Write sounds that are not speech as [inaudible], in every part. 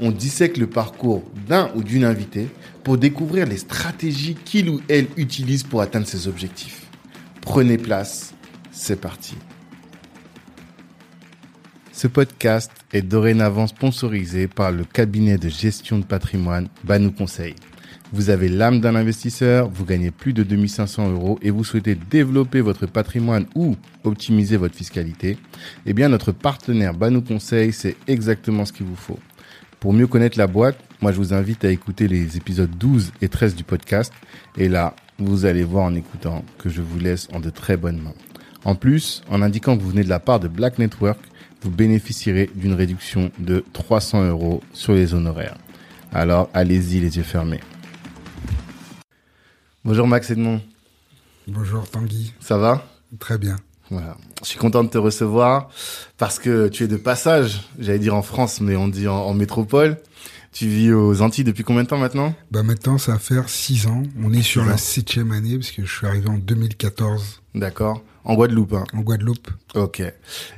on dissèque le parcours d'un ou d'une invitée pour découvrir les stratégies qu'il ou elle utilise pour atteindre ses objectifs. Prenez place, c'est parti. Ce podcast est dorénavant sponsorisé par le cabinet de gestion de patrimoine Banou Conseil. Vous avez l'âme d'un investisseur, vous gagnez plus de 2500 euros et vous souhaitez développer votre patrimoine ou optimiser votre fiscalité, eh bien notre partenaire Banou Conseil, c'est exactement ce qu'il vous faut. Pour mieux connaître la boîte, moi je vous invite à écouter les épisodes 12 et 13 du podcast. Et là, vous allez voir en écoutant que je vous laisse en de très bonnes mains. En plus, en indiquant que vous venez de la part de Black Network, vous bénéficierez d'une réduction de 300 euros sur les honoraires. Alors allez-y les yeux fermés. Bonjour Max Edmond. Bonjour Tanguy. Ça va? Très bien. Voilà. Je suis content de te recevoir parce que tu es de passage, j'allais dire en France, mais on dit en, métropole. Tu vis aux Antilles depuis combien de temps maintenant? Bah maintenant, ça va faire six ans. On est sur la septième année parce que je suis arrivé en 2014. D'accord. En Guadeloupe. Hein? En Guadeloupe. Ok.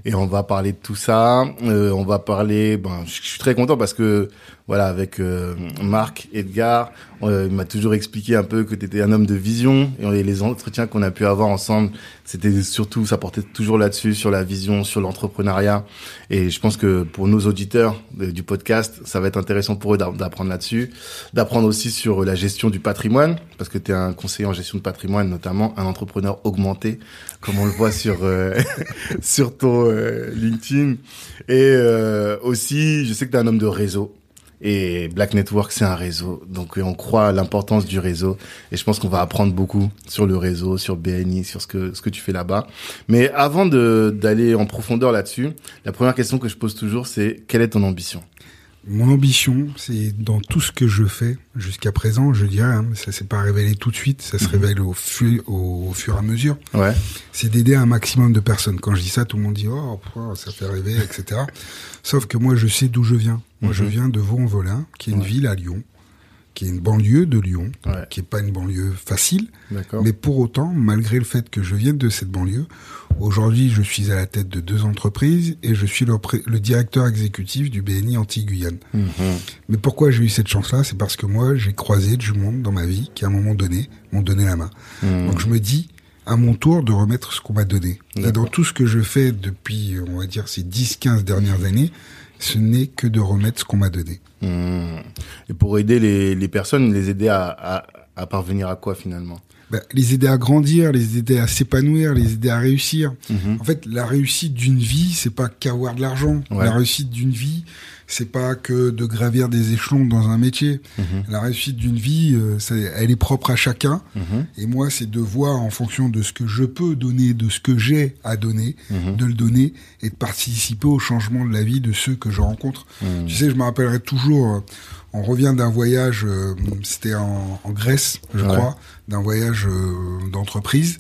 Et on va parler de tout ça. Euh, on va parler. Ben, je suis très content parce que voilà, avec euh, Marc, Edgar, euh, il m'a toujours expliqué un peu que tu étais un homme de vision et les entretiens qu'on a pu avoir ensemble, c'était surtout, ça portait toujours là-dessus, sur la vision, sur l'entrepreneuriat. Et je pense que pour nos auditeurs du podcast, ça va être intéressant pour eux d'apprendre là-dessus, d'apprendre aussi sur la gestion du patrimoine, parce que tu es un conseiller en gestion de patrimoine, notamment un entrepreneur augmenté, comme on le voit sur euh, [laughs] sur ton LinkedIn. Et aussi, je sais que tu es un homme de réseau. Et Black Network, c'est un réseau. Donc, on croit à l'importance du réseau. Et je pense qu'on va apprendre beaucoup sur le réseau, sur BNI, sur ce que, ce que tu fais là-bas. Mais avant d'aller en profondeur là-dessus, la première question que je pose toujours, c'est quelle est ton ambition? Mon ambition, c'est dans tout ce que je fais jusqu'à présent, je dirais, hein, ça s'est pas révélé tout de suite, ça se mhm. révèle au, au, fur et à mesure. Ouais. C'est d'aider un maximum de personnes. Quand je dis ça, tout le monde dit oh, ça fait rêver, etc. Sauf que moi, je sais d'où je viens. Moi, je mhm. viens de Vaux-en-Velin, qui est une ville à Lyon, qui est une banlieue de Lyon, qui est pas une banlieue facile. Mais pour autant, malgré le fait que je vienne de cette banlieue, aujourd'hui, je suis à la tête de deux entreprises et je suis le, directeur exécutif du BNI Anti-Guyane. Mhm. Mais pourquoi j'ai eu cette chance-là? C'est parce que moi, j'ai croisé du monde dans ma vie qui, à un moment donné, m'ont donné la main. Mhm. Donc je me dis, à mon tour de remettre ce qu'on m'a donné. Et dans tout ce que je fais depuis, on va dire, ces 10-15 dernières années, ce n'est que de remettre ce qu'on m'a donné. Mmh. Et pour aider les, les, personnes, les aider à, à, à parvenir à quoi finalement? Ben, les aider à grandir, les aider à s'épanouir, les aider à réussir. Mmh. En fait, la réussite d'une vie, c'est pas qu'avoir de l'argent. La réussite d'une vie, c'est pas que de gravir des échelons dans un métier. Mhm. La réussite d'une vie, euh, elle est propre à chacun. Mhm. Et moi, c'est de voir en fonction de ce que je peux donner, de ce que j'ai à donner, mhm. de le donner et de participer au changement de la vie de ceux que je rencontre. Tu sais, je me rappellerai toujours. Euh, on revient d'un voyage, euh, c'était en, Grèce, je crois, d'un voyage d'entreprise.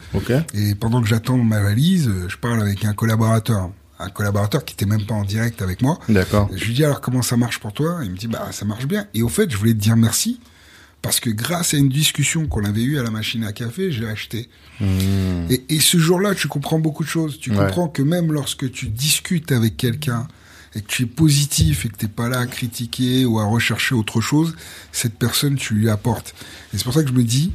Et pendant que j'attends ma valise, je parle avec un collaborateur un collaborateur qui était même pas en direct avec moi. D'accord. Je lui dis alors comment ça marche pour toi? Il me dit bah ça marche bien. Et au fait, je voulais te dire merci parce que grâce à une discussion qu'on avait eue à la machine à café, j'ai acheté. Mmh. Et, et, ce jour-là, tu comprends beaucoup de choses. Tu comprends que même lorsque tu discutes avec quelqu'un et que tu es positif et que t'es pas là à critiquer ou à rechercher autre chose, cette personne, tu lui apportes. Et c'est pour ça que je me dis,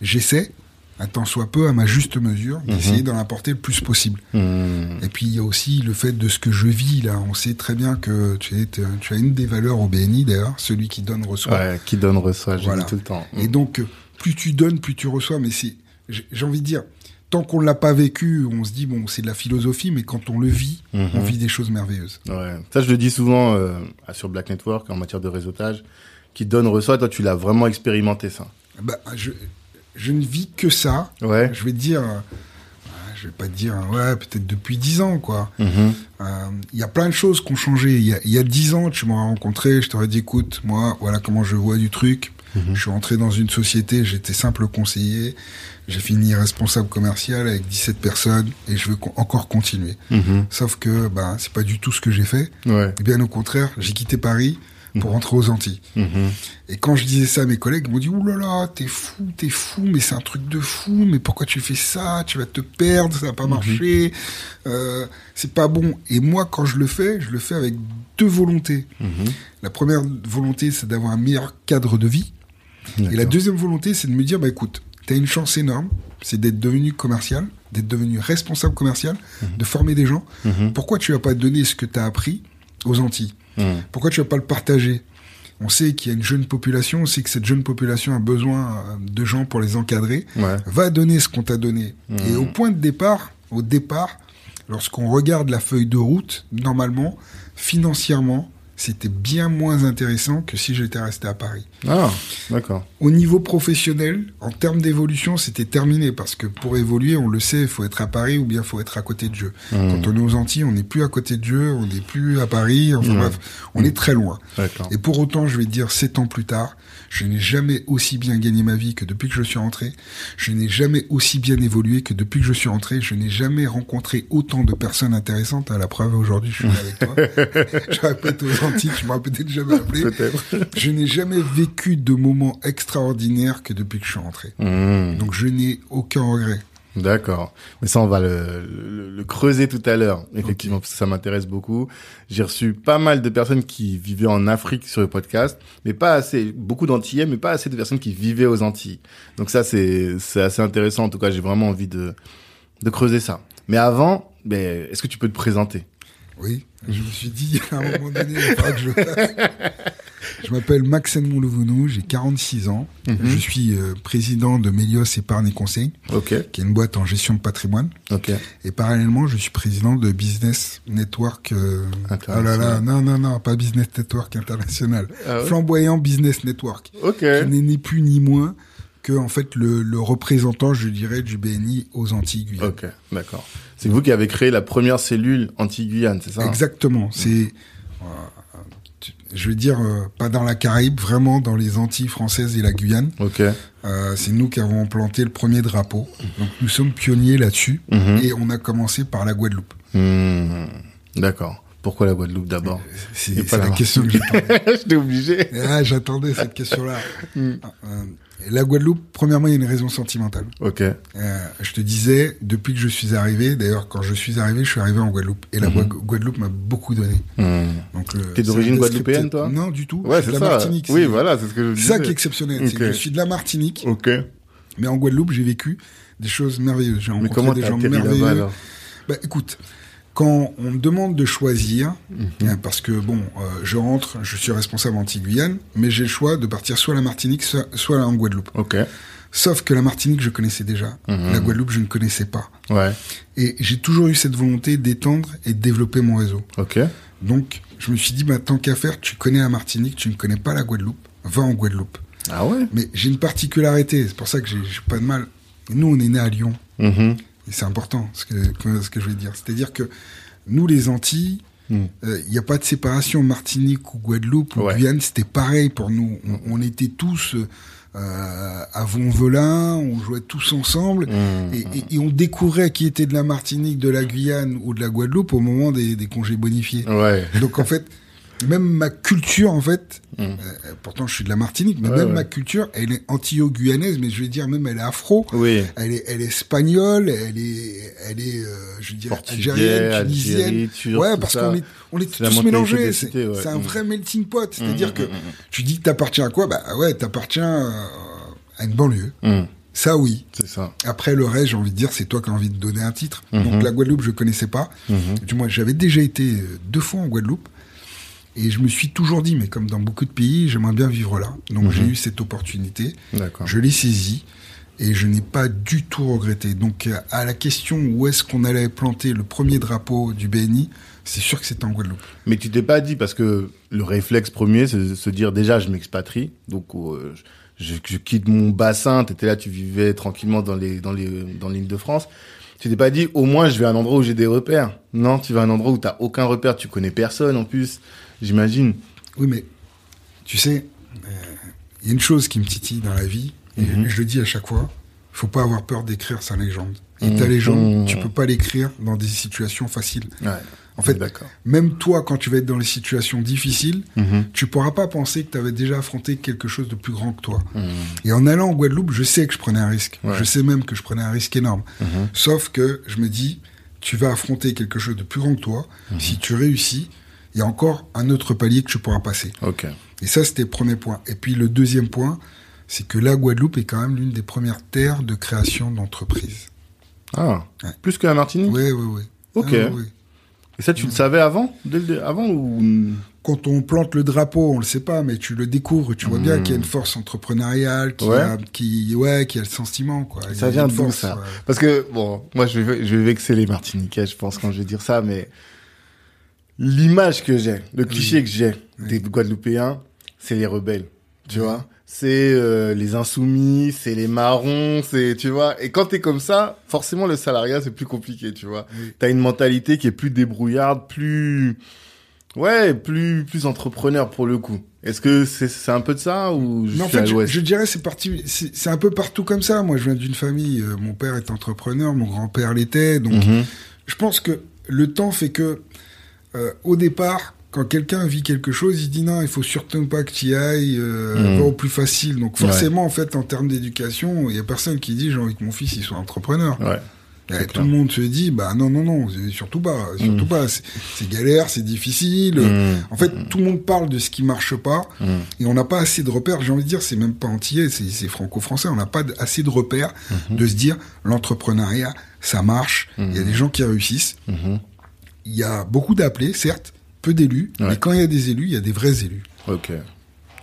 j'essaie, un temps soit peu à ma juste mesure, d'essayer mhm. d'en apporter le plus possible. Mhm. Et puis il y a aussi le fait de ce que je vis là. On sait très bien que tu, tu as une des valeurs au BNI d'ailleurs, celui qui donne reçoit. Ouais, qui donne reçoit, je dis tout le temps. Et donc plus tu donnes, plus tu reçois. Mais c'est, j'ai envie de dire, tant qu'on ne l'a pas vécu, on se dit bon c'est de la philosophie, mais quand on le vit, mhm. on vit des choses merveilleuses. Ouais. Ça je le dis souvent euh, sur Black Network en matière de réseautage, qui donne reçoit. Toi tu l'as vraiment expérimenté ça? Bah, je, je ne vis que ça. Ouais. Je vais te dire, euh, je vais pas te dire, ouais, peut-être depuis dix ans, quoi. Il mhm. euh, y a plein de choses qui ont changé. Il y a dix ans, tu m'aurais rencontré, je t'aurais dit, écoute, moi, voilà comment je vois du truc. Mhm. Je suis rentré dans une société, j'étais simple conseiller, j'ai fini responsable commercial avec 17 personnes et je veux encore continuer. Mhm. Sauf que bah c'est pas du tout ce que j'ai fait. Ouais. Et bien au contraire, j'ai quitté Paris pour mhm. rentrer aux Antilles. Et quand je disais ça à mes collègues, ils m'ont dit, oulala, là là, t'es fou, t'es fou, mais c'est un truc de fou, mais pourquoi tu fais ça? Tu vas te perdre, ça va pas marcher, euh, c'est pas bon. Et moi, quand je le fais, je le fais avec deux volontés. La première volonté, c'est d'avoir un meilleur cadre de vie. Et la deuxième volonté, c'est de me dire, bah écoute, tu as une chance énorme, c'est d'être devenu commercial, d'être devenu responsable commercial, mhm. de former des gens. Mhm. Pourquoi tu vas pas donner ce que tu as appris aux Antilles? Mhm. Pourquoi tu vas pas le partager? On sait qu'il y a une jeune population, on sait que cette jeune population a besoin euh, de gens pour les encadrer. Va donner ce qu'on t'a donné. Et au point de départ, au départ, lorsqu'on regarde la feuille de route, normalement, financièrement, c'était bien moins intéressant que si j'étais resté à Paris. Ah, d'accord. Au niveau professionnel, en termes d'évolution, c'était terminé parce que pour évoluer, on le sait, il faut être à Paris ou bien il faut être à côté de Dieu. Hmm. Quand on est aux Antilles, on n'est plus à côté de Dieu, on n'est plus à Paris, enfin hmm. bref, on est très loin. Et pour autant, je vais dire, sept ans plus tard, je n'ai jamais aussi bien gagné ma vie que depuis que je suis rentré. Je n'ai jamais aussi bien évolué que depuis que je suis rentré. Je n'ai jamais rencontré autant de personnes intéressantes. À la preuve, aujourd'hui, je suis là avec toi. [laughs] je répète aux Antilles, tu m'aurais peut-être jamais appelé. [laughs] Je n'ai jamais vécu de moments extraordinaires que depuis que je suis rentré. Mmh. Donc, je n'ai aucun regret. D'accord. Mais ça, on va le, creuser tout à l'heure, effectivement, parce que ça m'intéresse beaucoup. J'ai reçu pas mal de personnes qui vivaient en Afrique sur le podcast, mais pas assez, beaucoup d'Antillais, mais pas assez de personnes qui vivaient aux Antilles. Donc ça, c'est assez intéressant. En tout cas, j'ai vraiment envie de, de creuser ça. Mais avant, est-ce que tu peux te présenter? Oui, je me suis dit [laughs] à un moment donné, il que je Je m'appelle Maxen Moulouvounou, j'ai 46 ans. Mhm. Je suis euh, président de Mélios Épargne et Conseil, qui est une boîte en gestion de patrimoine. Et parallèlement, je suis président de Business Network. Euh, oh là là, non, non, non, pas Business Network International. Ah Flamboyant Business Network. Qui n'est ni plus ni moins que en fait le, représentant, je dirais, du BNI aux Antilles Ok, d'accord. C'est vous qui avez créé la première cellule anti-Guyane, c'est ça Exactement. C'est je veux dire, euh, pas dans la Caraïbe, vraiment dans les Antilles françaises et la Guyane. Ok. Euh, c'est nous qui avons planté le premier drapeau. Donc nous sommes pionniers là-dessus mhm. et on a commencé par la Guadeloupe. Hmm. D'accord. Pourquoi la Guadeloupe d'abord? C'est la, question que j'attendais. [laughs] J'étais obligé. Ah, j'attendais cette question-là. Hmm. La Guadeloupe, premièrement, il y a une raison sentimentale. Ok. Euh, je te disais, depuis que je suis arrivé, d'ailleurs, quand je suis arrivé, je suis arrivé en Guadeloupe. Et la mhm. Guadeloupe m'a beaucoup donné. Mmh. Donc, euh, T'es d'origine guadeloupéenne, toi? Non, du tout. Ouais, c'est la ça. Martinique. Oui, voilà, c'est ce que je disais. C'est ça qui est exceptionnel. je suis de la Martinique. Ok. Mais en Guadeloupe, j'ai vécu des choses merveilleuses. J'ai rencontré des gens merveilleux. Bah, écoute, quand on me demande de choisir, mhm. hein, parce que bon, euh, je rentre, je suis responsable anti-Guyane, mais j'ai le choix de partir soit à la Martinique, soit, en Guadeloupe. Ok. Sauf que la Martinique, je connaissais déjà. Mhm. La Guadeloupe, je ne connaissais pas. Ouais. Et j'ai toujours eu cette volonté d'étendre et de développer mon réseau. Ok. Donc, je me suis dit, bah, tant qu'à faire, tu connais la Martinique, tu ne connais pas la Guadeloupe, va en Guadeloupe. Ah ouais? Mais j'ai une particularité, c'est pour ça que j'ai pas de mal. Nous, on est né à Lyon. C'est important ce que, ce que je vais dire. C'est-à-dire que nous, les Antilles, hmm. euh, il n'y a pas de séparation Martinique ou Guadeloupe ou Guyane, c'était pareil pour nous. On, était tous euh, à Vonvelin, on jouait tous ensemble hmm. et, on découvrait qui était de la Martinique, de la Guyane ou de la Guadeloupe au moment des, des congés bonifiés. Ouais. Donc en fait, même ma culture en fait, mm. euh, pourtant je suis de la Martinique, mais même ma culture, elle est antillo-guyanaise, mais je vais dire même elle est afro, oui. elle est elle est espagnole, elle est elle est euh, je veux dire algérienne, tunisienne, ouais parce qu'on est on est tous mélangés, c'est un mm. vrai melting pot, c'est-à-dire mm, que tu dis que t'appartiens à quoi? Bah ouais, t'appartiens euh, à une banlieue. Ça oui. C'est ça. Après le reste, j'ai envie de dire, c'est toi qui as envie de donner un titre. Donc la Guadeloupe, je connaissais pas. Du moins, j'avais déjà été deux fois en Guadeloupe. Et je me suis toujours dit, mais comme dans beaucoup de pays, j'aimerais bien vivre là. Donc mhm. j'ai eu cette opportunité. Je l'ai saisie et je n'ai pas du tout regretté. Donc à la question où est-ce qu'on allait planter le premier drapeau du BNI, c'est sûr que c'était en Guadeloupe. Mais tu t'es pas dit parce que le réflexe premier, c'est de se dire déjà je m'expatrie, donc euh, je, quitte mon bassin. tu étais là, tu vivais tranquillement dans les dans les dans l'île de France. Tu t'es pas dit au moins je vais à un endroit où j'ai des repères. Non, tu vas à un endroit où t'as aucun repère, tu connais personne en plus j'imagine. Oui, mais tu sais, il y a une chose qui me titille dans la vie, et mhm. je le dis à chaque fois, faut pas avoir peur d'écrire sa légende. Et ta mhm. légende, tu peux pas l'écrire dans des situations faciles. Ouais. En fait, même toi, quand tu vas être dans les situations difficiles, mhm. tu pourras pas penser que tu avais déjà affronté quelque chose de plus grand que toi. Et en allant en Guadeloupe, je sais que je prenais un risque. Je sais même que je prenais un risque énorme. Sauf que je me dis, tu vas affronter quelque chose de plus grand que toi. Si tu réussis, il y a encore un autre palier que tu pourras passer. Okay. Et ça, c'était le premier point. Et puis le deuxième point, c'est que la Guadeloupe est quand même l'une des premières terres de création d'entreprises. Ah, plus que la Martinique Oui, oui, oui. Ok. Ah, Et ça, tu le savais avant, avant ou? Quand on plante le drapeau, on le sait pas, mais tu le découvres, tu vois bien qu'il y a une force entrepreneuriale, qui, ouais. A, qui, ouais, qui a le sentiment, quoi. Ça vient de ça? Parce que bon, moi, je vais, je vais vexer les Martiniquais, je pense, quand je vais dire ça, mais l'image que j'ai, le cliché que j'ai des Guadeloupéens, c'est les rebelles, tu vois. C'est euh, les insoumis, c'est les marrons, c'est tu vois. Et quand t'es comme ça, forcément le salariat c'est plus compliqué, tu vois. T'as une mentalité qui est plus débrouillarde, plus ouais, plus plus entrepreneur pour le coup. Est-ce que c'est c'est un peu de ça ou je en fait, je, dirais c'est parti c'est un peu partout comme ça. Moi, je viens d'une famille. Euh, mon père est entrepreneur, mon grand-père l'était, donc mhm. je pense que le temps fait que euh, au départ, quand quelqu'un vit quelque chose, il dit non, il faut surtout pas que tu y ailles, euh, mmh. va au plus facile. Donc forcément, en fait, en termes d'éducation, il y a personne qui dit j'ai envie que mon fils il soit entrepreneur. Ouais. tout le monde se dit bah non non non surtout pas surtout mmh. pas. C'est galère c'est difficile. Mmh. en fait tout le monde parle de ce qui marche pas. Et on n'a pas assez de repères j'ai envie de dire c'est même pas entier c'est franco-français. On n'a pas assez de repères de se dire l'entrepreneuriat ça marche. Il y a des gens qui réussissent il y a beaucoup d'appelés, certes, peu d'élus, mais quand il y a des élus, il y a des vrais élus. Ok.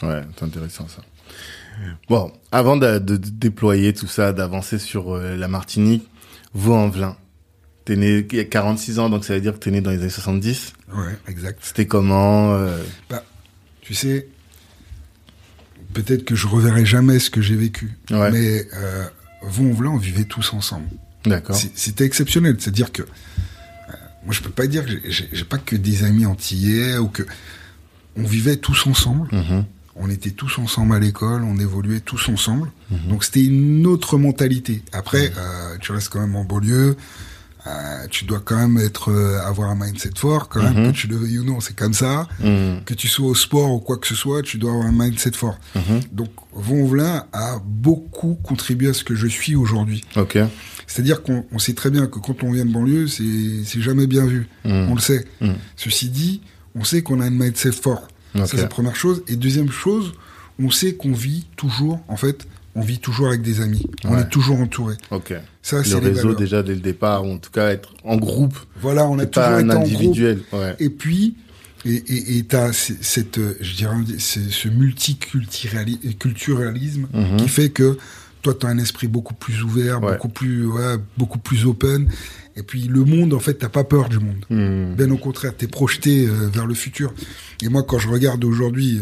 Ouais, c'est intéressant ça. Bon, avant de, déployer tout ça, d'avancer sur euh, la Martinique, vous en Velin, t'es né il y a 46 ans, donc ça veut dire que t'es né dans les années 70 Ouais, exact. C'était comment euh? Bah, tu sais, peut-être que je reverrai jamais ce que j'ai vécu, mais euh, vous en Velin, on vivait tous ensemble. D'accord. C'était exceptionnel, c'est-à-dire que moi, je peux pas dire que j'ai pas que des amis antillais ou que on vivait tous ensemble. Mm-hmm. On était tous ensemble à l'école, on évoluait tous ensemble. Mm-hmm. Donc c'était une autre mentalité. Après, mm-hmm. euh, tu restes quand même en banlieue. Euh, tu dois quand même être euh, avoir un mindset fort quand même que tu le veuilles ou non c'est comme ça que tu sois au sport ou quoi que ce soit tu dois avoir un mindset fort donc Vonvelin a beaucoup contribué à ce que je suis aujourd'hui ok c'est-à-dire qu'on sait très bien que quand on vient de banlieue, c'est jamais bien vu. Mmh. On le sait. Mmh. Ceci dit, on sait qu'on a une mindset fort. Ça, c'est la première chose. Et deuxième chose, on sait qu'on vit toujours, en fait, on vit toujours avec des amis. On est toujours entouré. Ok. Ça, le réseau déjà dès le départ, ou en tout cas être en groupe. Voilà, on a toujours pas été un individuel. Ouais. Et puis, et t'as cette, je dirais, ce multiculturalisme mmh. qui fait que toi, tu as un esprit beaucoup plus ouvert, beaucoup plus, ouais, beaucoup plus open. Et puis le monde, en fait, t'as pas peur du monde. Hmm. Bien au contraire, t'es projeté euh, vers le futur. Et moi, quand je regarde aujourd'hui,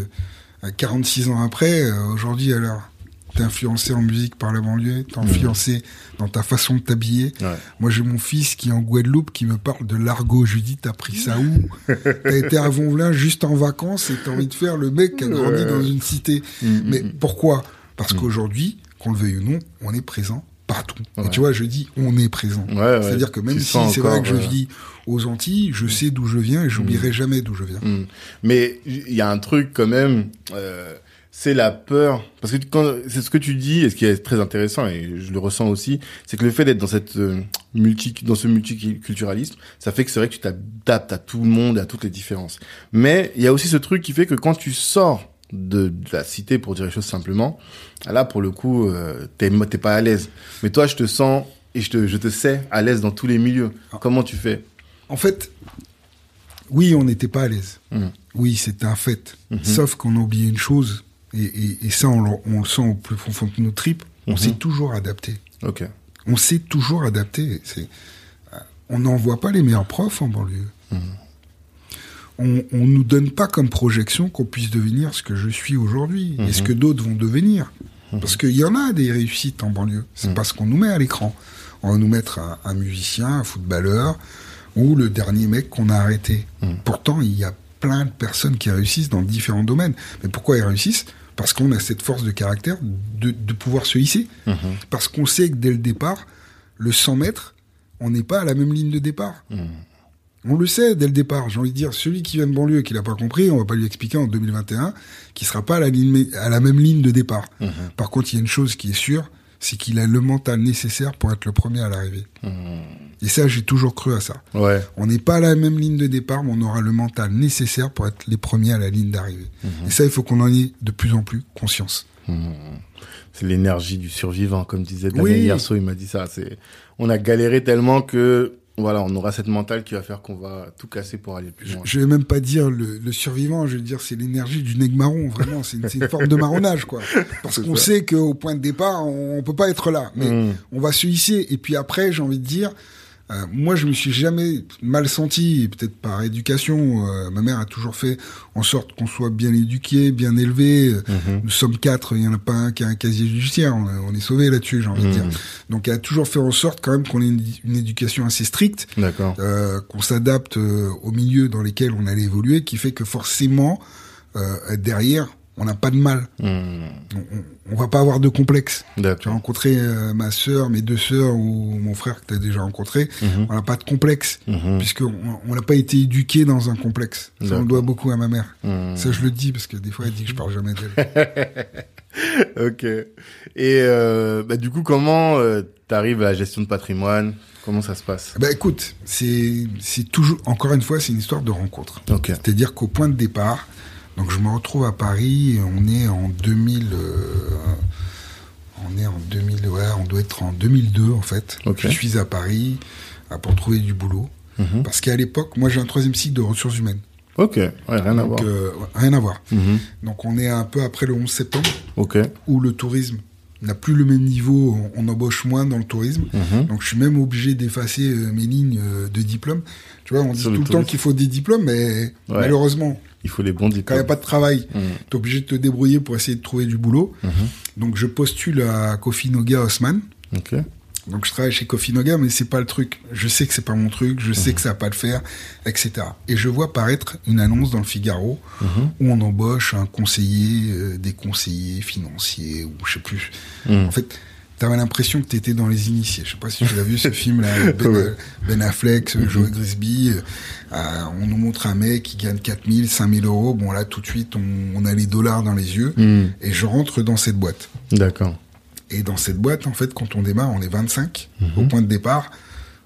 46 euh, ans après, euh, aujourd'hui, alors, t'es influencé en musique par la banlieue, t'es hmm. influencé dans ta façon de t'habiller. Moi, j'ai mon fils qui est en Guadeloupe qui me parle de l'argot. Je lui dis, t'as pris ça où? [laughs] T'as été à Vonvelin juste en vacances et t'as envie de faire le mec qui a grandi dans une cité. Hmm, Mais pourquoi? Parce qu'aujourd'hui, qu'on le veuille ou non, on est présent partout. Et tu vois, je dis on est présent. C'est-à-dire que même si c'est vrai que je vis aux Antilles, je sais d'où je viens et j'oublierai mm. jamais d'où je viens. Mm. Mais il y a un truc quand même, euh, c'est la peur. Parce que quand c'est ce que tu dis, et ce qui est très intéressant, et je le ressens aussi, c'est que le fait d'être dans cette euh, multi, dans ce multiculturalisme, ça fait que c'est vrai que tu t'adaptes à tout le monde, et à toutes les différences. Mais il y a aussi ce truc qui fait que quand tu sors de, la cité, pour dire les choses simplement, là, pour le coup, euh, t'es, pas à l'aise. Mais toi, je te sens et je te, je te sais à l'aise dans tous les milieux. Ah. Comment tu fais? En fait, oui, on n'était pas à l'aise. Mmh. Oui, c'était un fait. Mmh. Sauf qu'on a oublié une chose, et, et, ça, on, le sent au plus profond de nos tripes, on mmh. s'est toujours adapté. Ok. On s'est toujours adapté. C'est, on n'envoie pas les meilleurs profs en banlieue on, on nous donne pas comme projection qu'on puisse devenir ce que je suis aujourd'hui et ce mhm. que d'autres vont devenir. Mhm. Parce qu'il y en a des réussites en banlieue. C'est mhm. pas ce qu'on nous met à l'écran. On va nous mettre un, musicien, un footballeur ou le dernier mec qu'on a arrêté. Pourtant, il y a plein de personnes qui réussissent dans différents domaines. Mais pourquoi ils réussissent? Parce qu'on a cette force de caractère de, de pouvoir se hisser. Mhm. Parce qu'on sait que dès le départ, le 100 mètres, on n'est pas à la même ligne de départ. On le sait dès le départ. J'ai envie de dire, celui qui vient de banlieue et qui l'a pas compris, on va pas lui expliquer en 2021 qu'il sera pas à la, ligne, à la même ligne de départ. Mhm. Par contre, il y a une chose qui est sûre, c'est qu'il a le mental nécessaire pour être le premier à l'arrivée. Et ça, j'ai toujours cru à ça. Ouais. On n'est pas à la même ligne de départ, mais on aura le mental nécessaire pour être les premiers à la ligne d'arrivée. Et ça, il faut qu'on en ait de plus en plus conscience. C'est l'énergie du survivant, comme disait Daniel Oui. Yerso, il m'a dit ça. C'est, on a galéré tellement que, voilà, on aura cette mentale qui va faire qu'on va tout casser pour aller plus loin. je vais même pas dire le, le survivant, je vais dire c'est l'énergie du nègre marron, vraiment, c'est une, forme de marronnage, quoi. [laughs] Parce qu'on sait qu'au point de départ, on, on peut pas être là, mais Mm. on va se hisser. Et puis après, j'ai envie de dire, euh, moi, je me suis jamais mal senti, peut-être par éducation. euh, ma mère a toujours fait en sorte qu'on soit bien éduqué, bien élevé. Mhm. Nous sommes quatre, il y en a pas un qui a un casier judiciaire. On, on est sauvé là-dessus, j'ai envie de dire. Mhm. Donc, elle a toujours fait en sorte quand même qu'on ait une, une éducation assez stricte D'accord. euh, qu'on s'adapte euh, au milieu dans lesquels on allait évoluer, qui fait que forcément, euh, derrière, on n'a pas de mal. Hmm. On, on, va pas avoir de complexe. J'ai D'accord. rencontré euh, ma sœur, mes deux sœurs ou mon frère que tu as déjà rencontré. Mhm. On n'a pas de complexe, Mhm. puisqu'on on n'a pas été éduqué dans un complexe. Ça, on le doit beaucoup à ma mère. Hmm. Ça, je le dis, parce que des fois, elle dit que je parle jamais d'elle. [laughs] Ok. Et euh, bah, du coup, comment euh, t'arrives à la gestion de patrimoine? Comment ça se passe? Bah écoute, c'est toujours, encore une fois, c'est une histoire de rencontre. C'est-à-dire qu'au point de départ, donc je me retrouve à Paris, et on est en 2000, euh, on est en 2000, ouais, on doit être en 2002 en fait. Je suis à Paris euh, pour trouver du boulot. Mhm. Parce qu'à l'époque, moi j'ai un troisième cycle de ressources humaines. Ok. Ouais, rien à voir. Euh, rien à voir. Donc on est un peu après le 11 septembre, Ok. où le tourisme n'a plus le même niveau, on, on embauche moins dans le tourisme. Mhm. Donc je suis même obligé d'effacer euh, mes lignes euh, de diplôme. Tu vois, on dit Sur tout le le temps qu'il faut des diplômes, mais malheureusement, Il faut les bons quand il n'y diplômes. a pas de travail, Mhm. tu es obligé de te débrouiller pour essayer de trouver du boulot. Mhm. Donc je postule à Kofi Noga Haussmann. Ok. Donc je travaille chez Kofi Noga, mais c'est pas le truc. Je sais que c'est pas mon truc, je Mhm. sais que ça va pas le faire, etc. Et je vois paraître une annonce dans le Figaro Mhm. où on embauche un conseiller, euh, des conseillers financiers, ou je sais plus. Mhm. En fait, t'avais l'impression que t'étais dans Les Initiés. Je sais pas si tu l'as vu ce [laughs] film-là, avec ben, Ouais. ben Affleck, Joe Grisby. euh, on nous montre un mec qui gagne 4000, 5000 euros. Bon là, tout de suite, on, on a les dollars dans les yeux. Mhm. Et je rentre dans cette boîte. D'accord. Et dans cette boîte, en fait, quand on démarre, on est 25 Mhm. au point de départ.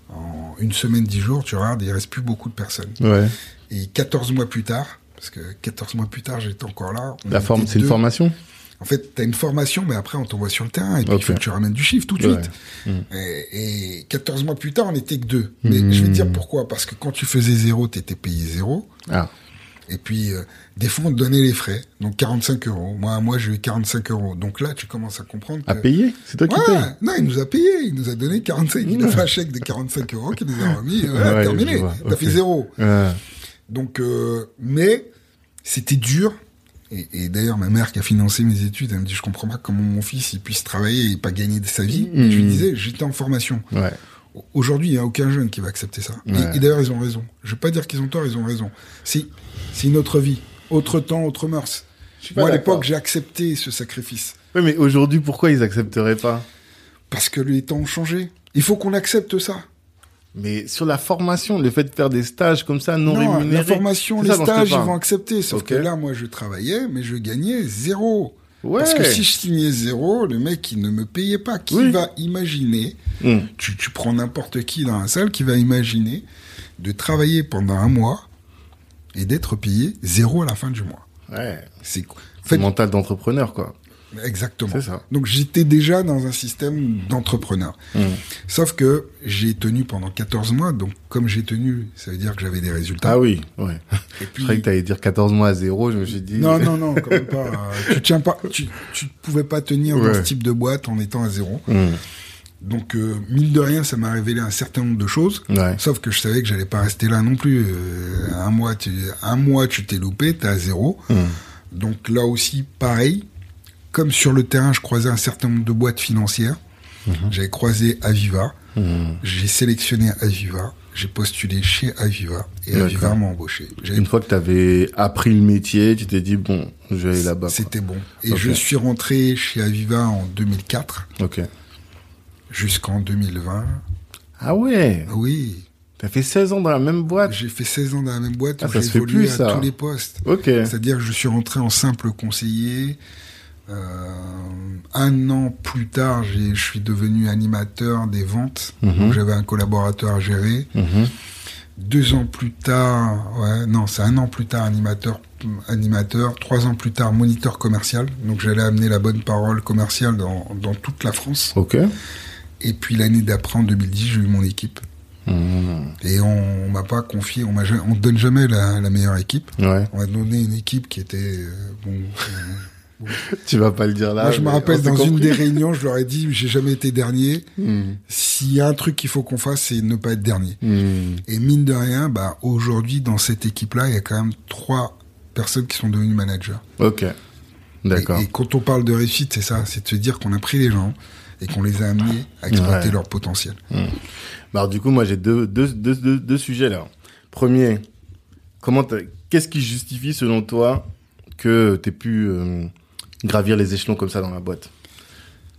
En une semaine, 10 jours, tu regardes, il reste plus beaucoup de personnes. Ouais. Et 14 mois plus tard, parce que 14 mois plus tard, j'étais encore là. La forme, c'est une formation En fait, tu as une formation, mais après, on t'envoie sur le terrain. Et puis, Ok. il faut que tu ramènes du chiffre tout de Ouais. suite. Mhm. Et, et 14 mois plus tard, on n'était que deux. Mais Mhm. je vais te dire pourquoi. Parce que quand tu faisais zéro, tu étais payé zéro. Ah. Et puis, euh, des fois, on te donnait les frais. Donc, 45 euros. Moi, moi, j'ai eu 45 euros. Donc là, tu commences à comprendre que... À payer C'est toi qui Ouais, payes non, il nous a payé, il nous a donné 45, il nous a fait un chèque de 45 euros qu'il nous a remis, euh, Ouais, terminé, t'as ok. fait zéro. Ouais. Donc, euh, mais c'était dur. Et, et d'ailleurs, ma mère qui a financé mes études, elle me dit, je comprends pas comment mon fils il puisse travailler et pas gagner de sa vie. Et je lui disais, j'étais en formation. Ouais. Aujourd'hui, il n'y a aucun jeune qui va accepter ça. Et- Ouais. Et, d'ailleurs, ils ont raison. Je veux pas dire qu'ils ont tort, ils ont raison. C'est, c'est une autre vie, autre temps, autre mœurs. Je suis pas Moi, à l'époque, j'ai accepté ce sacrifice. Ouais, mais aujourd'hui, pourquoi ils accepteraient pas? Parce que les temps ont changé. Il faut qu'on accepte ça. Mais sur la formation, le fait de faire des stages comme ça non, Non, rémunérés. la formation, les ça stages, ils vont accepter. Sauf que là, moi, je travaillais, mais je gagnais zéro. Ouais. Parce que si je signais zéro, le mec, il ne me payait pas. Qui Oui. va imaginer Hum. tu, tu prends n'importe qui dans la salle qui va imaginer de travailler pendant un mois et d'être payé zéro à la fin du mois. Ouais. C'est quoi En fait, mental d'entrepreneur, quoi. Exactement. Ça. Donc j'étais déjà dans un système d'entrepreneur. Hum. Sauf que j'ai tenu pendant 14 mois, donc comme j'ai tenu, ça veut dire que j'avais des résultats. Ah oui, ouais. Et Je puis, croyais que t'allais dire 14 mois à zéro, je me suis dit. non, non, non, quand même pas. Euh, tu tiens pas, tu, tu pouvais pas tenir dans ce type de boîte en étant à zéro. Hum. Donc, euh, mine de rien, ça m'a révélé un certain nombre de choses. Ouais. Sauf que je savais que j'allais pas rester là non plus. Euh, un mois, tu, un mois, tu t'es loupé, t'es à zéro. Hum. Donc là aussi, pareil. Comme sur le terrain, je croisais un certain nombre de boîtes financières. J'avais croisé Aviva. J'ai sélectionné Aviva. J'ai postulé chez Aviva et Aviva m'a embauché. Une fois que tu avais appris le métier, tu t'es dit bon, je vais aller là-bas. C'était bon. Et je suis rentré chez Aviva en 2004. Ok. Jusqu'en 2020. Ah ouais? Oui. T'as fait 16 ans dans la même boîte? J'ai fait 16 ans dans la même boîte. Ah, ça se fait plus, ça. à tous les postes. Ok. C'est-à-dire que je suis rentré en simple conseiller. Euh, un an plus tard, je suis devenu animateur des ventes. Mhm. J'avais un collaborateur à gérer. Mhm. Deux ans plus tard, ouais, non, c'est un an plus tard, animateur, animateur. Trois ans plus tard, moniteur commercial. Donc j'allais amener la bonne parole commerciale dans, dans toute la France. Ok. Et puis l'année d'après, en 2010, j'ai eu mon équipe. Mhm. Et on, on m'a pas confié, on m'a, ja- on te donne jamais la, la meilleure équipe. Ouais. On m'a donné une équipe qui était euh, bon. euh, Tu vas pas le dire là. Moi, je me rappelle dans une des réunions, je leur ai dit, j'ai jamais été dernier. Hmm. S'il y a un truc qu'il faut qu'on fasse, c'est ne pas être dernier. Hmm. Et mine de rien, bah aujourd'hui dans cette équipe-là, il y a quand même trois personnes qui sont devenues managers. Ok. D'accord. Et, et quand on parle de réussite, c'est ça, c'est de se dire qu'on a pris les gens et qu'on les a amenés à exploiter Ouais. leur potentiel. Bah, alors, du coup, moi, j'ai deux, deux, deux, deux, deux sujets là. Premier, comment qu'est-ce qui justifie selon toi que tu aies pu euh, gravir les échelons comme ça dans la boîte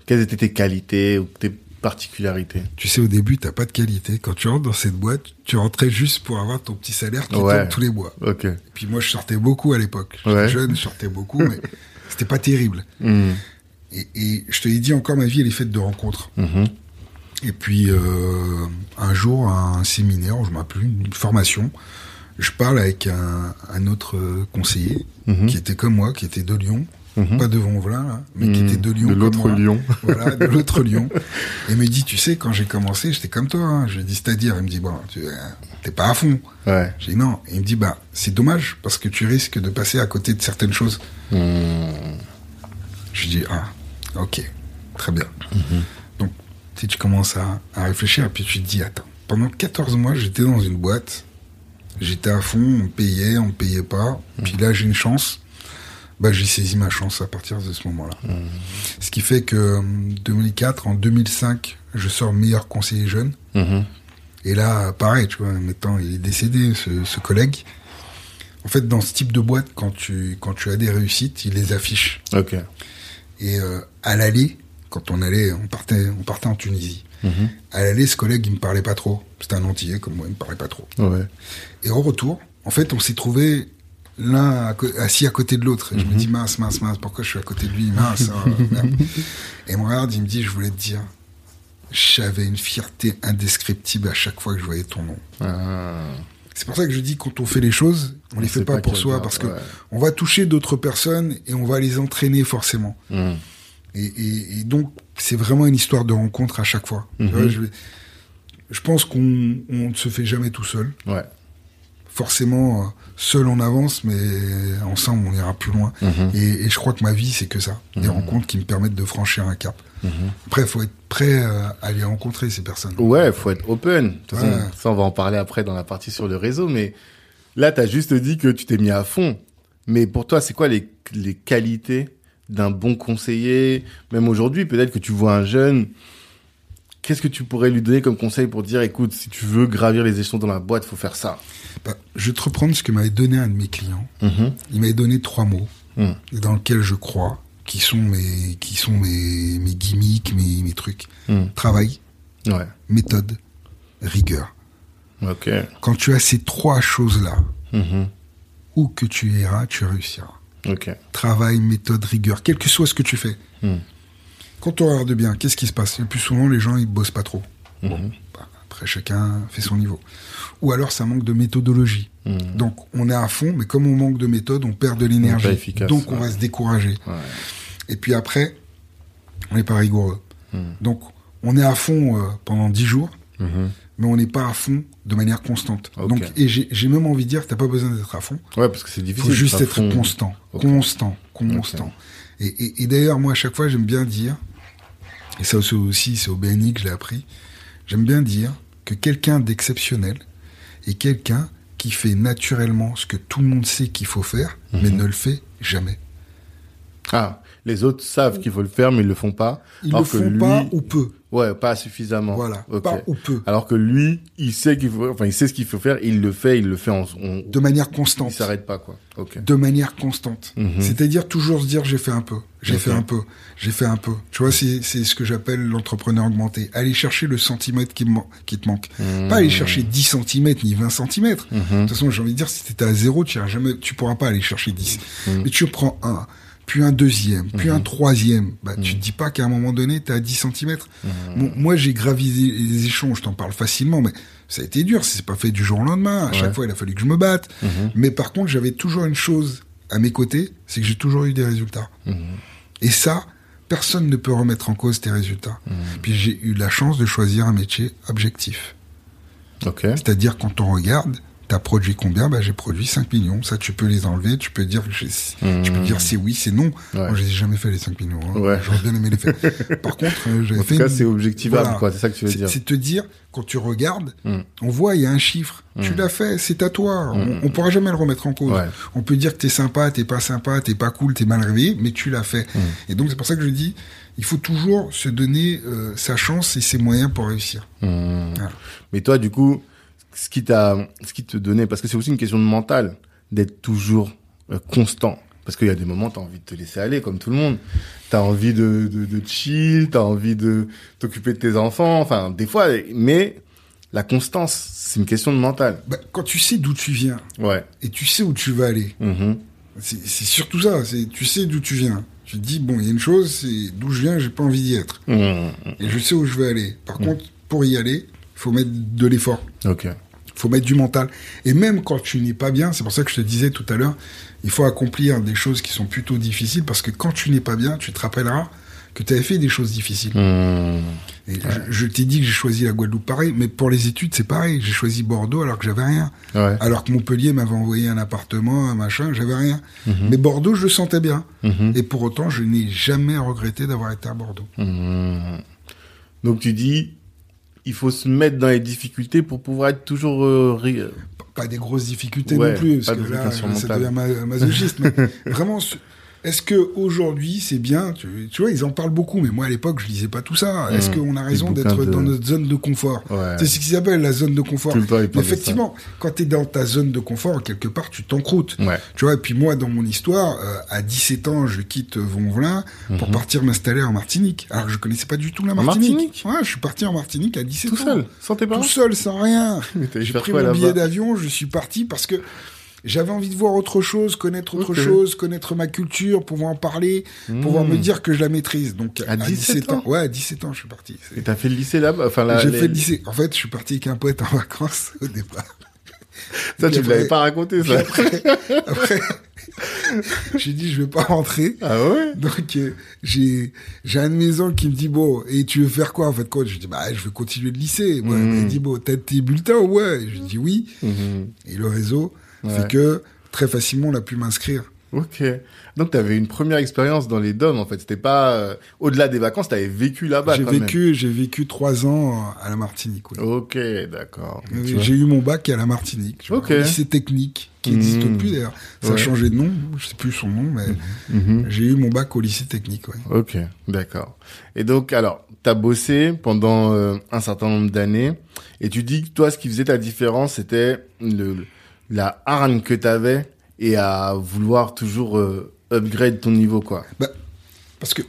Quelles étaient tes qualités ou tes particularités? Tu sais, au début, t'as pas de qualité. Quand tu rentres dans cette boîte, tu rentrais juste pour avoir ton petit salaire qui Ouais. tombe tous les mois. Et puis moi, je sortais beaucoup à l'époque. J'étais Ouais. jeune, je sortais beaucoup, mais [laughs] c'était pas terrible. Hmm. Et, et je te l'ai dit encore, ma vie, elle est faite de rencontres. Mhm. Et puis, euh, un jour, à un séminaire, je m'appelle une formation, je parle avec un, un autre euh, conseiller Mhm. qui était comme moi, qui était de Lyon, Mhm. pas de Vonvelin, là, mais qui était de Lyon. De l'autre. Lyon. [laughs] Voilà, de [laughs] l'autre Lyon. Et il me dit, tu sais, quand j'ai commencé, j'étais comme toi. Hein. Je lui ai dit, c'est-à-dire, il me dit, bon, tu euh, t'es pas à fond. Ouais. J'ai dit non. Et il me dit, bah, c'est dommage parce que tu risques de passer à côté de certaines choses. Hmm. Je lui dis, ah, ok, très bien. Mhm. Donc, tu sais, tu commences à, à réfléchir et puis tu te dis, attends, pendant 14 mois, j'étais dans une boîte, j'étais à fond, on payait, on payait pas. Mhm. Puis là, j'ai une chance. Bah, j'ai saisi ma chance à partir de ce moment-là. Mhm. Ce qui fait que en 2004, en 2005, je sors meilleur conseiller jeune. Mhm. Et là, pareil, tu vois, maintenant, il est décédé, ce, ce collègue. En fait, dans ce type de boîte, quand tu, quand tu as des réussites, il les affiche. Ok. Et euh, à l'aller, quand on allait, on partait, on partait en Tunisie. Mhm. À l'aller, ce collègue, il me parlait pas trop. C'était un Antillais comme moi, il me parlait pas trop. Ouais. Et au retour, en fait, on s'est trouvé l'un assis à côté de l'autre. Et je me dis, mince, mince, mince, pourquoi je suis à côté de lui? Mince, hein, merde. [laughs] Et il me regarde, il me dit, je voulais te dire, j'avais une fierté indescriptible à chaque fois que je voyais ton nom. Ah. C'est pour ça que je dis, quand on fait les choses, on les sait fait pas, pas pour soi, parce que ouais. on va toucher d'autres personnes et on va les entraîner forcément. Hmm. Et, et- et donc, c'est vraiment une histoire de rencontre à chaque fois. Mhm. Vois, je, je pense qu'on on ne se fait jamais tout seul. Ouais. Forcément, euh, seul on avance, mais ensemble on ira plus loin. Mhm. Et, et je crois que ma vie, c'est que ça. Des rencontres qui me permettent de franchir un cap. Mhm. Après, il faut être prêt euh, à les rencontrer, ces personnes. Ouais, faut être open. De toute façon, Ouais. ça, on va en parler après dans la partie sur le réseau. Mais là, tu as juste dit que tu t'es mis à fond. Mais pour toi, c'est quoi les, les qualités d'un bon conseiller? Même aujourd'hui, peut-être que tu vois un jeune. Qu'est-ce que tu pourrais lui donner comme conseil pour dire, écoute, si tu veux gravir les échelons dans la boîte, faut faire ça? Bah, je vais te reprendre ce que m'avait donné un de mes clients. Mhm. Il m'avait donné trois mots Mhm. dans lesquels je crois, qui sont mes, qui sont mes, mes gimmicks, mes, mes trucs. Mhm. Travail, Ouais. méthode, rigueur. Quand tu as ces trois choses-là, Mhm. où que tu iras, tu réussiras. Travail, méthode, rigueur, quel que soit ce que tu fais. Quand on regarde bien, qu'est-ce qui se passe? Le plus souvent, les gens, ils bossent pas trop. Mhm. Bah, après, chacun fait son niveau. Ou alors, ça manque de méthodologie. Mhm. Donc, on est à fond, mais comme on manque de méthode, on perd de l'énergie. efficace, Donc, on ouais. va se décourager. Ouais. Et puis après, on n'est pas rigoureux. Mhm. Donc, on est à fond euh, pendant 10 jours, mais on n'est pas à fond de manière constante. Donc, et j'ai j'ai même envie de dire, t'as pas besoin d'être à fond. Ouais, parce que c'est Il difficile. faut juste être constant, constant, constant. Et, et- et d'ailleurs, moi, à chaque fois, j'aime bien dire, et ça aussi, c'est au BNI que je l'ai appris, j'aime bien dire que quelqu'un d'exceptionnel est quelqu'un qui fait naturellement ce que tout le monde sait qu'il faut faire, mais ne le fait jamais. Ah, Les autres savent qu'il faut le faire, mais ils le font pas. Ils le font pas ou peu. Ouais, pas suffisamment. Voilà, pas ou peu. Alors que lui, il sait qu'il faut, enfin, il sait ce qu'il faut faire, il le fait, il le fait en, de manière constante. Il s'arrête pas, quoi. Ok. De manière constante. Mhm. C'est-à-dire toujours se dire j'ai fait un peu, j'ai fait un peu, j'ai fait un peu. Tu vois, c'est c'est ce que j'appelle l'entrepreneur augmenté. Aller chercher le centimètre qui, qui te manque. Pas aller chercher 10 centimètres ni 20 centimètres. Mhm. De toute façon, j'ai envie de dire, si t'étais à zéro, tu jamais, tu pourras pas aller chercher 10. Mhm. Mais tu prends un puis un deuxième, puis un mhm. troisième. Bah, tu te dis pas qu'à un moment donné, tu à 10 cm. moi, j'ai gravisé les échelons, je t'en parle facilement, mais ça a été dur, c'est pas fait du jour au lendemain. À chaque fois, il a fallu que je me batte. Mhm. Mais par contre, j'avais toujours une chose à mes côtés, c'est que j'ai toujours eu des résultats. Mhm. Et ça, personne ne peut remettre en cause tes résultats. Puis j'ai eu la chance de choisir un métier objectif. C'est-à-dire quand on regarde, T'as produit combien? Bah j'ai produit 5 millions. Ça, tu peux les enlever. Tu peux dire, tu peux dire c'est oui, c'est non. Ouais. Moi, j'ai jamais fait les 5 millions. Hein. Ouais. J'aurais bien aimé les faire. [laughs] Par contre, euh, j'avais fait. En tout cas, c'est objectivable, quoi. C'est ça que tu veux dire. C'est te dire, quand tu regardes, mm. on voit, il y a un chiffre. Tu mm. l'as fait, c'est à toi. Mm. On, on, pourra jamais le remettre en cause. On peut dire que t'es sympa, t'es pas sympa, t'es pas cool, t'es mal réveillé, mais tu l'as fait. Et donc, c'est pour ça que je dis, il faut toujours se donner euh, sa chance et ses moyens pour réussir. Mais toi, du coup, ce qui t'a, ce qui te donnait, parce que c'est aussi une question de mental, d'être toujours euh, constant. Parce qu'il y a des moments, t'as envie de te laisser aller, comme tout le monde. T'as envie de, de, de chill, t'as envie de t'occuper de tes enfants, enfin, des fois, mais la constance, c'est une question de mental. Bah, quand tu sais d'où tu viens, ouais. et tu sais où tu vas aller, mm-hmm. c'est surtout ça, c'est tu sais d'où tu viens. Tu te dis, bon, il y a une chose, c'est d'où je viens, j'ai pas envie d'y être. Mm-hmm. Et je sais où je vais aller. Par mm. contre, pour y aller, il faut mettre de l'effort. Ok faut mettre du mental. Et même quand tu n'es pas bien, c'est pour ça que je te disais tout à l'heure, il faut accomplir des choses qui sont plutôt difficiles parce que quand tu n'es pas bien, tu te rappelleras que tu avais fait des choses difficiles. Mmh. Et je, t'ai dit que j'ai choisi la Guadeloupe pareil, mais pour les études, c'est pareil. J'ai choisi Bordeaux alors que j'avais rien. Alors que Montpellier m'avait envoyé un appartement, un machin, j'avais rien. Mmh. Mais Bordeaux, je le sentais bien. Mmh. Et pour autant, je n'ai jamais regretté d'avoir été à Bordeaux. Donc tu dis, il faut se mettre dans les difficultés pour pouvoir être toujours euh, pas des grosses difficultés non plus parce que là ça devient masochiste mais [laughs] vraiment est-ce que aujourd'hui c'est bien tu, vois, ils en parlent beaucoup, mais moi à l'époque je lisais pas tout ça. Est-ce mmh. qu'on a raison d'être dans notre zone de confort? C'est ce qu'ils appellent la zone de confort. Effectivement, quand tu es dans ta zone de confort, quelque part tu t'encroutes. Tu vois, et puis moi dans mon histoire, euh, à 17 ans, je quitte Vonvelin pour mmh. partir m'installer en Martinique. Alors je connaissais pas du tout la Martinique. ouais, je suis parti en Martinique à 17 ans. Tout seul, sans tes parents? Tout seul, sans rien. [laughs] J'ai pris mon billet d'avion, je suis parti parce que j'avais envie de voir autre chose, connaître autre chose, connaître ma culture, pouvoir en parler, pouvoir me hmm. dire que je la maîtrise. Donc à, 17, ans, ouais, à 17 ans, je suis parti. Et t'as fait le lycée là-bas, enfin là. J'ai fait le lycée. En fait, je suis parti avec un poète en vacances au départ. Ça, tu ne l'avais pas raconté, ça. Après, [laughs] j'ai dit, je vais pas rentrer. Ah ouais? Donc, euh, j'ai, j'ai un de mes oncles qui me dit, bon, et tu veux faire quoi, en fait, quoi? Je dis, bah, je veux continuer le lycée. Moi, Il hmm. dit, bon, t'as tes bulletins? Ouais. je dis oui. Hmm. Et le réseau, c'est que très facilement on a pu m'inscrire. Ok. Donc tu avais une première expérience dans les DOM en fait. C'était pas euh, au-delà des vacances, tu avais vécu là-bas. J'ai vécu, j'ai vécu trois ans à la Martinique. Ok, d'accord. J'ai eu mon bac à la Martinique. Ok. lycée technique qui n'existe mmh. plus d'ailleurs. Ça a changé de nom, je sais plus son nom, mais mmh. Mmh. j'ai eu mon bac au lycée technique. Ouais. Ok, d'accord. Et donc alors, tu as bossé pendant euh, un certain nombre d'années et tu dis que toi, ce qui faisait ta différence, c'était le la hargne que tu avais et à vouloir toujours euh, upgrade ton niveau, quoi. Bah, parce que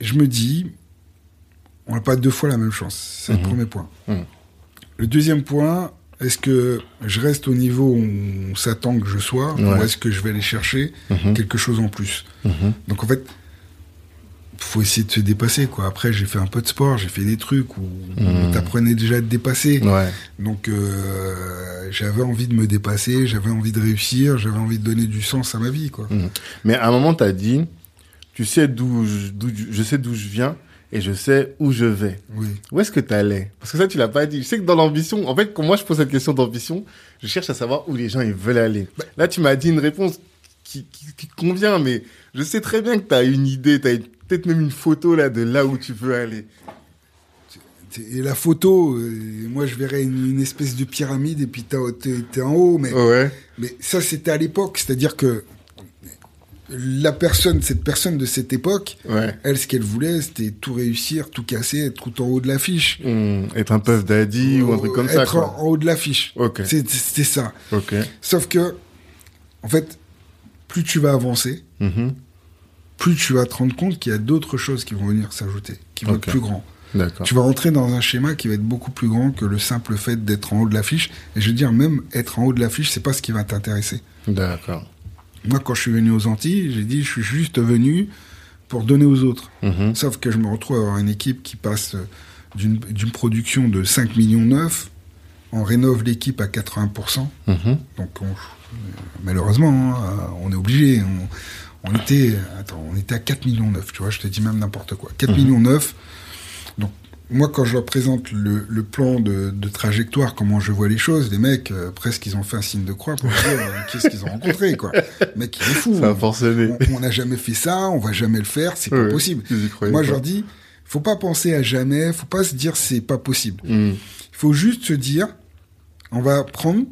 je me dis, on n'a pas deux fois la même chance. C'est le mhm. premier point. Mhm. Le deuxième point, est-ce que je reste au niveau où on s'attend que je sois, ou est-ce que je vais aller chercher mhm. quelque chose en plus? Donc en fait, faut essayer de se dépasser quoi. Après j'ai fait un peu de sport, j'ai fait des trucs où mmh. t'apprenais déjà à te dépasser. Ouais. Donc euh, j'avais envie de me dépasser, j'avais envie de réussir, j'avais envie de donner du sens à ma vie quoi. Mmh. Mais à un moment t'as dit, tu sais d'où je, je sais d'où je viens et je sais où je vais. Oui. Où est-ce que tu allais Parce que ça tu l'as pas dit. Je sais que dans l'ambition, en fait quand moi je pose cette question d'ambition, je cherche à savoir où les gens ils veulent aller. Bah. Là tu m'as dit une réponse qui, qui, qui, convient, mais je sais très bien que tu as une idée, tu as peut-être même une photo là de là où tu veux aller. Et la photo, euh, moi je verrais une, espèce de pyramide et puis t'es en haut, mais ouais. mais ça c'était à l'époque, c'est-à-dire que la personne, cette personne de cette époque, Ouais. elle, ce qu'elle voulait, c'était tout réussir, tout casser, être tout en haut de l'affiche. Hmm, Être un puff daddy ou un truc comme ça, Être en, en haut de l'affiche. Ok. C'est- C'était ça. Sauf que, en fait, plus tu vas avancer, Mhm. Plus tu vas te rendre compte qu'il y a d'autres choses qui vont venir s'ajouter, qui vont être plus grands. Tu vas rentrer dans un schéma qui va être beaucoup plus grand que le simple fait d'être en haut de l'affiche. Et je veux dire, même être en haut de l'affiche, c'est pas ce qui va t'intéresser. D'accord. Moi, quand je suis venu aux Antilles, j'ai dit, je suis juste venu pour donner aux autres. Mhm. Sauf que je me retrouve à avoir une équipe qui passe d'une production de 5 millions 9, on rénove l'équipe à 80%. Mhm. Donc, on- malheureusement, hein, on est obligé. On, on était, attends, on était à 4 millions 9, tu vois, je te dis même n'importe quoi. 4 Mhm. millions 9. Donc, moi, quand je leur présente le, le plan de, de trajectoire, comment je vois les choses, les mecs, euh, presque, ils ont fait un signe de croix pour dire euh, [laughs] qu'est-ce qu'ils ont rencontré, quoi. Le mec, il est fou. Ça a. On n'a jamais fait ça, on va jamais le faire, c'est Ouais, pas possible. Moi, je leur dis, faut pas penser à jamais, faut pas se dire c'est pas possible. Il faut juste se dire, on va prendre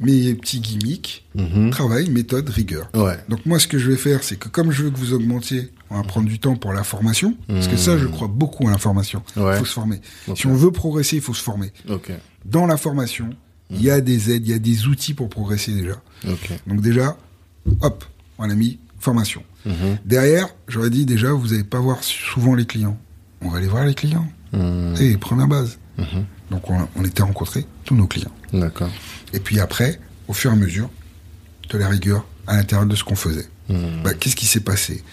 mes petits gimmicks, Mhm. travail, méthode, rigueur. Ouais. Donc moi, ce que je vais faire, c'est que comme je veux que vous augmentiez, on va prendre du temps pour la formation, parce que ça, je crois beaucoup à la formation. Il Ouais. faut se former. Si on veut progresser, il faut se former. Dans la formation, il y a des aides, il y a des outils pour progresser déjà. Donc déjà, hop, on a mis formation. Mhm. Derrière, j'aurais dit déjà, vous n'allez pas voir souvent les clients. On va aller voir les clients. C'est première base. Donc on, on était rencontrés, tous nos clients. D'accord. Et puis après, au fur et à mesure, de la rigueur à l'intérieur de ce qu'on faisait. Hmm. Bah, Qu'est-ce qui s'est passé?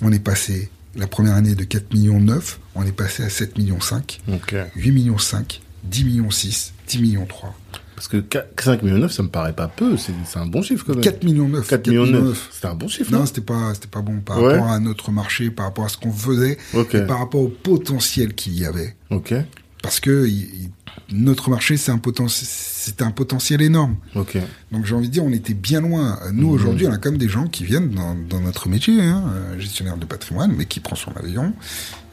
On est passé, la première année de 4 millions 9, on est passé à 7 millions 5, Ok. 8 millions 5, 10 millions 6, 10 millions 3. Parce que 5 millions 9, ça me paraît pas peu. C'est un bon chiffre quand même. 4 millions 9. 4 millions 9. C'était un bon chiffre, Non, non? c'était pas, pas bon par Ouais. rapport à notre marché, par rapport à ce qu'on faisait, Ok. et par rapport au potentiel qu'il y avait. Ok. Parce que il- notre marché, c'est un, poten- c'est un potentiel énorme. Donc j'ai envie de dire, on était bien loin. Nous, Mhm. aujourd'hui, on a quand même des gens qui viennent dans, dans notre métier, hein, gestionnaire de patrimoine, mais qui prend son avion,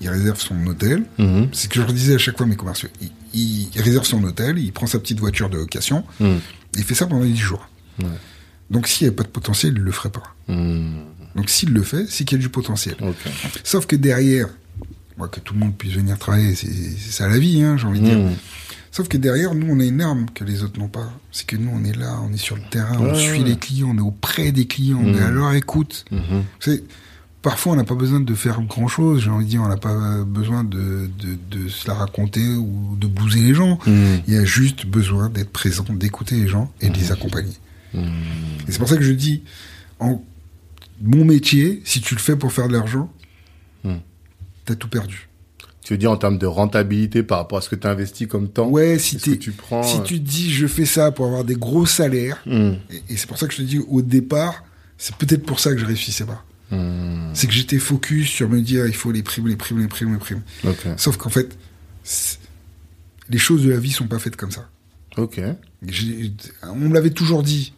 il réserve son hôtel. Mhm. C'est ce que je leur disais à chaque fois à mes commerciaux. Il, il- il réserve son hôtel, il prend sa petite voiture de location, Hmm. il fait ça pendant 10 jours. Ouais. Donc s'il n'y a pas de potentiel, il le ferait pas. Hmm. Donc s'il le fait, c'est qu'il y a du potentiel. Sauf que derrière, moi, que tout le monde puisse venir travailler, c'est ça la vie, hein, j'ai envie de dire. Hmm. Sauf que derrière, nous, on a une arme que les autres n'ont pas. C'est que nous, on est là, on est sur le terrain, on suit ouais. les clients, on est auprès des clients, on est à leur écoute. Savez, parfois, on n'a pas besoin de faire grand-chose, j'ai envie de dire, on n'a pas besoin de, de, de se la raconter ou de bouser les gens. Il y a juste besoin d'être présent, d'écouter les gens et de les accompagner. Et c'est pour ça que je dis, en mon métier, si tu le fais pour faire de l'argent, Hmm. t'as tout perdu. Tu veux dire en termes de rentabilité par rapport à ce que tu as investi comme temps Ouais, si, tu prends si euh, tu te dis je fais ça pour avoir des gros salaires, Hmm. et, et c'est pour ça que je te dis au départ, c'est peut-être pour ça que je réussissais pas. Hmm. C'est que j'étais focus sur me dire il faut les primes, les primes, les primes, les primes. Ok. Sauf qu'en fait, les choses de la vie sont pas faites comme ça. Ok. On me l'avait toujours dit.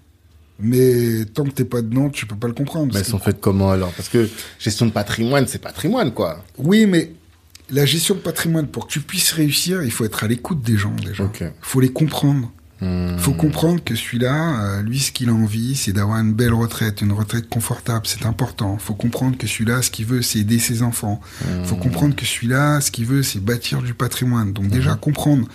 Mais tant que t'es pas dedans, tu peux pas le comprendre. Mais elles sont faites comment alors? Parce que gestion de patrimoine, c'est patrimoine quoi. Oui, mais la gestion de patrimoine, pour que tu puisses réussir, il faut être à l'écoute des gens déjà. Il faut les comprendre. Hmm. Il faut comprendre que celui-là, euh, lui, ce qu'il a envie, c'est d'avoir une belle retraite, une retraite confortable, c'est important. Il faut comprendre que celui-là, ce qu'il veut, c'est aider ses enfants. Il faut comprendre que celui-là, ce qu'il veut, c'est bâtir du patrimoine. Donc déjà, comprendre.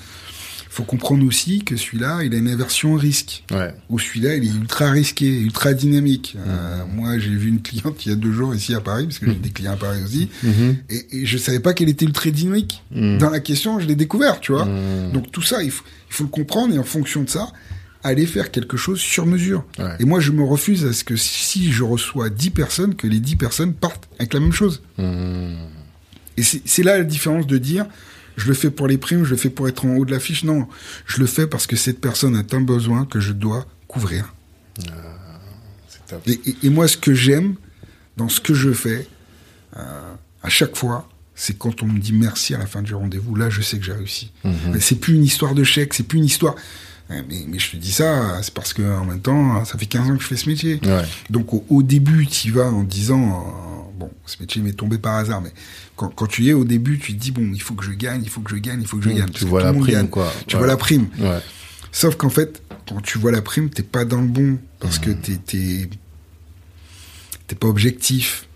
Faut comprendre aussi que celui-là, il a une aversion au risque. Ouais. Ou celui-là, il est ultra risqué, ultra dynamique. Euh, moi, j'ai vu une cliente il y a deux jours ici à Paris, parce que j'ai des clients à Paris aussi, Mhm. et, et je savais pas qu'elle était ultra dynamique. Dans la question, je l'ai découvert, tu vois. Donc tout ça, il faut, il faut le comprendre et en fonction de ça, aller faire quelque chose sur mesure. Ouais. Et moi, je me refuse à ce que si je reçois 10 personnes, que les 10 personnes partent avec la même chose. Et c'est là la différence de dire, je le fais pour les primes, je le fais pour être en haut de l'affiche. Non, je le fais parce que cette personne a un besoin que je dois couvrir. Top. Et, et- et moi, ce que j'aime dans ce que je fais, euh, à chaque fois, c'est quand on me dit merci à la fin du rendez-vous. Là, je sais que j'ai réussi. Mais C'est plus une histoire de chèque, c'est plus une histoire. Euh, Mais, mais je te dis ça, c'est parce que en même temps, ça fait 15 ans que je fais ce métier. Ouais. Donc au, au début, tu y vas en disant, euh, bon, ce métier m'est tombé par hasard, mais quand, quand tu y es au début, tu te dis, bon, il faut que je gagne, il faut que je gagne, il faut que je Mmh, gagne. tu vois la prime, gagne. quoi. Tu Ouais. vois la prime. Ouais. Sauf qu'en fait, quand tu vois la prime, t'es pas dans le bon. Parce que t'es, t'es, t'es pas objectif,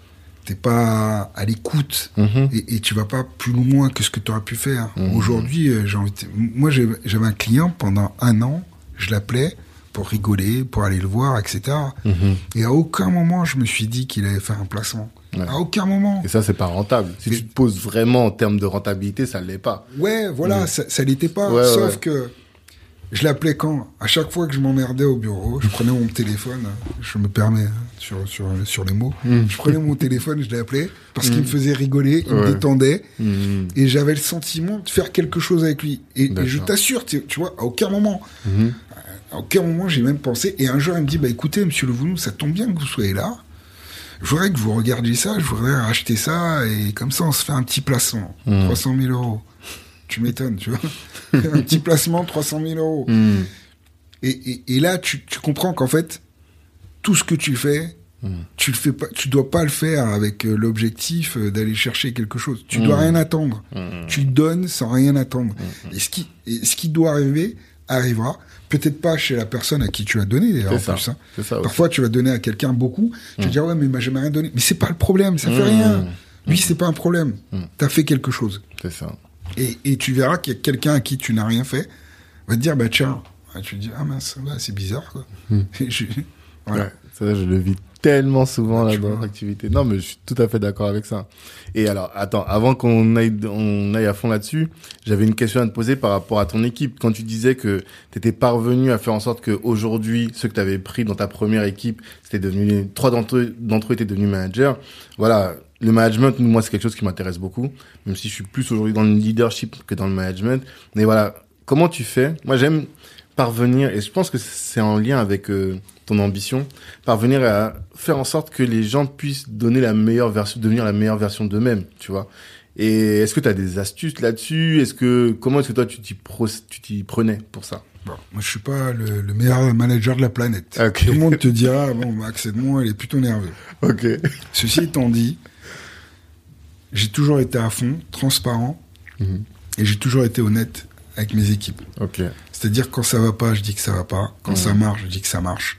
t'es pas à l'écoute, Mhm. et, et tu vas pas plus loin que ce que tu aurais pu faire. Aujourd'hui, euh, j'ai envie de- moi j'avais un client pendant un an, je l'appelais pour rigoler, pour aller le voir, etc. Mhm. Et à aucun moment je me suis dit qu'il allait faire un placement. Ouais. À aucun moment. Et ça, c'est pas rentable. Si Mais- tu te poses vraiment en termes de rentabilité, ça l'est pas. Ouais, voilà, Mhm. ça, ça l'était pas. Ouais, sauf ouais. que je l'appelais quand? À chaque fois que je m'emmerdais au bureau, je prenais mon téléphone, je me permets hein, sur, sur, sur les mots, Mhm. je prenais mon téléphone, je l'appelais parce qu'il me faisait rigoler, il me détendait. Et j'avais le sentiment de faire quelque chose avec lui. Et, je t'assure, tu, tu vois, à aucun moment, Mhm. À aucun moment j'ai même pensé. Et un jour, il me dit, bah écoutez, monsieur Levounou, ça tombe bien que vous soyez là. Je voudrais que vous regardiez ça, je voudrais racheter ça, et comme ça, on se fait un petit placement. Mhm. 300 000 euros. Tu m'étonnes, tu vois. [laughs] un petit placement, 300 000 euros. Mhm. Et, et, et là, tu, tu comprends qu'en fait, tout ce que tu fais, Mhm. tu le fais pas, tu dois pas le faire avec euh, l'objectif euh, d'aller chercher quelque chose. Tu Mhm. dois rien attendre. Tu donnes sans rien attendre. Et ce qui, et ce qui doit arriver, arrivera. Peut-être pas chez la personne à qui tu as donné, d'ailleurs, en C'est ça. plus, hein. Ça. Parfois, tu vas donner à quelqu'un beaucoup. Tu vas dire, ouais, mais il m'a jamais rien donné. Mais c'est pas le problème, ça fait Mhm. rien. Lui, c'est pas un problème. T'as fait quelque chose. C'est ça. Et, et tu verras qu'il y a quelqu'un à qui tu n'as rien fait, va te dire, bah tiens, tu te dis, ah mince, bah, c'est bizarre, quoi. [laughs] Et je- voilà. Ouais, ça, je le vis tellement souvent là dans notre activité. Non, mais je suis tout à fait d'accord avec ça. Et alors, attends, avant qu'on aille, on aille à fond là-dessus, j'avais une question à te poser par rapport à ton équipe. Quand tu disais que tu étais parvenu à faire en sorte que aujourd'hui, ceux que tu avais pris dans ta première équipe, c'était devenu trois d'entre eux, d'entre eux étaient devenus managers. Voilà, le management, moi, c'est quelque chose qui m'intéresse beaucoup, même si je suis plus aujourd'hui dans le leadership que dans le management. Mais voilà, comment tu fais? Moi, j'aime parvenir, et je pense que c'est en lien avec euh, ton ambition, parvenir à faire en sorte que les gens puissent donner la meilleure version, devenir la meilleure version d'eux-mêmes, tu vois. Et est-ce que tu as des astuces là-dessus? Est-ce que comment est-ce que toi tu t'y pro- tu t'y prenais pour ça? Bon, moi, je suis pas le, le meilleur manager de la planète. Ok. Tout le monde te dira, bon, Max Edmond, il est plutôt nerveux. Ok. Ceci étant dit, j'ai toujours été à fond, transparent, Mhm. et j'ai toujours été honnête avec mes équipes. Ok. C'est-à-dire, quand ça va pas, je dis que ça va pas. Quand ça marche, je dis que ça marche.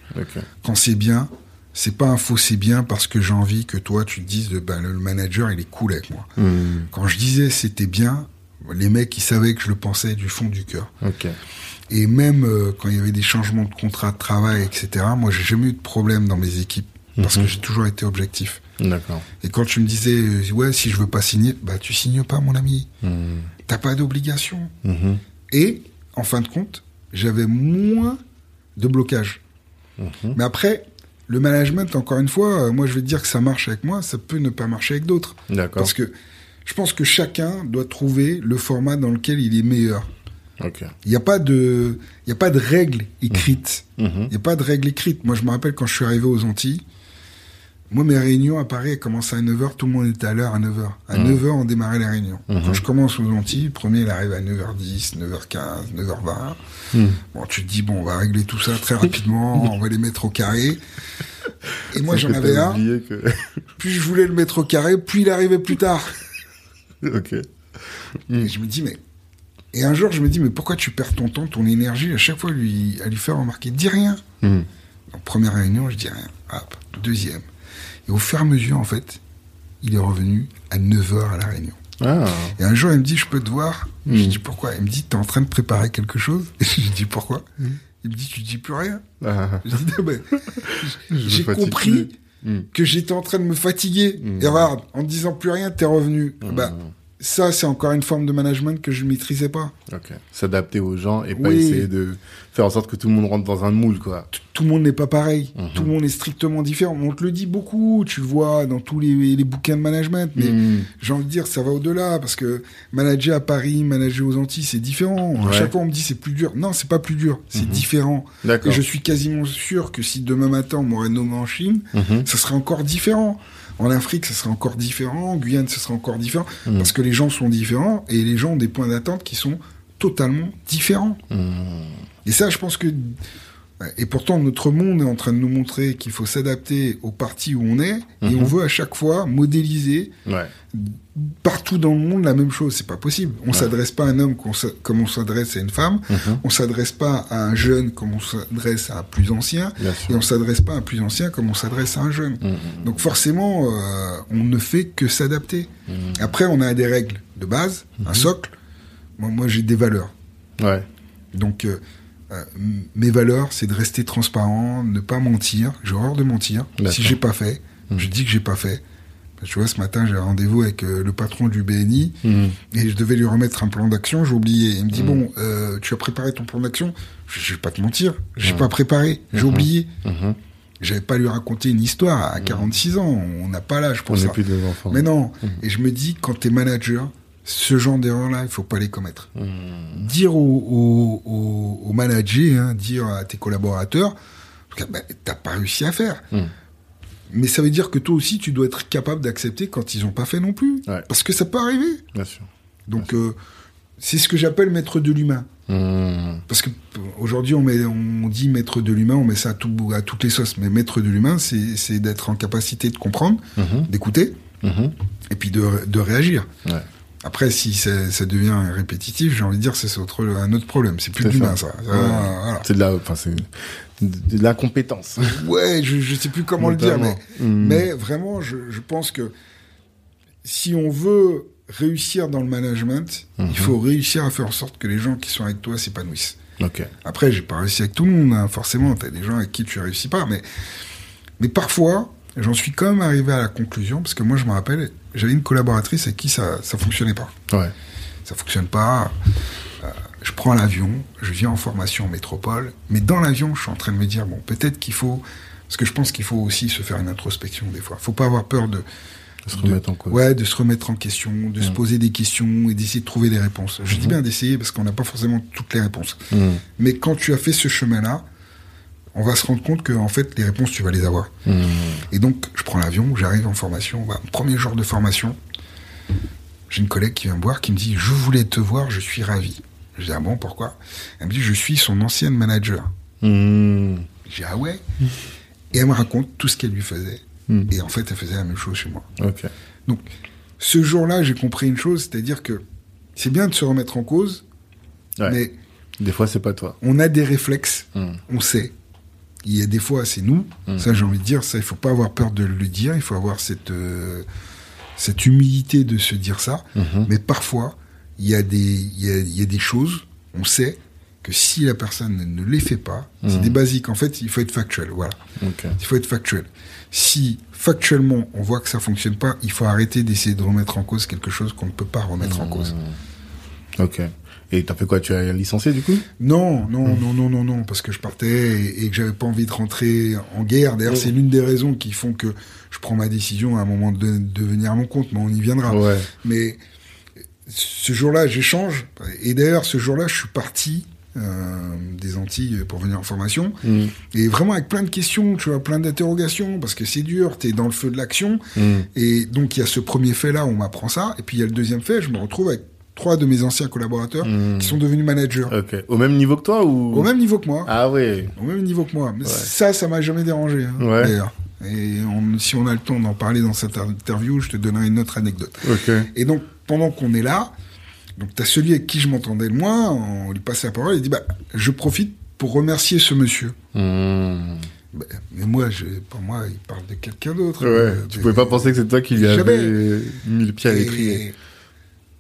Quand c'est bien, c'est pas un faux c'est bien parce que j'ai envie que toi, tu te dises, de, ben, le manager, il est cool avec moi. Hmm. Quand je disais c'était bien, les mecs, ils savaient que je le pensais du fond du cœur. Et même euh, quand il y avait des changements de contrat de travail, etc., moi, j'ai jamais eu de problème dans mes équipes parce Mhm. que j'ai toujours été objectif. D'accord. Et quand tu me disais, euh, ouais, si je veux pas signer, bah, tu signes pas, mon ami. T'as pas d'obligation. Et, en fin de compte, j'avais moins de blocage. Mhm. Mais après, le management, encore une fois, euh, moi, je vais te dire que ça marche avec moi, ça peut ne pas marcher avec d'autres. D'accord. Parce que je pense que chacun doit trouver le format dans lequel il est meilleur. Il n'y a pas de, il a pas de règles écrites. Mhm. Il n'y a pas de règles écrites. Moi, je me rappelle quand je suis arrivé aux Antilles, moi, mes réunions à Paris elles commençaient à 9h, tout le monde était à l'heure à 9h. À Mhm. 9h, on démarrait les réunions. Mhm. Quand je commence aux Antilles, le premier, il arrive à 9h10, 9h15, 9h20. Hmm. Bon, tu te dis, bon, on va régler tout ça très rapidement, [laughs] on va les mettre au carré. Et moi, j'en avais un. que- [laughs] Plus je voulais le mettre au carré, plus il arrivait plus tard. ok. Et je me dis, mais. Et un jour, je me dis, mais pourquoi tu perds ton temps, ton énergie à chaque fois à lui, à lui faire remarquer? Dis rien. Hmm. Donc, première réunion, je dis rien. Hop, deuxième. Et au fur et à mesure, en fait, il est revenu à 9h à la réunion. Ah. Et un jour, il me dit, je peux te voir Je Mm. dis, pourquoi? Il me dit, t'es en train de préparer quelque chose Et [laughs] je lui dis, pourquoi? Mm. Il me dit, tu dis plus rien. Ah. Je dis, non, [laughs] Je j'ai compris. Hmm. que j'étais en train de me fatiguer. Mm. Et regarde, en disant plus rien, t'es revenu. Hmm. Bah, ça, c'est encore une forme de management que je ne maîtrisais pas. Ok. S'adapter aux gens et pas Oui. essayer de faire en sorte que tout le monde rentre dans un moule, quoi. T- Tout le monde n'est pas pareil. Mhm. Tout le monde est strictement différent. On te le dit beaucoup, tu le vois dans tous les, les bouquins de management. Mais Hmm. j'ai envie de dire, ça va au-delà, parce que manager à Paris, manager aux Antilles, c'est différent. À chaque fois, on me dit c'est plus dur. Non, c'est pas plus dur, c'est Mhm. différent. Et je suis quasiment sûr que si demain matin on m'aurait nommé en Chine, Mhm. ça serait encore différent. En Afrique, ça serait encore différent. En Guyane, ça serait encore différent. Mhm. Parce que les gens sont différents et les gens ont des points d'attente qui sont totalement différents. Hmm. Et ça, je pense que Et pourtant, notre monde est en train de nous montrer qu'il faut s'adapter au parti où on est, et on veut à chaque fois modéliser Ouais. Partout dans le monde la même chose. C'est pas possible. On s'adresse pas à un homme comme on s'adresse à une femme. Mhm. On s'adresse pas à un jeune comme on s'adresse à un plus ancien. Et on s'adresse pas à un plus ancien comme on s'adresse à un jeune. Mhm. Donc forcément, euh, on ne fait que s'adapter. Mhm. Après, on a des règles de base, un socle. Moi, moi j'ai des valeurs. Ouais. Donc, euh, euh, mes valeurs, c'est de rester transparent, ne pas mentir. J'ai horreur de mentir. Si j'ai pas fait, je dis que j'ai pas fait. Tu vois, ce matin, j'ai un rendez-vous avec euh, le patron du BNI Mhm. et je devais lui remettre un plan d'action. J'ai oublié. Il me dit Mhm. bon, euh, tu as préparé ton plan d'action? Je je vais pas te mentir. J'ai Mhm. pas préparé. J'ai Mhm. oublié. J'avais pas lui raconter une histoire à 46 ans. On n'a pas l'âge pour ça. plus enfants. Mais non. Et je me dis, quand t'es manager, ce genre d'erreur-là, il faut pas les commettre. Dire aux managers, hein, dire à tes collaborateurs, bah, t'as pas réussi à faire. Mais ça veut dire que toi aussi, tu dois être capable d'accepter quand ils ont pas fait non plus. Ouais. Parce que ça peut arriver. Bien sûr. Donc, euh, c'est ce que j'appelle maître de l'humain. Mhm. Parce que euh, aujourd'hui, on, met- on dit maître de l'humain, on met ça à, tout, à toutes les sauces. Mais maître de l'humain, c'est c'est d'être en capacité de comprendre, Mhm. d'écouter, Mhm. et puis de, de réagir. Ouais. Après, si ça, ça devient répétitif, j'ai envie de dire, c'est autre, un autre problème. C'est plus de l'humain, ça. ça. Ouais. voilà. C'est de la, enfin, de de la compétence. [laughs] Ouais, je, je sais plus comment le dire, mais. Mhm. mais vraiment, je, je pense que si on veut réussir dans le management, Mhm. il faut réussir à faire en sorte que les gens qui sont avec toi s'épanouissent. Ok. Après, j'ai pas réussi avec tout le monde, hein, forcément. T'as des gens avec qui tu réussis pas, mais, mais parfois, j'en suis quand même arrivé à la conclusion, parce que moi, je me rappelle, j'avais une collaboratrice avec qui ça, ça fonctionnait pas. Ouais. ça fonctionne pas. Je prends l'avion, je viens en formation en métropole, mais dans l'avion, je suis en train de me dire bon, peut-être qu'il faut, parce que je pense qu'il faut aussi se faire une introspection des fois. Faut pas avoir peur de, Se de- remettre en cause. ouais, de se remettre en question, de se Mm. poser des questions et d'essayer de trouver des réponses. Je dis Mhm. bien d'essayer parce qu'on n'a pas forcément toutes les réponses. Mhm. Mais quand tu as fait ce chemin-là, on va se rendre compte que en fait les réponses tu vas les avoir. Mhm. Et donc, je prends l'avion, j'arrive en formation. Premier jour de formation, j'ai une collègue qui vient me voir, qui me dit Je voulais te voir, je suis ravi. Je dis Ah bon, pourquoi? Elle me dit Je suis son ancienne manager. Je dis Ah ouais? Et elle me raconte tout ce qu'elle lui faisait. Mhm. Et en fait, elle faisait la même chose chez moi. Donc, ce jour-là, j'ai compris une chose c'est-à-dire que c'est bien de se remettre en cause, Ouais. mais Des fois, c'est pas toi. on a des réflexes, Mhm. on sait. Il y a des fois, c'est nous. Mm. Ça, j'ai envie de dire, ça, il faut pas avoir peur de le dire. Il faut avoir cette euh, cette humilité de se dire ça. Mhm. Mais parfois, il y a des il y a, il y a des choses. On sait que si la personne ne les fait pas, c'est Mm. des basiques. En fait, il faut être factuel. Voilà, il faut être factuel. Si factuellement on voit que ça fonctionne pas, il faut arrêter d'essayer de remettre en cause quelque chose qu'on ne peut pas remettre en cause. Mhm. Ok. Et t'as fait quoi Tu as licencié du coup? Non, non, non, non, non, non, parce que je partais et, et que j'avais pas envie de rentrer en guerre. D'ailleurs, c'est l'une des raisons qui font que je prends ma décision à un moment de, de venir à mon compte, mais on y viendra. Ouais. Mais ce jour-là, j'échange. Et d'ailleurs, ce jour-là, je suis parti euh, des Antilles pour venir en formation. Mhm. Et vraiment avec plein de questions, tu vois, plein d'interrogations, parce que c'est dur, t'es dans le feu de l'action. Mhm. Et donc, il y a ce premier fait-là, on m'apprend ça. Et puis, il y a le deuxième fait, je me retrouve avec trois de mes anciens collaborateurs Mhm. qui sont devenus managers. Ok. Au même niveau que toi ou? Au même niveau que moi. Ah ouais. Au même niveau que moi. Mais Ouais. ça, ça m'a jamais dérangé, hein, Ouais. d'ailleurs. Et on- si on a le temps d'en parler dans cette interview, je te donnerai une autre anecdote. Ok. Et donc, pendant qu'on est là, donc t'as celui avec qui je m'entendais le moins, on lui passe la parole, il dit, bah, je profite pour remercier ce monsieur. Mhm. Bah, mais moi, je, pour moi, il parle de quelqu'un d'autre. Ouais. Euh, Tu mais- pouvais pas penser que c'est toi qui lui avais mis le pied à l'étrier.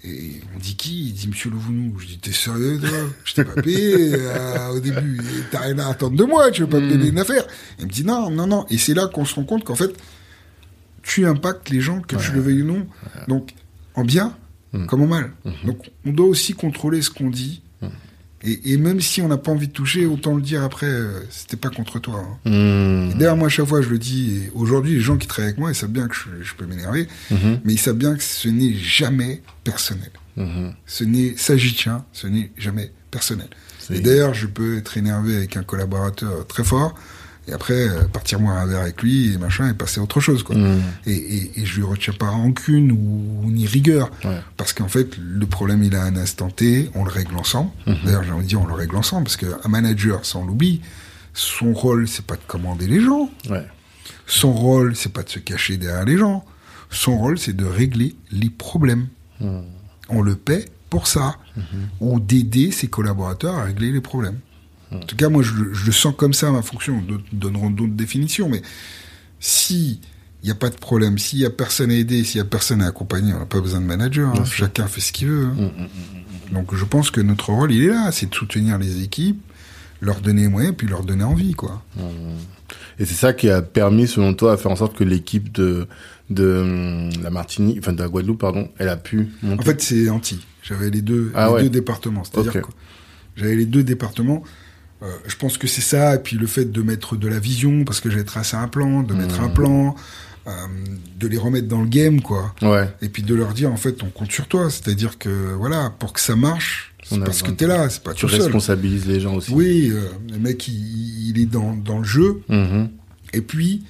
Et, et on dit qui? Il dit Monsieur Louvonou. Je dis T'es sérieux toi? Je t'ai pas payé euh, au début. T'as rien à attendre de moi. Tu veux pas me donner une affaire Il me dit non, non, non. Et c'est là qu'on se rend compte qu'en fait, tu impactes les gens, que tu le veuilles ou non. Donc, en bien Mm. comme mal. Mhm. Donc, on doit aussi contrôler ce qu'on dit. Mm. Et, et même si on n'a pas envie de toucher, autant le dire après. euh, C'était pas contre toi. hein. Mhm. Et D'ailleurs, moi, à chaque fois, je le dis. Aujourd'hui, les gens qui travaillent avec moi, ils savent bien que je, je peux m'énerver mais ils savent bien que ce n'est jamais personnel. Ce n'est s'agitien, ce n'est jamais personnel. Et d'ailleurs, je peux être énervé avec un collaborateur très fort, et après euh, partir boire un verre avec lui et machin et passer à autre chose quoi. Mhm. Et, et, et je lui retiens pas rancune ou, ni rigueur, Ouais. parce qu'en fait le problème il a un instant T, on le règle ensemble. Mhm. D'ailleurs j'ai envie de dire on le règle ensemble parce qu'un manager, ça on l'oublie, Son rôle, c'est pas de commander les gens. Ouais. Son rôle, c'est pas de se cacher derrière les gens. Son rôle, c'est de régler les problèmes. Hmm. On le paie pour ça. Mhm. Ou d'aider ses collaborateurs à régler les problèmes. Hmm. En tout cas, moi, je, je le sens comme ça, ma fonction. D'autres donneront d'autres définitions. Mais si il n'y a pas de problème, s'il n'y a personne à aider, s'il n'y a personne à accompagner, on n'a pas besoin de manager. hein. Chacun fait ce qu'il veut. hein. Hmm, hmm. Donc, je pense que notre rôle, il est là. C'est de soutenir les équipes, leur donner les moyens, puis leur donner envie, quoi. Et c'est ça qui a permis, selon toi, à faire en sorte que l'équipe de, de la Martinique, enfin de la Guadeloupe, pardon, elle a pu monter? En fait, c'est anti. J'avais les deux, Ah les ouais. deux départements. C'est-à-dire Ok. que j'avais les deux départements. Euh, je pense que c'est ça, et puis le fait de mettre de la vision, parce que j'ai tracé un plan, de mettre un plan, euh, de les remettre dans le game, quoi. ouais, Et puis de leur dire, en fait, on compte sur toi. C'est-à-dire que, voilà, pour que ça marche, c'est parce que t'es là, c'est pas tu tout seul. responsabilises les gens aussi. Oui, euh, le mec, il, il est dans, dans le jeu, Mhm. et puis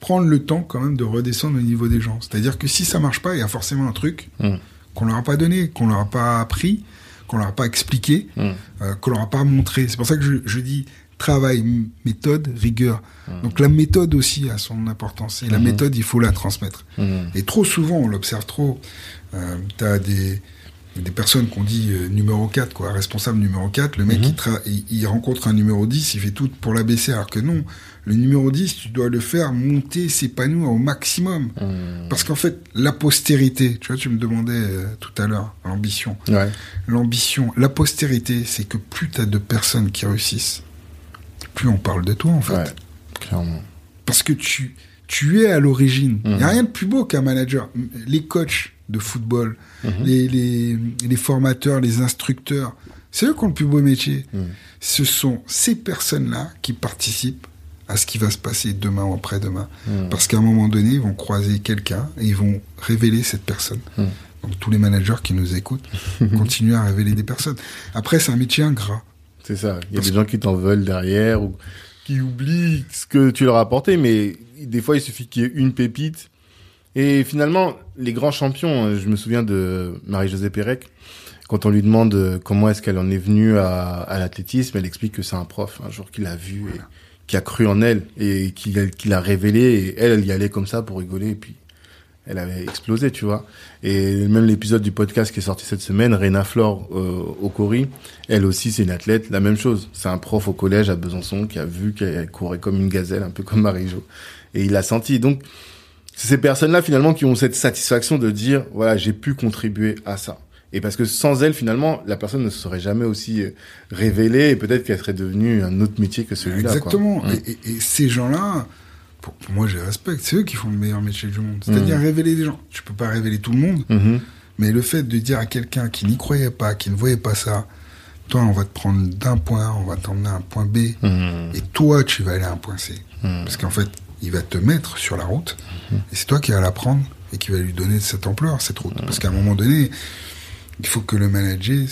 prendre le temps quand même de redescendre au niveau des gens. C'est-à-dire que si ça marche pas, il y a forcément un truc Mhm. qu'on leur a pas donné, qu'on leur a pas appris, qu'on leur a pas expliqué, Mhm. euh, qu'on leur a pas montré. C'est pour ça que je, je dis travail, méthode, rigueur. Donc la méthode aussi a son importance. Et la Mhm. méthode, il faut la transmettre. Et trop souvent, on l'observe trop. Euh, T'as des des personnes qu'on dit euh, numéro 4, quoi, responsable numéro 4, le mec, Mhm. il, tra- il, il rencontre un numéro 10, il fait tout pour l'abaisser, alors que non, le numéro 10, tu dois le faire monter, s'épanouir au maximum. Mhm. Parce qu'en fait, la postérité, tu vois, tu me demandais euh, tout à l'heure, l'ambition. Ouais. L'ambition, la postérité, c'est que plus t'as de personnes qui réussissent, plus on parle de toi, en fait. Ouais. Clairement. Parce que tu, tu es à l'origine. Il n'y a Mhm. rien de plus beau qu'un manager. Les coachs de football, Mhm. les, les, les formateurs, les instructeurs, c'est eux qui ont le plus beau métier. Mhm. Ce sont ces personnes-là qui participent à ce qui va se passer demain ou après-demain. Parce qu'à un moment donné, ils vont croiser quelqu'un et ils vont révéler cette personne. Donc tous les managers qui nous écoutent, [laughs] continuent à révéler des personnes. Après, c'est un métier ingrat. C'est ça. Il y a Parce des gens qui t'en veulent derrière ou qui oublient ce que tu leur as apporté, mais des fois, il suffit qu'il y ait une pépite. Et finalement, les grands champions, euh, je me souviens de Marie-Josée Pérec, quand on lui demande euh, comment est-ce qu'elle en est venue à, à l'athlétisme, elle explique que c'est un prof, un jour qui l'a vu et qui a cru en elle et qui, l'a- qui l'a révélé et elle, elle y allait comme ça pour rigoler et puis elle avait explosé, tu vois. Et même l'épisode du podcast qui est sorti cette semaine, Rena Flore euh, Okori, elle aussi c'est une athlète, la même chose. C'est un prof au collège à Besançon qui a vu qu'elle courait comme une gazelle, un peu comme Marie-Jo. Et il l'a senti. Donc, c'est ces personnes-là finalement qui ont cette satisfaction de dire, voilà, j'ai pu contribuer à ça. Et parce que sans elle, finalement, la personne ne se serait jamais aussi euh, révélée et peut-être qu'elle serait devenue un autre métier que celui-là. Exactement. Mm. Et, et- et ces gens-là, pour, pour moi, je les respecte. C'est eux qui font le meilleur métier du monde. C'est-à-dire Mm. révéler des gens. Tu peux pas révéler tout le monde, Mhm. mais le fait de dire à quelqu'un qui n'y croyait pas, qui ne voyait pas ça, toi, on va te prendre d'un point A, on va t'emmener à un point B, Mhm. et toi, tu vas aller à un point C. Parce qu'en fait, il va te mettre sur la route, et c'est toi qui vas la prendre et qui va lui donner cette ampleur, cette route. Parce qu'à un moment donné, il faut que le manager,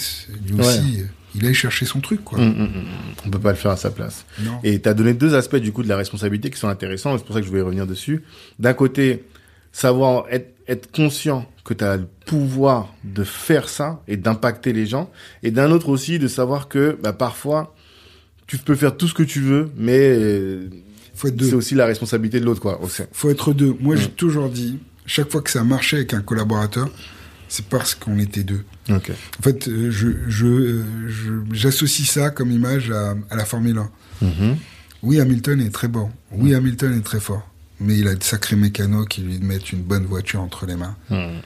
lui aussi, il aille chercher son truc, quoi. Mhm, mhm, mhm. On peut pas le faire à sa place. Non. Et tu as donné deux aspects du coup de la responsabilité qui sont intéressants, et c'est pour ça que je voulais revenir dessus. D'un côté, savoir être, être conscient que tu as le pouvoir de faire ça et d'impacter les gens, et d'un autre aussi de savoir que bah, parfois tu peux faire tout ce que tu veux, mais faut être c'est deux. aussi la responsabilité de l'autre quoi. aussi. faut être deux. Moi, j'ai Mm. toujours dit, chaque fois que ça marchait avec un collaborateur, c'est parce qu'on était deux. En fait, euh, je, je, je- j'associe ça comme image à, à la Formule 1. Mhm. Oui, Hamilton est très bon. Oui, Hamilton est très fort. Mais il a de sacrés mécanos qui lui mettent une bonne voiture entre les mains. Mhm.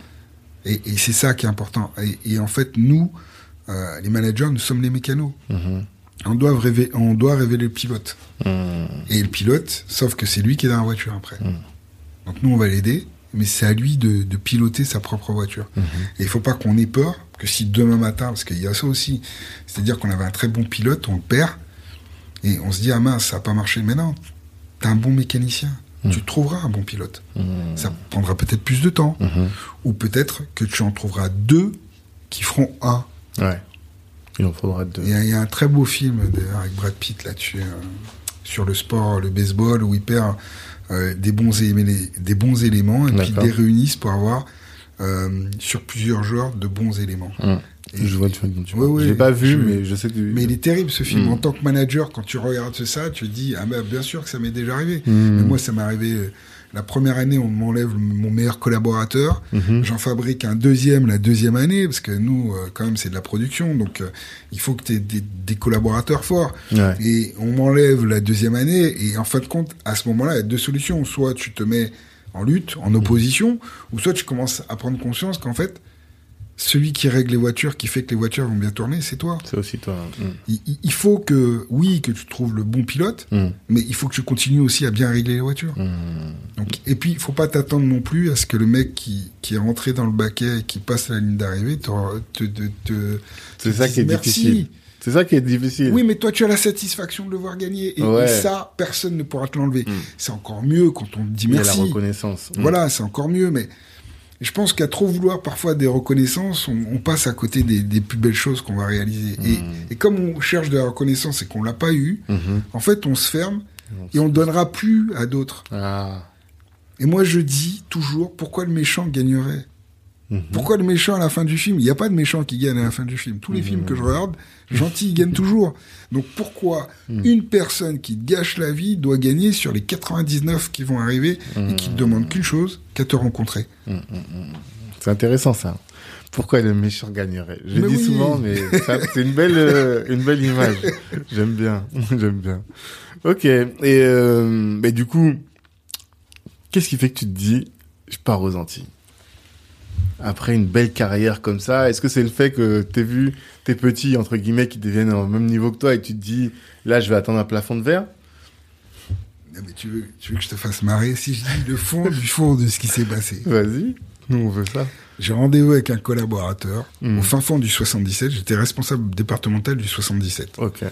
Et, et c'est ça qui est important. Et, et en fait, nous, euh, les managers, nous sommes les mécanos. Mhm. On doit, révéler, on doit révéler le pilote. Mhm. Et le pilote, sauf que c'est lui qui est dans la voiture après. Mm. Donc nous, on va l'aider, mais c'est à lui de, de piloter sa propre voiture. Mhm. Et il faut pas qu'on ait peur que si demain matin, parce qu'il y a ça aussi, c'est-à-dire qu'on avait un très bon pilote, on le perd, et on se dit, ah mince, ça n'a pas marché. Mais non, t'as un bon mécanicien, tu trouveras un bon pilote. Ça prendra peut-être plus de temps, ou peut-être que tu en trouveras deux qui feront un. Ouais. Il en faudra deux. Il y, a- il y a un très beau film d'ailleurs avec Brad Pitt là-dessus, euh, sur le sport, le baseball, où il perd euh, des, bons éléments, des bons éléments et puis ils les réunissent pour avoir euh, sur plusieurs genres de bons éléments. Mhm. je vois le film tu vois. l'ai pas vu, mais je sais que. Mais il est terrible ce film. Mm. En tant que manager, quand tu regardes ça, tu te dis ah ben bien sûr que ça m'est déjà arrivé. Mm. Mais moi, ça m'est arrivé. La première année, on m'enlève mon meilleur collaborateur. Mm-hmm. J'en fabrique un deuxième la deuxième année, parce que nous, euh, quand même, c'est de la production. Donc, euh, il faut que tu aies des, collaborateurs forts. Et on m'enlève la deuxième année. Et en fin de compte, à ce moment-là, il y a deux solutions. Soit tu te mets en lutte, en opposition, ou soit tu commences à prendre conscience qu'en fait, celui qui règle les voitures, qui fait que les voitures vont bien tourner, c'est toi. C'est aussi toi. Mm. Il, faut que, oui, que tu trouves le bon pilote, mm. mais il faut que tu continues aussi à bien régler les voitures. Mm. Donc, et puis, il faut pas t'attendre non plus à ce que le mec qui, qui est rentré dans le baquet et qui passe la ligne d'arrivée te, te, te, C'est ça qui est difficile. C'est ça qui est difficile. Oui, mais toi, tu as la satisfaction de le voir gagner. Et, ça, personne ne pourra te l'enlever. C'est encore mieux quand on te dit merci. Il y a la reconnaissance. Voilà, c'est encore mieux, mais je pense qu'à trop vouloir parfois des reconnaissances, on, passe à côté des, plus belles choses qu'on va réaliser. Et, mmh. comme on cherche de la reconnaissance et qu'on l'a pas eu, mmh. en fait, on se ferme et on donnera plus à d'autres. Ah. Et moi, je dis toujours, pourquoi le méchant gagnerait? Mhm. Pourquoi le méchant à la fin du film? Il n'y a pas de méchant qui gagne à la fin du film. Tous les films que je regarde, gentil gagne toujours. Donc pourquoi mhm. une personne qui gâche la vie doit gagner sur les 99 qui vont arriver et qui ne mhm. demandent qu'une chose, qu'à te rencontrer C'est intéressant ça. Pourquoi le méchant gagnerait? Je le dis souvent, mais c'est une belle, euh, une belle image. J'aime bien, [laughs] j'aime bien. Ok. Et euh, mais du coup, qu'est-ce qui fait que tu te dis, je pars aux Antilles? Après une belle carrière comme ça Est-ce que c'est le fait que tu vu tes petits, entre guillemets, qui deviennent au même niveau que toi et tu te dis, là, je vais attendre un plafond de verre? Mais tu veux, tu veux que je te fasse marrer? Si je dis le fond du fond de ce qui s'est passé Vas-y, nous on veut ça. J'ai rendez-vous avec un collaborateur hmm. au fin fond du 77. J'étais responsable départemental du 77. Ok.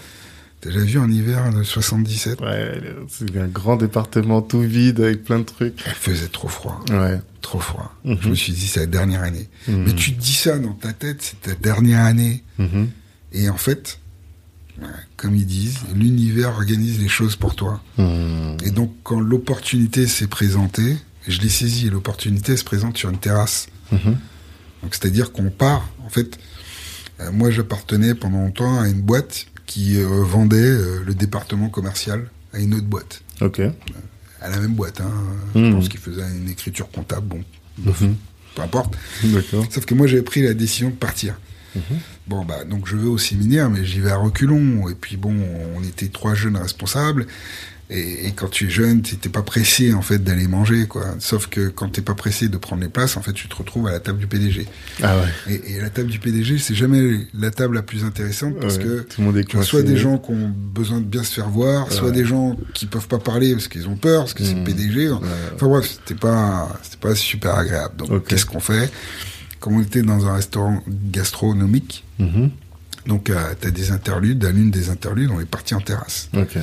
T'as vu en hiver le 77 Ouais, c'est un grand département tout vide avec plein de trucs. Il faisait trop froid. Ouais. Trop froid. Mhm. Je me suis dit, c'est la dernière année. Mhm. Mais tu te dis ça dans ta tête, c'est ta dernière année. Mhm. Et en fait, comme ils disent, l'univers organise les choses pour toi. Et donc, quand l'opportunité s'est présentée, je l'ai saisie l'opportunité se présente sur une terrasse. Donc, c'est-à-dire qu'on part, en fait, euh, moi, j'appartenais pendant longtemps à une boîte qui euh, vendait euh, le département commercial à une autre boîte. Ok. Euh, à la même boîte. Hein. Je hmm. pense qu'il faisait une écriture comptable. Bon, mhm. peu importe. Sauf que moi, j'avais pris la décision de partir. Mhm. Bon, bah, donc je vais au séminaire, mais j'y vais à reculons. Et puis bon, on était trois jeunes responsables. Et, quand tu es jeune, tu n'es pas pressé en fait d'aller manger, quoi. Sauf que quand t'es pas pressé de prendre les places, en fait, tu te retrouves à la table du PDG. Ah ouais. Et, la table du PDG, c'est jamais la table la plus intéressante parce que tout le monde est soit des gens qui ont besoin de bien se faire voir, soit des gens qui peuvent pas parler parce qu'ils ont peur, parce que c'est le mmh. PDG. Enfin bref, c'était pas, c'était pas super agréable. Donc qu'est-ce qu'on fait? Comme on était dans un restaurant gastronomique, mmh. donc euh, tu as des interludes. À l'une des interludes, on est parti en terrasse. Ok.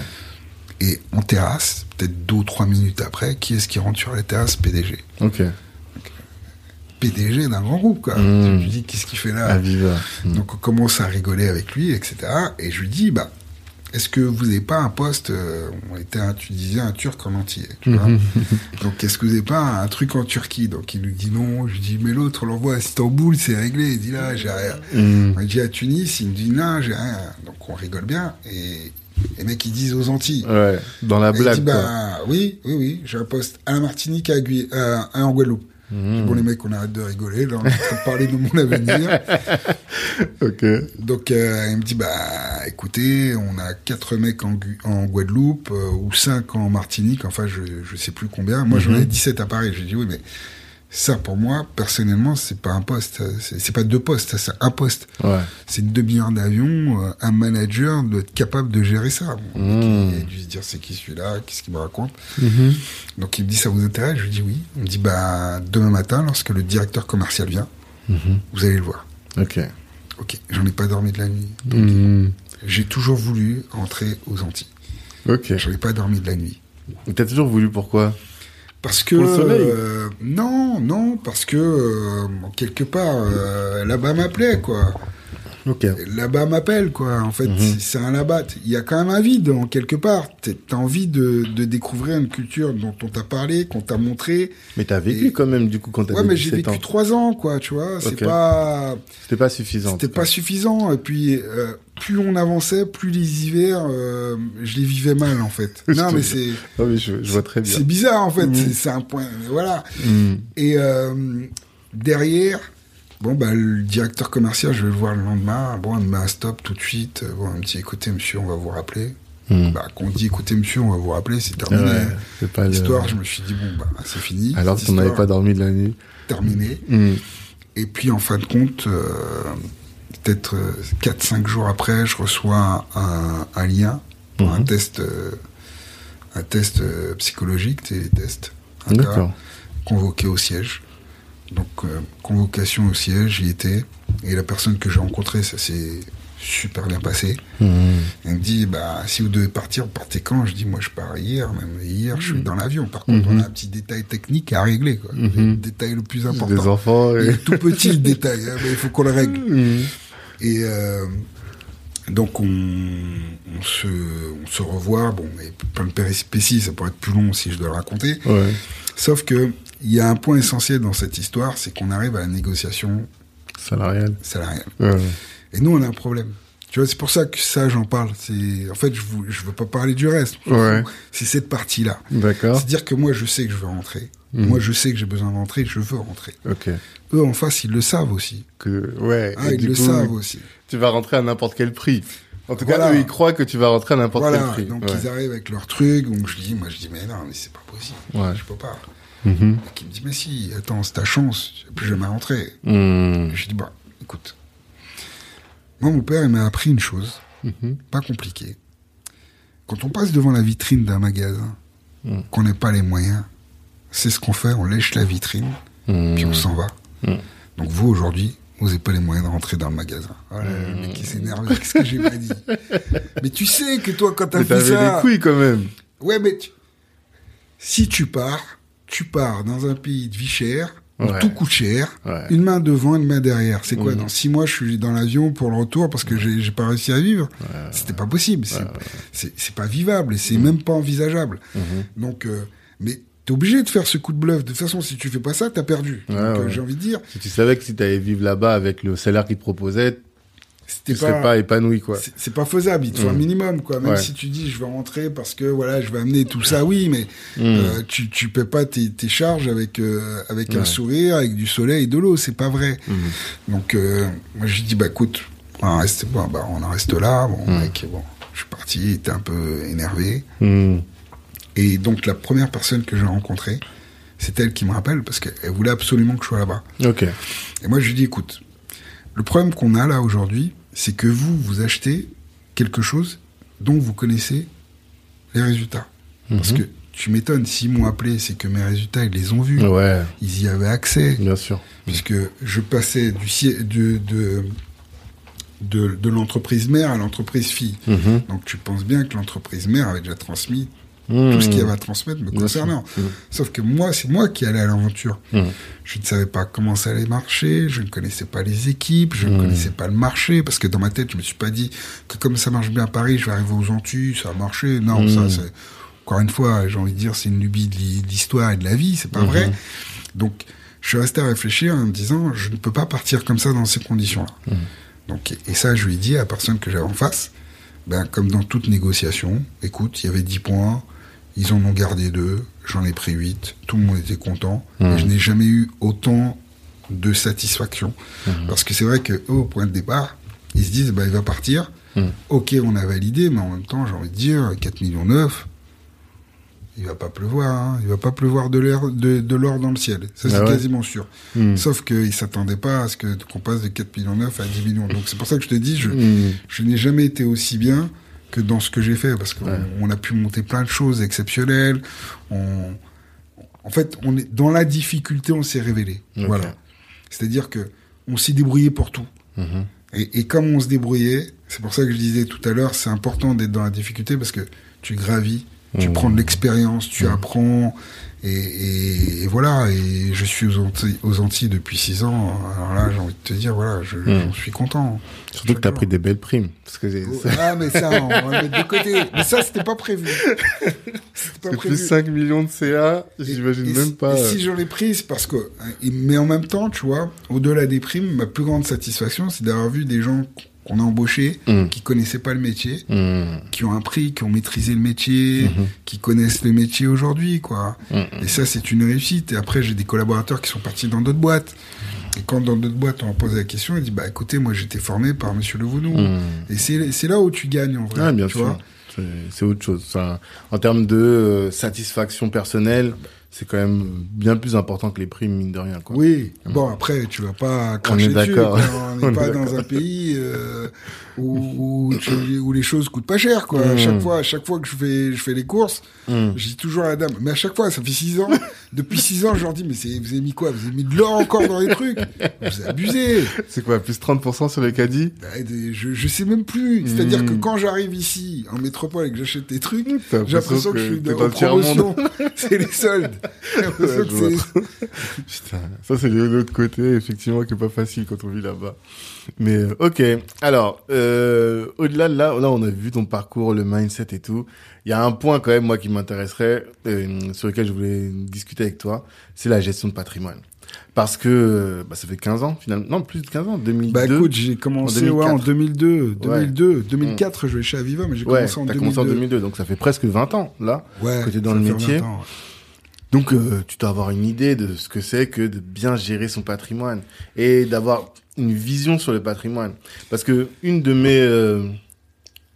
Et en terrasse, peut-être deux ou trois minutes après, qui est-ce qui rentre sur la terrasse? PDG. Ok. PDG d'un grand groupe, quoi. Mmh. Je lui dis, qu'est-ce qu'il fait là? Mmh. Donc on commence à rigoler avec lui, etc. Et je lui dis, bah, est-ce que vous n'avez pas un poste, euh, on était, un, tu disais, un Turc en entier, tu vois? [laughs] Donc est-ce que vous n'avez pas un truc en Turquie? Donc il nous dit non. Je lui dis, mais l'autre, on l'envoie à Istanbul, c'est réglé. Il dit là, j'ai rien. Mmh. On dit à Tunis, il me dit non, j'ai rien. Donc on rigole bien. Et les mecs, ils disent aux Antilles. Ouais, dans la blague. Dit, bah, oui, oui, oui, j'ai un poste à la Martinique, à euh, en Guadeloupe. Mmh. Bon, les mecs, on arrête de rigoler. Là, on est en train de parler de mon avenir. [laughs] ok. Donc, euh, il me dit, bah, écoutez, on a quatre mecs en, en Guadeloupe euh, ou cinq en Martinique. Enfin, je, je sais plus combien. Moi, j'en mmh. ai 17 à Paris. J'ai dit, oui, mais ça, pour moi, personnellement, c'est pas un poste. C'est pas deux postes, c'est un poste. Ouais. C'est une demi-heure d'avion. Euh, un manager doit être capable de gérer ça. Mmh. Il a dû se dire, c'est qui celui-là Qu'est-ce qu'il me raconte mmh. Donc, il me dit, ça vous intéresse? Je lui dis oui. Il me dit, bah, demain matin, lorsque le directeur commercial vient, mmh. vous allez le voir. Ok. Ok. J'en ai pas dormi de la nuit. Donc, j'ai toujours voulu entrer aux Antilles. Ok. J'en ai pas dormi de la nuit. T'as toujours voulu pourquoi? Parce que euh, non, non, parce que euh, quelque part euh, là-bas m'appelait quoi. Là-bas m'appelle, quoi. En fait, mhm. c'est un là-bas. Il y a quand même un vide, en quelque part. T'as envie de, de, découvrir une culture dont on t'a parlé, qu'on t'a montré. Mais t'as vécu quand même, du coup, quand t'as Ouais, mais j'ai vécu trois ans, quoi, tu vois. C'est pas... C'était pas suffisant. C'était pas suffisant. Et puis, euh, plus on avançait, plus les hivers, euh, je les vivais mal, en fait. [laughs] non, mais c'est... Non, mais je, vois très bien. C'est bizarre, en fait. Mhm. C'est un point... Voilà. Mhm. Et euh, derrière Bon, bah, le directeur commercial, je vais le voir le lendemain. Bon, il me met un stop tout de suite. Bon, il me dit, écoutez, monsieur, on va vous rappeler. Hmm. Bah, qu'on dit, écoutez, monsieur, on va vous rappeler, c'est terminé. L'histoire, je me suis dit, bon, bah, c'est fini. Alors qu'on n'avait pas dormi de la nuit. Terminé. Hmm. Et puis, en fin de compte, euh, peut-être 4-5 euh, jours après, je reçois un, lien pour un hmm. test, euh, un test psychologique, télétest. D'accord. Convoqué au siège. Donc, euh, convocation au siège, j'y étais. Et la personne que j'ai rencontrée, ça s'est super bien passé. Mmh. Elle me dit, bah, si vous devez partir, partez quand? Je dis, moi, je pars hier, même hier, je suis mmh. dans l'avion. Par contre, on a mmh. un petit détail technique à régler, quoi. Le détail le plus important. Des enfants. Et... tout petit, le [laughs] détail, hein, mais il faut qu'on le règle. Et euh, donc, on, on, se, on se revoit. Bon, mais plein de péripéties, ça pourrait être plus long si je dois le raconter. Ouais. Sauf que il y a un point essentiel dans cette histoire, c'est qu'on arrive à la négociation salariale. Salariale. Et nous, on a un problème. Tu vois, c'est pour ça que ça, j'en parle. C'est, en fait, je ne veux pas parler du reste. C'est cette partie-là. D'accord. C'est-à-dire que moi, je sais que je veux rentrer. Hmm. Moi, je sais que j'ai besoin de rentrer, je veux rentrer. Ok. Eux, en face, ils le savent aussi. Que, ouais. Ah, ils le savent aussi. Tu vas rentrer à n'importe quel prix. En tout cas, eux, ils croient que tu vas rentrer à n'importe quel prix. Donc, ils arrivent avec leur truc. Donc, je dis, moi, je dis, mais non, mais c'est pas possible. Ouais. Je peux pas. Mhm. Qui me dit, mais si, attends, c'est ta chance, tu plus jamais rentrer. Mm. Je dis, bah, écoute. Moi, mon père, il m'a appris une chose, mhm. pas compliquée. Quand on passe devant la vitrine d'un magasin, mm. qu'on n'ait pas les moyens, c'est ce qu'on fait, on lèche la vitrine, puis on s'en va. Donc vous, aujourd'hui, vous n'avez pas les moyens de rentrer dans le magasin. Oh le mec qui s'énerve, qu'est-ce que j'ai pas dit [laughs] Mais tu sais que toi, quand t'as fait ça... des couilles, quand même. Ouais, mais si tu pars, tu pars dans un pays de vie chère, où tout coûte cher, une main devant, une main derrière. C'est quoi mmh. Dans six mois, je suis dans l'avion pour le retour parce que j'ai pas réussi à vivre. C'était pas possible. C'est pas vivable et c'est mmh. même pas envisageable. Mmh. Donc, euh, mais t'es obligé de faire ce coup de bluff. De toute façon, si tu fais pas ça, t'as perdu. Euh, j'ai envie de dire. Si tu savais que si t'allais vivre là-bas avec le salaire qu'ils te proposait, tu pas, pas épanoui quoi. C'est pas faisable, il te faut un mm. minimum quoi. Même si tu dis je vais rentrer parce que voilà je vais amener tout ça, oui, mais mm. euh, tu tu paies pas tes, tes charges avec euh, avec un sourire, avec du soleil et de l'eau, c'est pas vrai. Mm. Donc euh, moi je dis bah écoute, on en reste bon, bah on en reste là, bon mec, bon, je suis parti, il était un peu énervé. Et donc la première personne que j'ai rencontrée, c'est elle qui me rappelle parce qu'elle voulait absolument que je sois là-bas. Ok. Et moi je lui dis écoute le problème qu'on a là aujourd'hui, c'est que vous, vous achetez quelque chose dont vous connaissez les résultats. Parce mhm. que tu m'étonnes, s'ils m'ont appelé, c'est que mes résultats, ils les ont vus. Ouais. Ils y avaient accès. Bien sûr. Puisque je passais du de, de, de, de l'entreprise mère à l'entreprise fille. Mhm. Donc tu penses bien que l'entreprise mère avait déjà transmis tout ce qu'il y avait à transmettre me concernant. Mmh. Sauf que moi, c'est moi qui allais à l'aventure. Mmh. Je ne savais pas comment ça allait marcher, je ne connaissais pas les équipes, je ne mmh. connaissais pas le marché, parce que dans ma tête, je me suis pas dit que comme ça marche bien à Paris, je vais arriver aux Antilles, ça va marcher. Non, ça, c'est, encore une fois, j'ai envie de dire, c'est une lubie de l'histoire et de la vie, c'est pas vrai. Donc, je suis resté à réfléchir en me disant, je ne peux pas partir comme ça dans ces conditions-là. Donc, et ça, je lui ai dit à la personne que j'avais en face, ben, comme dans toute négociation, écoute, il y avait 10 points, ils en ont gardé deux, j'en ai pris huit, tout le monde était content. Mmh. je n'ai jamais eu autant de satisfaction. Mmh. Parce que c'est vrai que au point de départ, ils se disent, bah, il va partir. Mmh. Ok, on a validé, mais en même temps, j'ai envie de dire, 4 millions 9, il va pas pleuvoir, hein. il va pas pleuvoir de l'or de, dans le ciel. Ça, c'est ah quasiment sûr. Sauf qu'ils s'attendaient pas à ce que, qu'on passe de 4 millions 9 à 10 millions. Donc, c'est pour ça que je te dis, je, je n'ai jamais été aussi bien que dans ce que j'ai fait, parce qu'on a pu monter plein de choses exceptionnelles. On, en fait, on est dans la difficulté, on s'est révélé. Voilà. C'est-à-dire que on s'est débrouillé pour tout. Mm-hmm. Et, et, comme on se débrouillait, c'est pour ça que je disais tout à l'heure, c'est important d'être dans la difficulté parce que tu gravis Tu prends de l'expérience, tu apprends. Et, et, voilà, et je suis aux Antilles, aux Antilles depuis six ans. Alors là, j'ai envie de te dire, voilà, je, j'en suis content. Surtout que t'as pris des belles primes. Parce que j'ai- Ah, mais ça, on va le mettre de côté. Mais ça, c'était pas prévu. C'était pas C'est prévu. plus 5 millions de CA, j'imagine et même pas. et euh, si j'en ai pris, c'est parce que. et- Mais en même temps, tu vois, au-delà des primes, ma plus grande satisfaction, c'est d'avoir vu des gens qu'on a embauchés, Mm. qui connaissaient pas le métier, hmm, qui ont appris, qui ont maîtrisé le métier, Mhm. qui connaissent le métier aujourd'hui, quoi. hmm, Et ça, c'est une réussite. Et après, j'ai des collaborateurs qui sont partis dans d'autres boîtes. Et quand dans d'autres boîtes, on leur pose la question, ils disent, bah écoutez, moi, j'étais formé par Monsieur Levounou. hmm. Et c'est là où tu gagnes, en vrai. Ah, bien tu sûr. vois. C'est- autre chose. En termes de euh, satisfaction personnelle, c'est quand même bien plus important que les primes, mine de rien. Quoi. Oui, bon après tu vas pas cracher [laughs] est dessus. On On n'est est pas dans un pays euh, où, où, tu- où les choses coûtent pas cher quoi. À Mm. chaque fois, à chaque fois que je fais je fais les courses, Hmm. je dis toujours à la dame. Mais à chaque fois, ça fait six ans. [laughs] Depuis six ans, je leur dis mais c'est vous avez mis quoi? Vous avez mis de l'or encore dans les trucs? Vous abusez. C'est quoi, plus 30% sur les caddies? Bah, Je je sais même plus. C'est-à-dire que quand j'arrive ici en métropole et que j'achète des trucs, j'ai l'impression que, je suis en dans tiers-monde. promotion. [laughs] c'est les soldes. Ouais, que [laughs] Putain, ça c'est de l'autre côté, effectivement, qui est pas facile quand on vit là-bas. Mais euh, ok, alors, euh, au-delà de là, là on a vu ton parcours, le mindset et tout. Il y a un point quand même, moi, qui m'intéresserait, euh, sur lequel je voulais discuter avec toi, c'est la gestion de patrimoine. Parce que euh, bah, ça fait 15 ans, finalement. Non, plus de 15 ans, 2002. Bah écoute, j'ai commencé En ouais, en 2004. 2002, 2002, 2004, je vais chez Aviva, mais j'ai ouais, commencé en t'as 2002. commencé en 2002, donc ça fait presque 20 ans, là. Ouais, que t'es dans ça le métier. 20 ans, ouais. Donc, euh, tu dois avoir une idée de ce que c'est que de bien gérer son patrimoine et d'avoir une vision sur le patrimoine. Parce que une de mes, euh,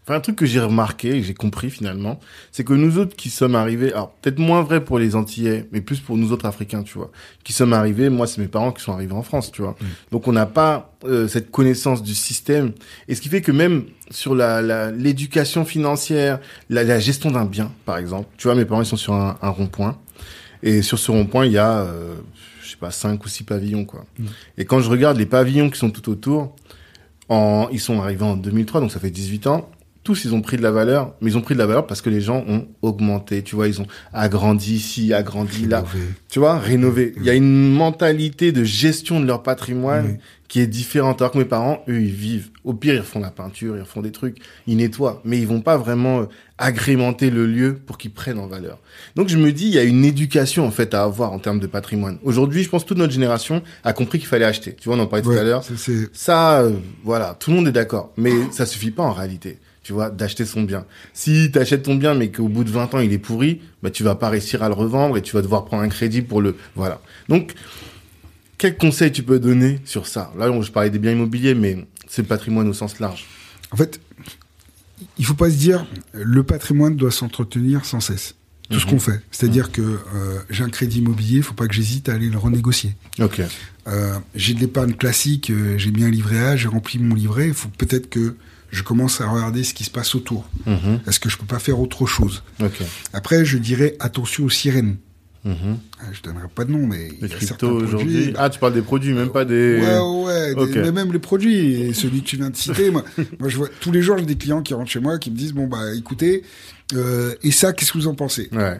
enfin un truc que j'ai remarqué et j'ai compris finalement, c'est que nous autres qui sommes arrivés, alors peut-être moins vrai pour les Antillais, mais plus pour nous autres Africains, tu vois, qui sommes arrivés. Moi, c'est mes parents qui sont arrivés en France, tu vois. Donc, on n'a pas euh, cette connaissance du système et ce qui fait que même sur la la- l'éducation financière, la, la gestion d'un bien, par exemple, tu vois, mes parents ils sont sur un, un rond-point. Et sur ce rond-point, il y a, euh, je sais pas, cinq ou six pavillons, quoi. Et quand je regarde les pavillons qui sont tout autour, en, ils sont arrivés en 2003, donc ça fait 18 ans. Tous, ils ont pris de la valeur, mais ils ont pris de la valeur parce que les gens ont augmenté. Tu vois, ils ont agrandi ici, agrandi là. Tu vois, rénové. Il y a une mentalité de gestion de leur patrimoine. Qui est différente. Alors que mes parents, eux, ils vivent. Au pire, ils refont la peinture, ils refont des trucs, ils nettoient, mais ils vont pas vraiment euh, agrémenter le lieu pour qu'ils prennent en valeur. Donc je me dis, il y a une éducation en fait à avoir en termes de patrimoine. Aujourd'hui, je pense que toute notre génération a compris qu'il fallait acheter. Tu vois, on en parlait tout à l'heure. Ça, euh, voilà, tout le monde est d'accord. Mais ça suffit pas en réalité, tu vois, d'acheter son bien. Si tu achètes ton bien, mais qu'au bout de 20 ans, il est pourri, bah, tu vas pas réussir à le revendre et tu vas devoir prendre un crédit pour le... Voilà. Donc, quel conseil tu peux donner sur ça? Là, je parlais des biens immobiliers, mais c'est le patrimoine au sens large. En fait, il faut pas se dire le patrimoine doit s'entretenir sans cesse. Tout ce Mhm. qu'on fait. C'est-à-dire que euh, j'ai un crédit immobilier, il faut pas que j'hésite à aller le renégocier. Ok. Euh, j'ai de l'épargne classique, euh, j'ai mis un livret A, j'ai rempli mon livret, il faut peut-être que je commence à regarder ce qui se passe autour. Mhm. Est-ce que je peux pas faire autre chose? Ok. Après, je dirais attention aux sirènes. Mhm. Ah, Je donnerai pas de nom, mais Les cryptos certains produits. aujourd'hui. Ah, tu parles des produits, même pas des. Ouais, ouais, des- mais même les produits. Et celui que tu viens de citer, moi, [laughs] moi, je vois tous les jours, j'ai des clients qui rentrent chez moi qui me disent bon bah écoutez, euh, et ça, qu'est-ce que vous en pensez? Ouais.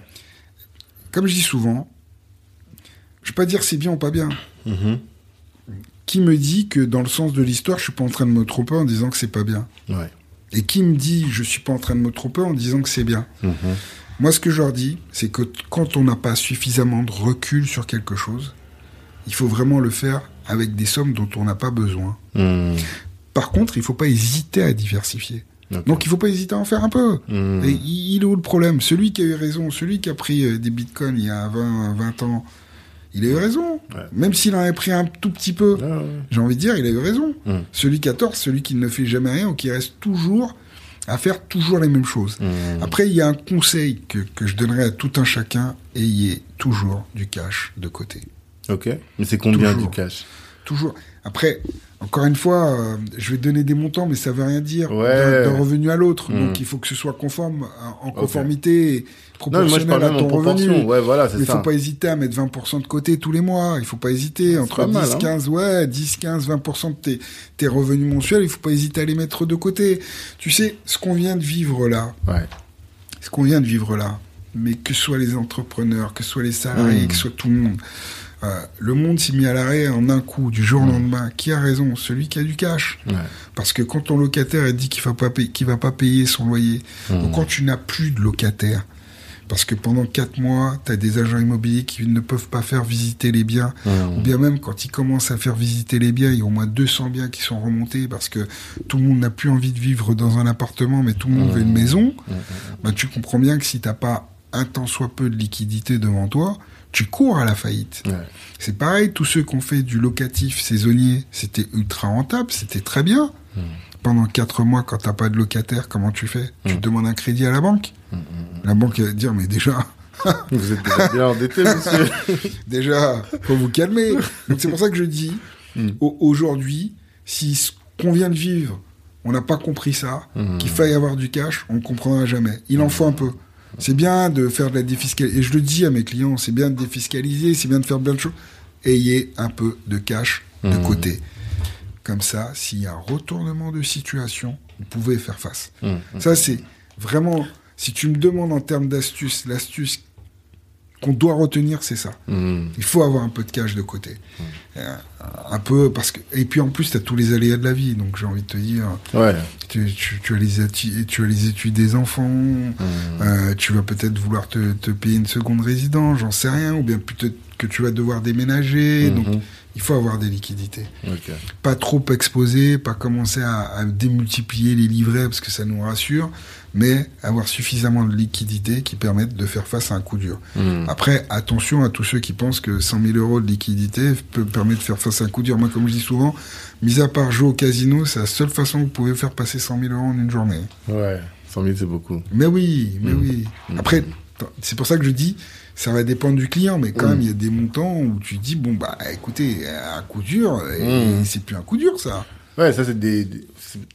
Comme je dis souvent, je vais pas dire c'est bien ou pas bien. Mhm. Qui me dit que dans le sens de l'histoire, je suis pas en train de me tromper en disant que c'est pas bien? Ouais. Et qui me dit je suis pas en train de me tromper en disant que c'est bien? Mhm. Moi, ce que je leur dis, c'est que quand on n'a pas suffisamment de recul sur quelque chose, il faut vraiment le faire avec des sommes dont on n'a pas besoin. Mhm. Par contre, il faut pas hésiter à diversifier. Donc, il faut pas hésiter à en faire un peu. Mhm. Et il est où le problème? Celui qui a eu raison, celui qui a pris euh, des bitcoins il y a 20, 20 ans, il a eu raison. Ouais. Même s'il en avait pris un tout petit peu, Ah, ouais. j'ai envie de dire, il a eu raison. Mhm. Celui qui a tort, celui qui ne fait jamais rien ou qui reste toujours à faire toujours les mêmes choses. Mhm. Après, il y a un conseil que, que je donnerais à tout un chacun, ayez toujours du cash de côté. Ok. Mais c'est combien Toujours. du cash? Toujours. Après, encore une fois, euh, je vais donner des montants, mais ça veut rien dire Ouais. d'un revenu à l'autre. Mm. Donc, il faut que ce soit conforme, euh, en conformité, et Non, mais moi je proportionnel à ton revenu. Ouais, voilà, Mais il faut pas hésiter à mettre 20% de côté tous les mois. Il faut pas hésiter entre pas 10, mal, hein. 15, ouais, 10, 15, 20% de tes, tes revenus mensuels. Il faut pas hésiter à les mettre de côté. Tu sais, ce qu'on vient de vivre là, Ouais. ce qu'on vient de vivre là, mais que ce soit les entrepreneurs, que ce soit les salariés, que ce soit tout le monde. Euh, le monde s'est mis à l'arrêt en un coup, du jour au lendemain. Qui a raison? Celui qui a du cash. Parce que quand ton locataire dit qu'il va pas payer, va pas payer son loyer, ou quand tu n'as plus de locataire, parce que pendant quatre mois, tu as des agents immobiliers qui ne peuvent pas faire visiter les biens, ou bien même quand ils commencent à faire visiter les biens, il y a au moins 200 biens qui sont remontés parce que tout le monde n'a plus envie de vivre dans un appartement, mais tout le monde veut une maison. Bah, tu comprends bien que si t'as pas un tant soit peu de liquidité devant toi, tu cours à la faillite. C'est pareil, tous ceux qui ont fait du locatif saisonnier, c'était ultra rentable, c'était très bien. Hmm. Pendant quatre mois, quand t'as pas de locataire, comment tu fais? Tu hmm. demandes un crédit à la banque hmm, La banque va te dire, mais déjà... [laughs] vous êtes déjà bien endetté, monsieur. [laughs] déjà, faut vous calmer. Donc c'est pour ça que je dis, aujourd'hui, si ce qu'on vient de vivre, on n'a pas compris ça, qu'il faille avoir du cash, on ne comprendra jamais. Il en faut un peu. C'est bien de faire de la défiscalisation. Et je le dis à mes clients, c'est bien de défiscaliser, c'est bien de faire plein de choses. Ayez un peu de cash de mmh. côté. Comme ça, s'il y a un retournement de situation, vous pouvez faire face. Mmh. Ça, c'est vraiment, si tu me demandes en termes d'astuce, l'astuce qu'on doit retenir, c'est ça. Hmm. Il faut avoir un peu de cash de côté. Euh, un peu parce que et puis en plus tu as tous les aléas de la vie, donc j'ai envie de te dire, ouais. tu, as les études, tu as les études des enfants, hmm. euh, tu vas peut-être vouloir te, te, payer une seconde résidence, j'en sais rien, ou bien peut-être que tu vas devoir déménager, donc il faut avoir des liquidités. Pas trop exposer, pas commencer à, à, démultiplier les livrets parce que ça nous rassure, mais avoir suffisamment de liquidités qui permettent de faire face à un coup dur. Hmm. Après, attention à tous ceux qui pensent que 100 000 euros de liquidité peut permettre de faire face à un coup dur. Moi, comme je dis souvent, mis à part jouer au casino, c'est la seule façon que vous pouvez faire passer 100 000 euros en une journée. Ouais, 100 000 c'est beaucoup. Mais oui, mais hmm. oui. Hmm. Après, c'est pour ça que je dis, ça va dépendre du client, mais quand même, il y a des montants où tu dis, bon, bah, écoutez, un coup dur, c'est plus un coup dur, ça. Ouais, ça c'est des,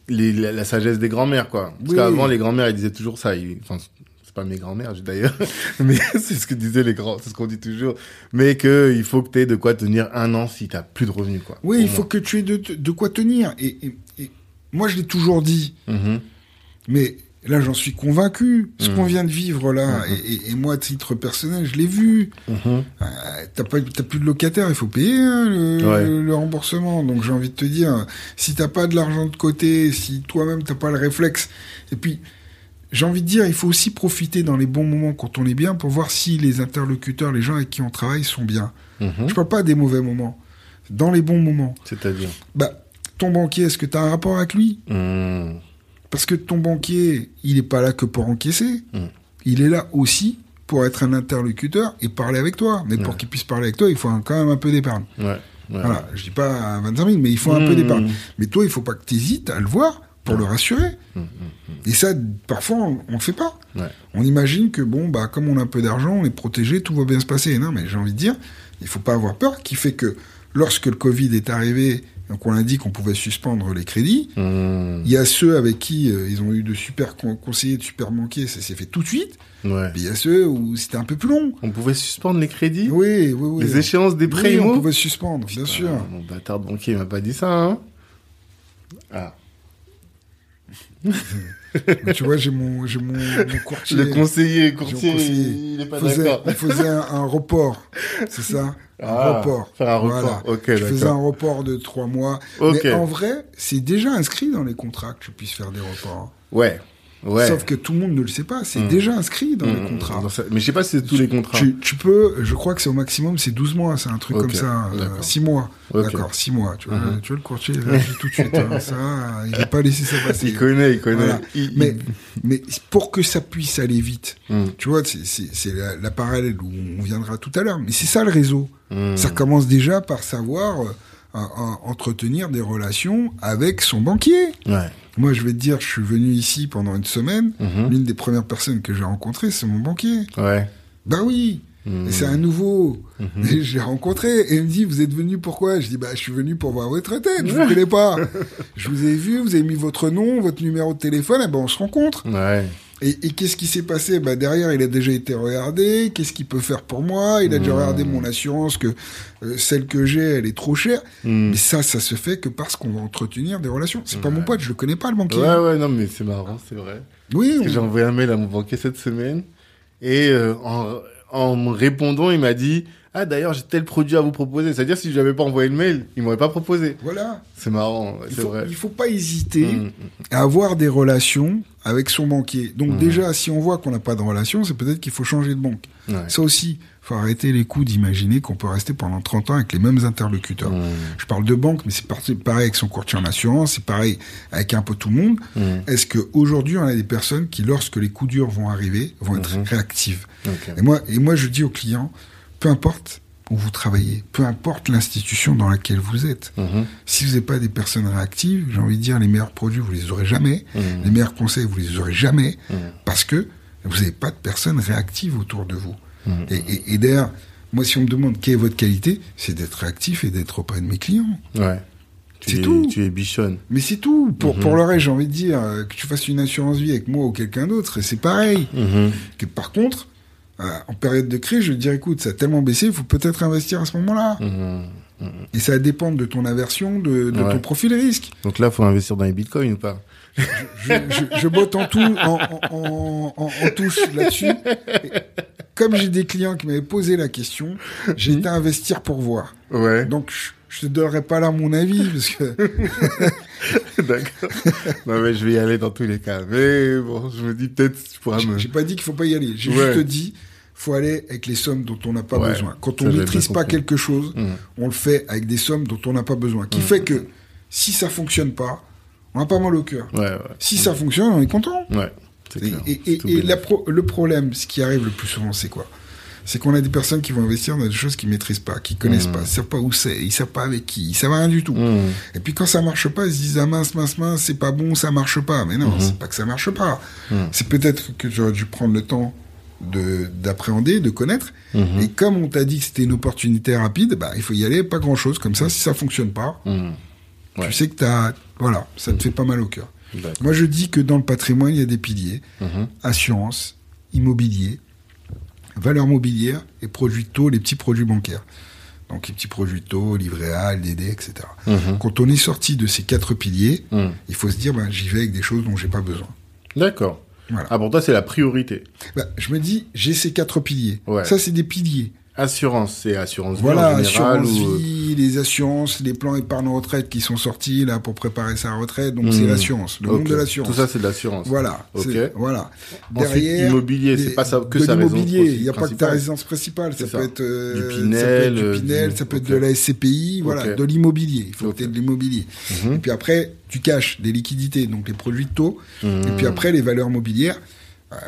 la, sagesse des grands-mères quoi. Parce qu'avant les grands-mères ils disaient toujours ça. enfin, c'est pas mes grands-mères d'ailleurs, [laughs] mais [laughs] c'est ce que disaient les grands, c'est ce qu'on dit toujours. Mais que il faut que tu aies de quoi tenir un an si t'as plus de revenus quoi. Oui, il faut que tu aies de, de quoi tenir. Et, et, moi je l'ai toujours dit. Mm-hmm. Mais Là, j'en suis convaincu. Ce mmh. qu'on vient de vivre là, mmh. et, et, moi, à titre personnel, je l'ai vu. Mmh. Euh, t'as pas, t'as plus de locataire, il faut payer hein, le, le, remboursement. Donc, j'ai envie de te dire, si t'as pas de l'argent de côté, si toi-même t'as pas le réflexe, et puis, j'ai envie de dire, il faut aussi profiter dans les bons moments quand on est bien pour voir si les interlocuteurs, les gens avec qui on travaille sont bien. Je parle pas des mauvais moments, dans les bons moments. C'est-à-dire? Bah, ton banquier, est-ce que t'as un rapport avec lui? Parce que ton banquier, il n'est pas là que pour encaisser. Mm. Il est là aussi pour être un interlocuteur et parler avec toi. Mais pour qu'il puisse parler avec toi, il faut quand même un peu d'épargne. Ouais. Voilà, je dis pas 25 000, mais il faut un peu mm. d'épargne. Mais toi, il faut pas que tu hésites à le voir pour le rassurer. Mm, et ça, parfois, on, ne le fait pas. On imagine que, bon, bah, comme on a un peu d'argent, on est protégé, tout va bien se passer. Non, mais j'ai envie de dire, il faut pas avoir peur, qui fait que lorsque le Covid est arrivé donc on a dit qu'on pouvait suspendre les crédits. Mmh. Il y a ceux avec qui euh, ils ont eu de super conseillers, de super banquiers, ça s'est fait tout de suite. Ouais. il y a ceux où c'était un peu plus long. On pouvait suspendre les crédits? Oui, oui, oui. Les échéances des prêts Oui, on pouvait suspendre, bien sûr. Mon bâtard de banquier m'a pas dit ça, hein Ah. [laughs] tu vois, j'ai mon, j'ai mon, courtier. Le conseiller, courtier, il est pas d'accord. Il faisait un, report, c'est ça? Un ah, report. Faire un report, ok, Je faisais un report de trois mois. Mais en vrai, c'est déjà inscrit dans les contrats que tu puisses faire des reports. Ouais. Sauf que tout le monde ne le sait pas. C'est hmm. déjà inscrit dans les hmm. contrats. Mais je sais pas si c'est tous les contrats. Tu, peux, je crois que c'est au maximum, c'est 12 mois. C'est un truc comme ça. 6 euh, mois. D'accord, 6 mois. Tu vois, hmm. tu vois le courtier, il tout de suite. Hein, ça, il va pas laisser ça passer. [laughs] Il connaît, il connaît. Mais, mais pour que ça puisse aller vite, tu vois, c'est la, la parallèle où on viendra tout à l'heure. Mais c'est ça le réseau. Ça commence déjà par savoir euh, entretenir des relations avec son banquier. Ouais. Moi, je vais te dire, je suis venu ici pendant une semaine. Mhm. L'une des premières personnes que j'ai rencontrées, c'est mon banquier. Ouais. Ben oui. Mhm. C'est un nouveau. Mhm. J'ai rencontré et il me dit, vous êtes venu pourquoi? Je dis, bah, je suis venu pour voir votre tête. Je vous connais pas. [laughs] je vous ai vu, vous avez mis votre nom, votre numéro de téléphone. Et ben, on se rencontre. Ouais. Et, qu'est-ce qui s'est passé? Bah Derrière, il a déjà été regardé. Qu'est-ce qu'il peut faire pour moi? Il a déjà regardé mon assurance, que euh, celle que j'ai, elle est trop chère. Hmm. Mais ça, ça se fait que parce qu'on va entretenir des relations. C'est pas mon pote, je le connais pas, le banquier. Ouais, ouais, non, mais c'est marrant, c'est vrai. Oui. J'ai envoyé un mail à mon banquier cette semaine. Et euh, en, en me répondant, il m'a dit ah d'ailleurs j'ai tel produit à vous proposer. C'est-à-dire si je n'avais pas envoyé le mail, il m'aurait pas proposé. Voilà. C'est marrant, c'est vrai. Il faut pas hésiter mmh, mmh, mmh. à avoir des relations avec son banquier. Donc déjà, si on voit qu'on n'a pas de relation, c'est peut-être qu'il faut changer de banque. Ouais. Ça aussi, faut arrêter les coups d'imaginer qu'on peut rester pendant 30 ans avec les mêmes interlocuteurs. Je parle de banque, mais c'est pareil avec son courtier en assurance, c'est pareil avec un peu tout le monde. Est-ce qu'aujourd'hui, on a des personnes qui, lorsque les coups durs vont arriver, vont être réactives? Okay. Et moi, et moi, je dis aux clients, peu importe où vous travaillez, peu importe l'institution dans laquelle vous êtes. Mmh. Si vous n'êtes pas des personnes réactives, j'ai envie de dire, les meilleurs produits, vous les aurez jamais. Mmh. Les meilleurs conseils, vous les aurez jamais. Mmh. Parce que vous n'avez pas de personnes réactives autour de vous. Et, et, et d'ailleurs, moi, si on me demande quelle est votre qualité, c'est d'être réactif et d'être auprès de mes clients. Ouais. C'est tout. Tu es bichonne. Mais c'est tout. Pour, pour le reste, j'ai envie de dire, que tu fasses une assurance vie avec moi ou quelqu'un d'autre, c'est pareil. Que, par contre, euh, en période de crise, je vais te dire, écoute, ça a tellement baissé, il faut peut-être investir à ce moment-là. Mmh, mmh. Et ça dépend de ton aversion, de, de ouais. ton profil risque. Donc là, il faut investir dans les bitcoins ou pas? Je, je, je, je, botte en tout, en, en, en, en touche là-dessus. Comme j'ai des clients qui m'avaient posé la question, j'ai été investir pour voir. Ouais. Donc, je te donnerai pas là mon avis parce que. [laughs] D'accord. non mais je vais y aller dans tous les cas. Mais bon, je me dis peut-être je pourrais me. J'ai pas dit qu'il faut pas y aller. J'ai ouais. juste dit faut aller avec les sommes dont on n'a pas ouais. besoin. Quand on maîtrise pas quelque chose, mmh. on le fait avec des sommes dont on n'a pas besoin. Qui mmh. fait que si ça fonctionne pas, on a pas mal au cœur. Ouais, si ça fonctionne, on est content. Et, et, et la pro le problème, ce qui arrive le plus souvent, c'est quoi? C'est qu'on a des personnes qui vont investir dans des choses qu'ils maîtrisent pas, qu'ils connaissent mmh. pas, ils savent pas où c'est, ils savent pas avec qui, ils savent rien du tout. Mmh. Et puis quand ça marche pas, ils se disent ah mince mince mince, c'est pas bon, ça marche pas. Mais non, mmh. c'est pas que ça marche pas. C'est peut-être que j'aurais dû prendre le temps d'appréhender, de connaître. Et comme on t'a dit que c'était une opportunité rapide, bah il faut y aller, pas grand chose. Comme ça, si ça fonctionne pas, ouais. tu sais que t'as, voilà, ça te fait pas mal au cœur. Moi, je dis que dans le patrimoine, il y a des piliers assurance, immobilier valeur mobilière et produits de taux, les petits produits bancaires. Donc les petits produits de taux, livret A, LDD, etc. Mmh. Quand on est sorti de ces quatre piliers, mmh. il faut se dire, ben, j'y vais avec des choses dont j'ai pas besoin. D'accord. Voilà. Ah, pour toi, c'est la priorité. Ben, je me dis, j'ai ces quatre piliers. Ouais. Ça, c'est des piliers. Assurance, c'est assurance vie voilà, en général assurance ou... vie, les assurances, les plans épargne retraite qui sont sortis là pour préparer sa retraite, donc mmh. c'est l'assurance, le okay. monde de l'assurance. Tout ça c'est de l'assurance. Voilà, okay. voilà. Derrière, immobilier, c'est pas ça que de sa l'immobilier, il n'y a pas que ta résidence principale, ça, ça. peut être euh, du Pinel, ça peut être, du Pinel, du... ça peut être okay. de la SCPI, voilà, de l'immobilier. Il faut que tu de l'immobilier. Mmh. Et puis après, tu caches des liquidités, donc les produits de taux, mmh. et puis après les valeurs mobilières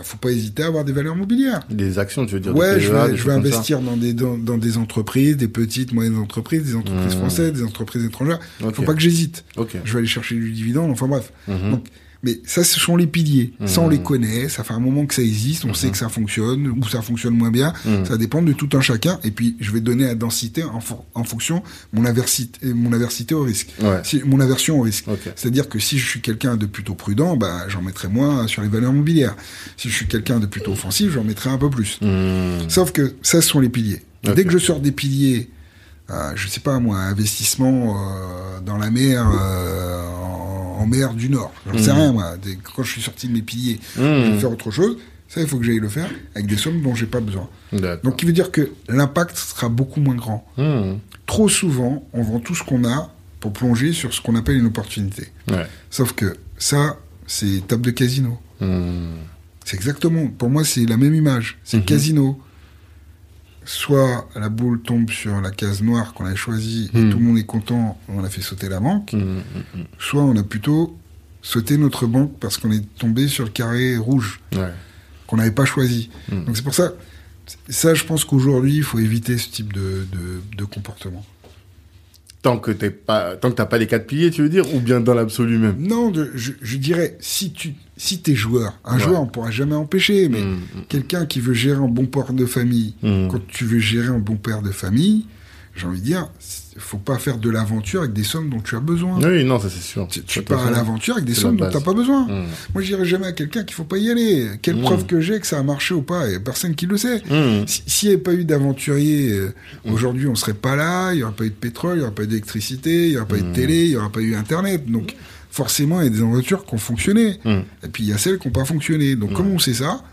faut pas hésiter à avoir des valeurs mobilières. Des actions, tu veux dire Ouais, PEA, je vais, je vais investir dans des, dans, dans, des entreprises, des petites, moyennes entreprises, des entreprises mmh. françaises, des entreprises étrangères. Okay. Faut pas que j'hésite. Okay. Je vais aller chercher du dividende, enfin bref. Mmh. Donc, mais ça, ce sont les piliers. Mmh. Ça, on les connaît. Ça fait un moment que ça existe. On mmh. sait que ça fonctionne ou ça fonctionne moins bien. Mmh. Ça dépend de tout un chacun. Et puis, je vais donner la densité en, en fonction mon aversité, mon aversité au risque. Ouais. Si, mon aversion au risque. Okay. C'est-à-dire que si je suis quelqu'un de plutôt prudent, bah, j'en mettrai moins sur les valeurs mobilières. Si je suis quelqu'un de plutôt offensif, j'en mettrai un peu plus. Sauf que ça, ce sont les piliers. Okay. Dès que je sors des piliers, euh, je sais pas moi, investissement euh, dans la mer, euh, en mer du Nord. J'en sais rien, moi. Quand je suis sorti de mes piliers, je vais faire autre chose. Ça, il faut que j'aille le faire avec des sommes dont j'ai pas besoin. Donc, il veut dire que l'impact sera beaucoup moins grand. Mmh. Trop souvent, on vend tout ce qu'on a pour plonger sur ce qu'on appelle une opportunité. Ouais. Sauf que ça, c'est table de casino. C'est exactement, pour moi, c'est la même image. C'est casino soit la boule tombe sur la case noire qu'on a choisie et mmh. tout le monde est content, on a fait sauter la banque, mmh, soit on a plutôt sauté notre banque parce qu'on est tombé sur le carré rouge ouais. qu'on n'avait pas choisi. Donc c'est pour ça, ça je pense qu'aujourd'hui il faut éviter ce type de, de, de comportement. Tant que t'es pas, tant que t'as pas les quatre piliers, tu veux dire, ou bien dans l'absolu même? Non, de, je, je, dirais si tu, si t'es joueur, un ouais. joueur on pourra jamais empêcher, mais mmh, quelqu'un qui veut gérer un bon père de famille, mmh. quand tu veux gérer un bon père de famille, j'ai envie de dire, faut pas faire de l'aventure avec des sommes dont tu as besoin. Oui, non, ça c'est sûr. Tu, tu pars à l'aventure avec des sommes dont tu n'as pas besoin. Mmh. Moi, je dirais jamais à quelqu'un qu'il faut pas y aller. Quelle mmh. preuve que j'ai que ça a marché ou pas Il y a personne qui le sait. Mmh. S'il n'y avait pas eu d'aventurier, euh, aujourd'hui, on serait pas là. Il y aurait pas eu de pétrole, il y aurait pas eu d'électricité, il y aurait pas eu de télé, il y aurait pas eu Internet. Donc, forcément, il y a des aventures qui ont fonctionné. Et puis, il y a celles qui n'ont pas fonctionné. Donc, comment on sait ça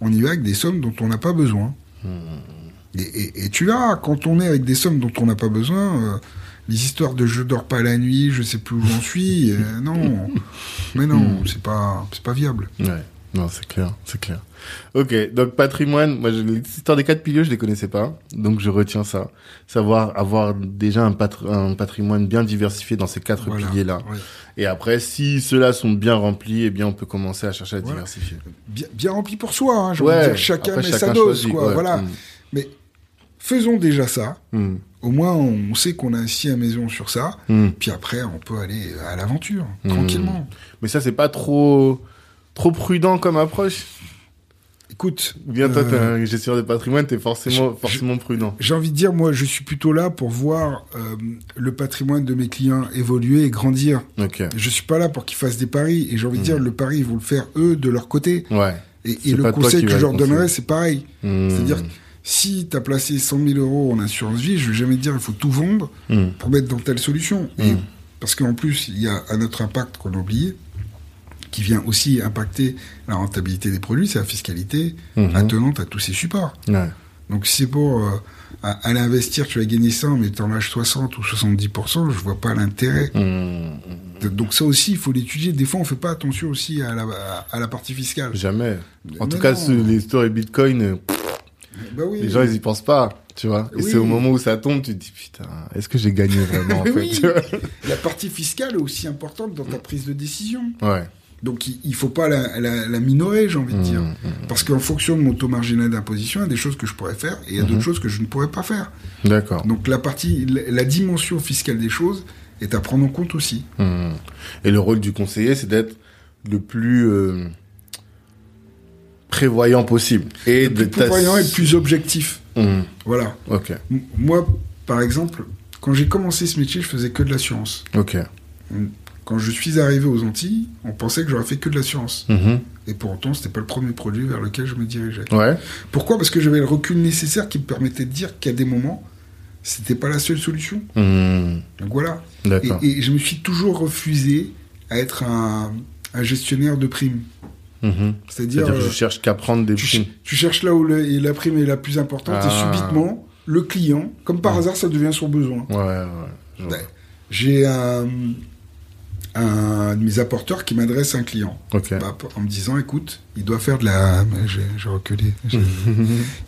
on y va avec des sommes dont on n'a pas besoin. Hmm. Et, et, tu verras, quand on est avec des sommes dont on n'a pas besoin, euh, les histoires de je dors pas la nuit, je sais plus où j'en suis, euh, non. [laughs] Mais non, c'est pas, c'est pas viable. Ouais. Non, c'est clair, c'est clair. Ok, donc patrimoine, moi, l'histoire des quatre piliers, je les connaissais pas, donc je retiens ça. Savoir avoir déjà un, patrimoine bien diversifié dans ces quatre piliers-là. Et après, si ceux-là sont bien remplis, eh bien, on peut commencer à chercher à diversifier. Bien, bien rempli pour soi, hein, je dire, chacun met sa dose, quoi, voilà. Hmm. Mais faisons déjà ça. Hmm. Au moins, on sait qu'on a assis à maison sur ça. Puis après, on peut aller à l'aventure, tranquillement. Mais ça, c'est pas trop trop prudent comme approche Écoute, bien toi, t'es euh, un gestionnaire de patrimoine, t'es forcément forcément prudent. J'ai envie de dire, moi, je suis plutôt là pour voir euh, le patrimoine de mes clients évoluer et grandir. Okay. Je suis pas là pour qu'ils fassent des paris. Et j'ai envie de dire, hmm. le pari, ils vont le faire eux de leur côté. Ouais. Et, le conseil que je leur donnerais, c'est pareil. Hmm. C'est-à-dire, si tu as placé 100 000 euros en assurance vie, je vais jamais te dire, il faut tout vendre hmm. pour mettre dans telle solution. Et parce qu'en plus, il y a un autre impact qu'on a oublié qui vient aussi impacter la rentabilité des produits, c'est la fiscalité mmh. attenante à tous ces supports. Donc si c'est pour euh, aller investir, tu vas gagner 100, mais tu en lâches 60 ou 70%, je vois pas l'intérêt. Mmh. Donc ça aussi, il faut l'étudier. Des fois, on fait pas attention aussi à la, à la partie fiscale. Jamais. En tout cas, les stories Bitcoin, euh, bah oui, les gens, ils y pensent pas, tu vois. Et c'est au moment où ça tombe, tu te dis, putain, est-ce que j'ai gagné vraiment, en fait, La partie fiscale est aussi importante dans ta prise de décision. Ouais. Donc il, ne faut pas la, minorer, j'ai envie de dire. Mmh, mmh. Parce qu'en fonction de mon taux marginal d'imposition, il y a des choses que je pourrais faire et il y a d'autres mmh. choses que je ne pourrais pas faire. D'accord. Donc la partie, la, dimension fiscale des choses est à prendre en compte aussi. Et le rôle du conseiller, c'est d'être le plus euh, prévoyant possible. Et le plus prévoyant et le plus objectif. Voilà. Ok. moi, par exemple, quand j'ai commencé ce métier, je faisais que de l'assurance. Ok. Quand je suis arrivé aux Antilles, on pensait que j'aurais fait que de l'assurance. Mhm. Et pour autant, c'était pas le premier produit vers lequel je me dirigeais. Ouais. Pourquoi? Parce que j'avais le recul nécessaire qui me permettait de dire qu'à des moments, c'était pas la seule solution. Mhm. Donc voilà. Et, et, je me suis toujours refusé à être un, gestionnaire de primes. Mhm. C'est-à-dire, je cherche qu'à prendre des primes. Tu cherches là où la prime est la plus importante et ah. subitement, le client, comme par hasard, ça devient son besoin. Ouais, ouais. J'ai un un de mes apporteurs qui m'adresse un client. Bah, en me disant écoute il doit faire de la j'ai reculé. [laughs]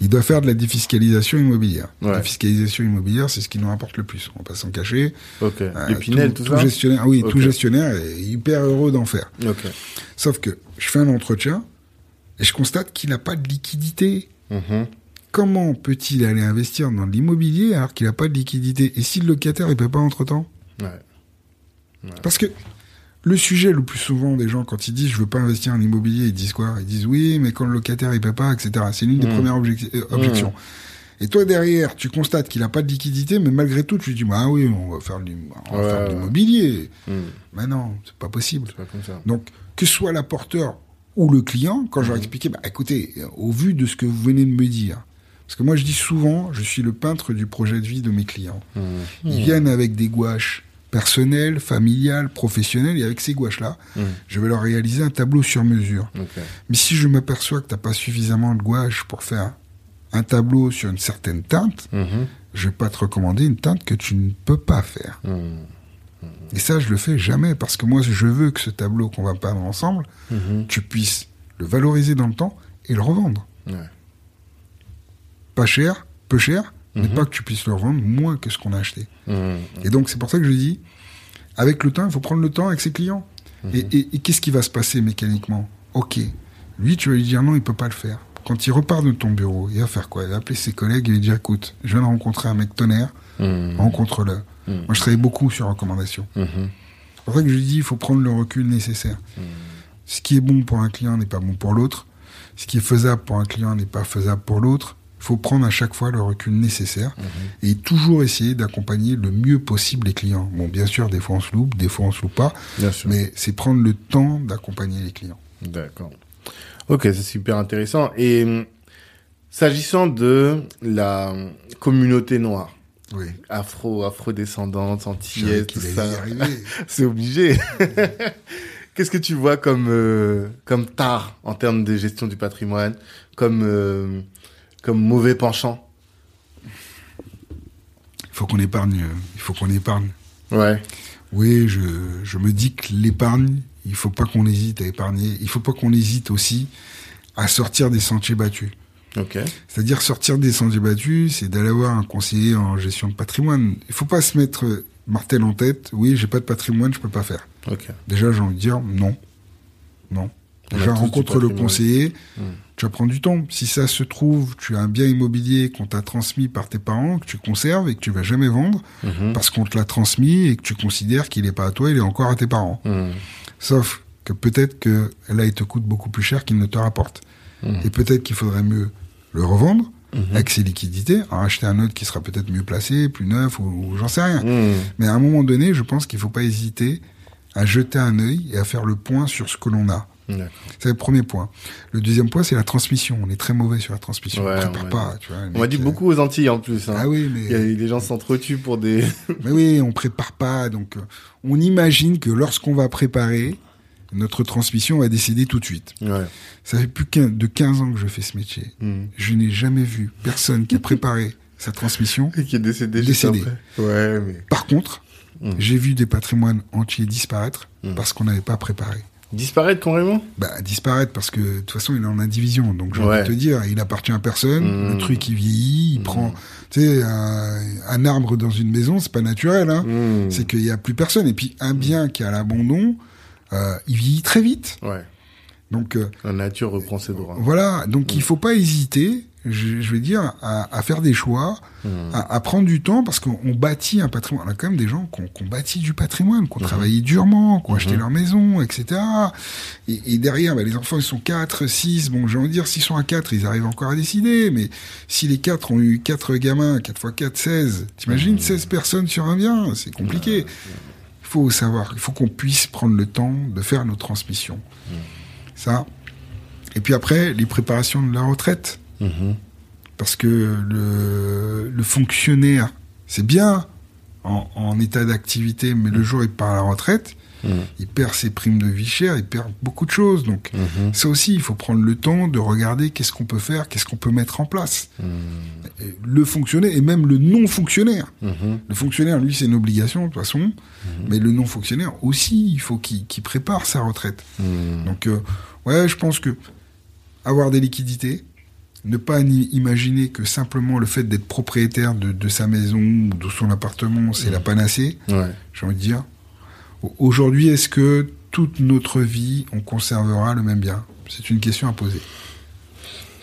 Il doit faire de la défiscalisation immobilière. La fiscalisation immobilière c'est ce qui nous rapporte le plus. On va pas s'en cacher. Okay. euh, tout, tout, gestionnaire oui tout gestionnaire est hyper heureux d'en faire. Sauf que je fais un entretien et je constate qu'il n'a pas de liquidité. Mhm. comment peut-il aller investir dans l'immobilier alors qu'il n'a pas de liquidité? Et si le locataire il paie pas entre temps parce que le sujet le plus souvent des gens quand ils disent je veux pas investir en immobilier, ils disent quoi? Ils disent oui, mais quand le locataire il paie pas, etc. C'est l'une des mmh. premières euh, objections. Mmh. Et toi derrière, tu constates qu'il a pas de liquidité, mais malgré tout, tu lui dis bah oui, on va faire de l'immobilier. Mmh. Mais non, c'est pas possible. Pas comme ça. Donc que soit l'apporteur ou le client, quand je leur expliquais, bah écoutez, au vu de ce que vous venez de me dire, parce que moi je dis souvent, je suis le peintre du projet de vie de mes clients. Ils viennent avec des gouaches personnel, familial, professionnel, et avec ces gouaches-là, mmh. je vais leur réaliser un tableau sur mesure. Mais si je m'aperçois que tu n'as pas suffisamment de gouache pour faire un tableau sur une certaine teinte, je mmh. je vais pas te recommander une teinte que tu ne peux pas faire. Mmh. Et ça, je le fais jamais, parce que moi, je veux que ce tableau qu'on va peindre ensemble, tu puisses le valoriser dans le temps et le revendre. Pas cher, peu cher, mais pas que tu puisses le revendre moins que ce qu'on a acheté. Mmh. Et donc, c'est pour ça que je dis, avec le temps, il faut prendre le temps avec ses clients. Mmh. Et, qu'est-ce qui va se passer mécaniquement? Ok, lui, tu vas lui dire non, il peut pas le faire. Quand il repart de ton bureau, il va faire quoi? Il va appeler ses collègues et lui dire écoute, je viens de rencontrer un mec tonnerre, rencontre-le. Moi, je travaille beaucoup sur recommandation. C'est pour ça que je lui dis il faut prendre le recul nécessaire. Ce qui est bon pour un client n'est pas bon pour l'autre. Ce qui est faisable pour un client n'est pas faisable pour l'autre faut prendre à chaque fois le recul nécessaire mhm. et toujours essayer d'accompagner le mieux possible les clients. Bon, bien sûr, des fois on se loupe, des fois on se loupe pas, mais c'est prendre le temps d'accompagner les clients. D'accord. Ok, c'est super intéressant. Et hum, s'agissant de la communauté noire, oui. afro, afro-descendante, antillaise, tout ça, [laughs] c'est obligé. [laughs] Qu'est-ce que tu vois comme euh, comme tard en termes de gestion du patrimoine, comme euh, comme mauvais penchant Il faut qu'on épargne. Il faut qu'on épargne. Ouais. Oui, je, je me dis que l'épargne, il faut pas qu'on hésite à épargner. Il faut pas qu'on hésite aussi à sortir des sentiers battus. Ok. C'est-à-dire sortir des sentiers battus, c'est d'aller voir un conseiller en gestion de patrimoine. Il faut pas se mettre martel en tête. Oui, j'ai pas de patrimoine, je peux pas faire. Ok. Déjà, j'ai envie de dire non, non. On Déjà, rencontre le conseiller. Hmm. Tu vas prendre du temps. Si ça se trouve, tu as un bien immobilier qu'on t'a transmis par tes parents, que tu conserves et que tu vas jamais vendre Mhm. parce qu'on te l'a transmis et que tu considères qu'il est pas à toi, il est encore à tes parents. Mhm. Sauf que peut-être que là, il te coûte beaucoup plus cher qu'il ne te rapporte. Mhm. Et peut-être qu'il faudrait mieux le revendre avec ses liquidités, en acheter un autre qui sera peut-être mieux placé, plus neuf ou, ou j'en sais rien. Mais à un moment donné, je pense qu'il faut pas hésiter à jeter un œil et à faire le point sur ce que l'on a. C'est le premier point. Le deuxième point, c'est la transmission. On est très mauvais sur la transmission. Ouais, on prépare on pas. Tu vois, On m'a dit euh, beaucoup aux Antilles en plus. Hein. Ah oui, Il y a- mais, les gens s'entretuent pour des. [laughs] mais oui, on prépare pas. Donc, euh, on imagine que lorsqu'on va préparer, notre transmission va décéder tout de suite. ouais. Ça fait plus de 15 ans que je fais ce métier. Mhm. Je n'ai jamais vu personne qui a préparé [laughs] sa transmission. Et qui est décédé. juste Décédé. après. Ouais, mais Par contre, Mm. j'ai vu des patrimoines entiers disparaître Mm. parce qu'on n'avait pas préparé. Disparaître carrément. Bah, disparaître parce que de toute façon, il est en indivision. Donc, j'ai Ouais. envie de te dire, il appartient à personne. Le truc, il vieillit, il Mm. prend, tu sais, un, un arbre dans une maison, c'est pas naturel, hein. Mhm. C'est qu'il y a plus personne. Et puis, un bien qui est à l'abandon, euh, il vieillit très vite. Ouais. Donc, euh, La nature reprend ses droits. voilà. Donc, il faut pas hésiter, je, je vais dire, à, à faire des choix, Mhm. à, à prendre du temps parce qu'on on bâtit un patrimoine. On a quand même des gens qui ont, bâti du patrimoine, qui ont Mhm. travaillé durement, qui ont acheté Mhm. leur maison, etc. Et, et derrière, bah, les enfants, ils sont 4, 6. Bon, j'ai envie de dire, s'ils sont à 4, ils arrivent encore à décider. Mais si les 4 ont eu 4 gamins, 4 fois 4, 16, t'imagines Mhm. 16 personnes sur un bien C'est compliqué. Il faut savoir, il faut qu'on puisse prendre le temps de faire nos transmissions. Ça. Et puis après, les préparations de la retraite Parce que le, le fonctionnaire, c'est bien en, en état d'activité, mais le jour où il part à la retraite, Mhm. il perd ses primes de vie chère, il perd beaucoup de choses. Donc Mhm. ça aussi, il faut prendre le temps de regarder qu'est-ce qu'on peut faire, qu'est-ce qu'on peut mettre en place. Et le fonctionnaire et même le non-fonctionnaire. Mhm. Le fonctionnaire, lui, c'est une obligation de toute façon, mais le non-fonctionnaire aussi, il faut qu'il prépare sa retraite. Donc, euh, ouais, je pense que avoir des liquidités, ne pas imaginer que simplement le fait d'être propriétaire de, de sa maison ou de son appartement, c'est la panacée, Ouais. j'ai envie de dire. Au- Aujourd'hui, est-ce que toute notre vie, on conservera le même bien? C'est une question à poser.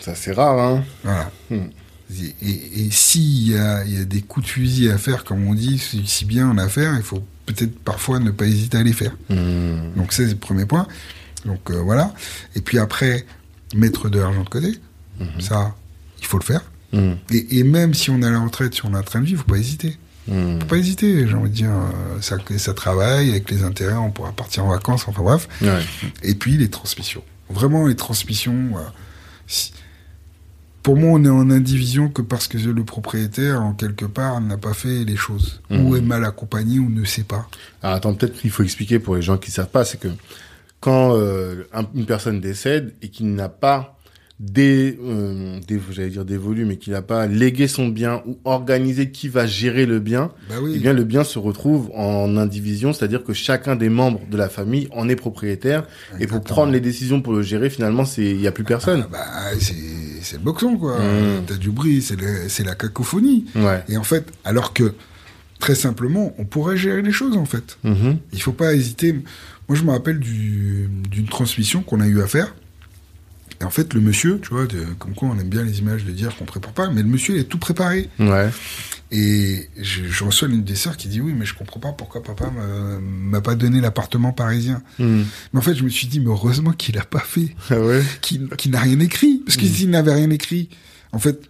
Ça c'est rare, hein. Voilà. Hmm. Et, et- et s'il y a, il y a des coups de fusil à faire, comme on dit, si, bien en affaires, il faut peut-être parfois ne pas hésiter à les faire. Mhm. Donc c'est le premier point. Donc euh, voilà. Et puis après, mettre de l'argent de côté, Mhm. ça, il faut le faire. Mhm. Et, et même si on est à la retraite, si on est en train de vivre, faut pas hésiter. Mhm. Faut pas hésiter. J'ai envie de dire, euh, ça, ça travaille avec les intérêts, on pourra partir en vacances. Enfin bref. Ouais. Et puis les transmissions. Vraiment les transmissions. euh, si- pour moi, on est en indivision que parce que le propriétaire, en quelque part, n'a pas fait les choses, Mhm. ou est mal accompagné, ou ne sait pas. Alors attends, peut-être qu'il faut expliquer pour les gens qui ne savent pas, c'est que quand euh, un- une personne décède et qu'il n'a pas des, euh, des j'allais dire dévolu, mais qu'il n'a pas légué son bien ou organisé qui va gérer le bien, Bah eh oui. bien le bien se retrouve en indivision, c'est-à-dire que chacun des membres de la famille en est propriétaire et pour prendre les décisions pour le gérer, finalement, c'est il y a plus personne. Ah bah, c'est le boxon, quoi. Mhm. T'as du bruit, c'est la cacophonie. Ouais. Et en fait, alors que, très simplement, on pourrait gérer les choses, en fait. Mhm. Il faut pas hésiter. Moi, je me rappelle du- d'une transmission qu'on a eu à faire. Et en fait, le monsieur, tu vois, de- comme quoi on aime bien les images de dire qu'on prépare pas, mais le monsieur, il est tout préparé. Ouais. Et je, je reçois l'une des sœurs qui dit oui, mais je comprends pas pourquoi papa m'a pas donné l'appartement parisien. Mhm. Mais en fait, je me suis dit, mais heureusement qu'il a pas fait, Ah ouais. qu'il n'a rien écrit. Parce que s'il n'avait rien écrit, en fait,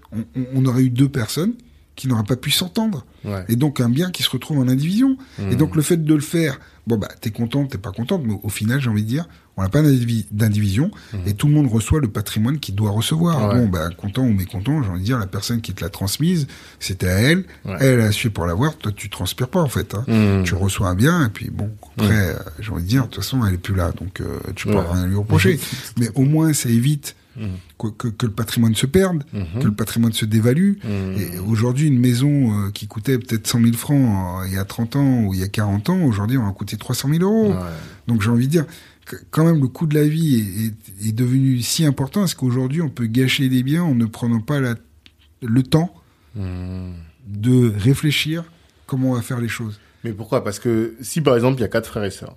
on aurait eu deux personnes qui n'aura pas pu s'entendre. Et donc un bien qui se retrouve en indivision. Et donc le fait de le faire, bon bah t'es content, t'es pas contente, mais au final j'ai envie de dire, on n'a pas d'indivision mhm. et tout le monde reçoit le patrimoine qu'il doit recevoir. Bon bah content ou mécontent, j'ai envie de dire, la personne qui te l'a transmise, c'était à elle, elle a su pour l'avoir, toi tu transpires pas en fait. Hein. Mhm. Tu reçois un bien et puis bon après euh, j'ai envie de dire, de toute façon elle est plus là, donc euh, tu peux rien lui reprocher. [laughs] mais au moins ça évite que, que, le patrimoine se perde, mhm. que le patrimoine se dévalue. Mhm. Et aujourd'hui, une maison euh, qui coûtait peut-être 100 000 francs euh, il y a 30 ans ou il y a 40 ans, aujourd'hui, on va coûter 300 000 euros. Donc j'ai envie de dire, que, quand même, le coût de la vie est, est, devenu si important, est-ce qu'aujourd'hui, on peut gâcher des biens en ne prenant pas la, le temps mhm. de réfléchir comment on va faire les choses? Mais pourquoi? Parce que si, par exemple, il y a quatre frères et sœurs,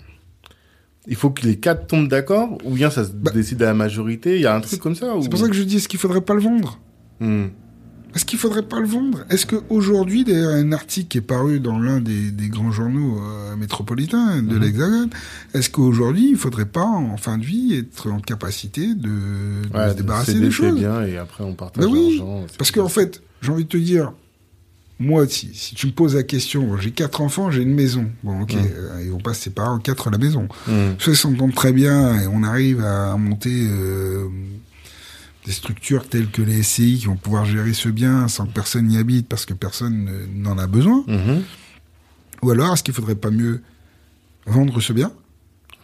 il faut que les quatre tombent d'accord ou bien ça se bah, décide à la majorité? Il y a un truc comme ça C'est pour ça que je dis est-ce qu'il faudrait pas le vendre? Hmm. Est-ce qu'il faudrait pas le vendre? Est-ce qu'aujourd'hui, d'ailleurs, un article qui est paru dans l'un des, grands journaux euh, métropolitains de hmm. l'Hexagone, est-ce qu'aujourd'hui, il faudrait pas, en fin de vie, être en capacité de, se débarrasser des choses? bien et après on partage bah oui, Parce qu'en fait, j'ai envie de te dire, moi, si, si, tu me poses la question, j'ai quatre enfants, j'ai une maison. Bon, ok, euh, ils vont pas se séparer en quatre à la maison. Mm. Soit ils s'entendent très bien et on arrive à monter euh, des structures telles que les SCI qui vont pouvoir gérer ce bien sans que personne n'y habite parce que personne n'en a besoin. Mm-hmm. Ou alors, est-ce qu'il faudrait pas mieux vendre ce bien?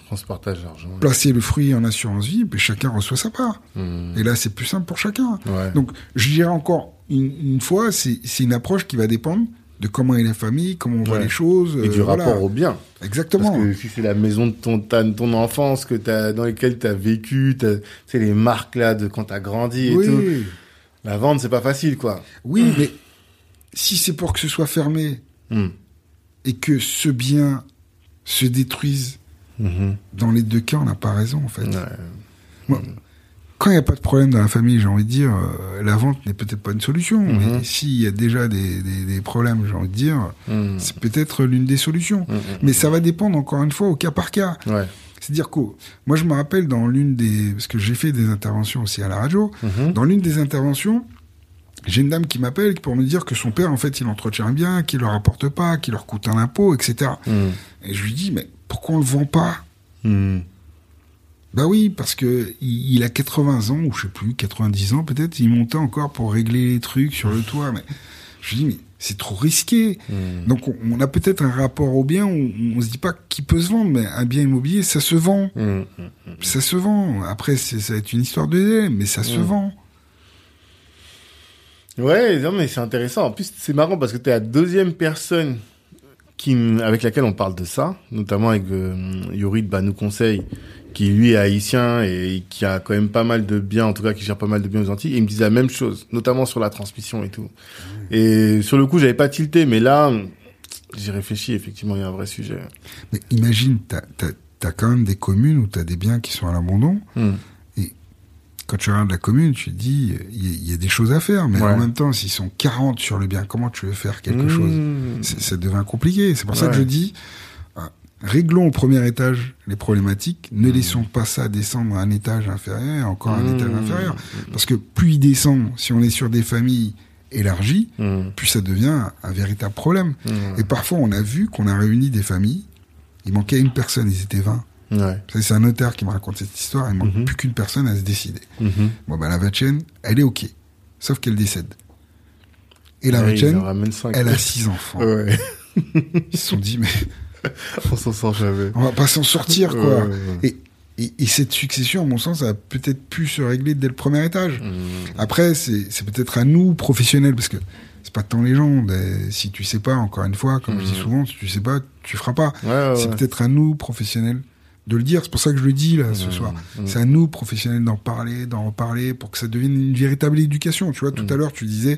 On partage l'argent. Placer le fruit en assurance vie, puis chacun reçoit sa part. Mm. Et là, c'est plus simple pour chacun. Donc, je dirais encore une, fois, c'est une approche qui va dépendre de comment est la famille, comment on voit les choses. Et du euh, rapport au bien. Exactement. Parce que si c'est la maison de ton, ton enfance que as, dans laquelle tu as vécu, tu sais, les marques là de quand tu as grandi et tout. La vente, c'est pas facile, quoi. Oui, [clears throat] mais si c'est pour que ce soit fermé hmm. et que ce bien se détruise, mm-hmm. dans les deux cas, on n'a pas raison, en fait. Moi, quand il n'y a pas de problème dans la famille, j'ai envie de dire, euh, la vente n'est peut-être pas une solution. Mhm. Mais s'il y a déjà des, des, problèmes, j'ai envie de dire, mhm. c'est peut-être l'une des solutions. Mhm. Mais ça va dépendre encore une fois au cas par cas. Ouais. C'est-à-dire que moi, je me rappelle dans l'une des, parce que j'ai fait des interventions aussi à la radio, dans l'une des interventions, j'ai une dame qui m'appelle pour me dire que son père, en fait, il entretient bien, qu'il leur apporte pas, qu'il leur coûte un impôt, etc. Et je lui dis, mais pourquoi on le vend pas? Bah oui, parce que il, a 80 ans, ou je sais plus, 90 ans peut-être, il montait encore pour régler les trucs sur le [laughs] toit. Mais je dis, mais c'est trop risqué. Hmm. Donc on, a peut-être un rapport au bien où on, se dit pas qui peut se vendre, mais un bien immobilier, ça se vend. Hmm, hmm, ça se vend. Après, ça va être une histoire de délai, mais ça se vend. Ouais, non, mais c'est intéressant. En plus, c'est marrant parce que tu es la deuxième personne qui, avec laquelle on parle de ça, notamment avec euh, Yorid bah, nous conseille qui lui est haïtien et qui a quand même pas mal de biens, en tout cas qui gère pas mal de biens aux Antilles, et il me disait la même chose, notamment sur la transmission et tout. Et sur le coup, j'avais pas tilté, mais là, j'ai réfléchi, effectivement, il y a un vrai sujet. Mais imagine, t'as as, quand même des communes où t'as des biens qui sont à l'abandon, hmm. Quand tu regardes la commune, tu te dis, il y, a des choses à faire, mais en même temps, s'ils sont 40 sur le bien, comment tu veux faire quelque hmm. chose? Ça devient compliqué. C'est pour ça que je dis, Réglons au premier étage les problématiques, ne mmh. laissons pas ça descendre à un étage inférieur, encore un étage mmh. inférieur. Parce que plus il descend, si on est sur des familles élargies, mmh. plus ça devient un véritable problème. Et parfois, on a vu qu'on a réuni des familles, il manquait une personne, ils étaient 20. C'est un notaire qui me raconte cette histoire, il manque plus qu'une personne à se décider. Bon, ben la Vatienne, elle est OK, sauf qu'elle décède. Et la Vatienne, elle a six enfants. [laughs] Ils se sont dit, mais [laughs] on s'en sort jamais. On va pas s'en sortir, quoi. Et, et, cette succession, à mon sens, a peut-être pu se régler dès le premier étage. Mmh. Après, c'est peut-être à nous, professionnels, parce que c'est pas tant les gens. Si tu sais pas, encore une fois, comme je dis souvent, si tu sais pas, tu feras pas. c'est peut-être à nous, professionnels, de le dire. C'est pour ça que je le dis là ce mmh. soir. Mmh. C'est à nous professionnels d'en parler, d'en reparler pour que ça devienne une véritable éducation. Tu vois, tout à mmh. l'heure tu disais,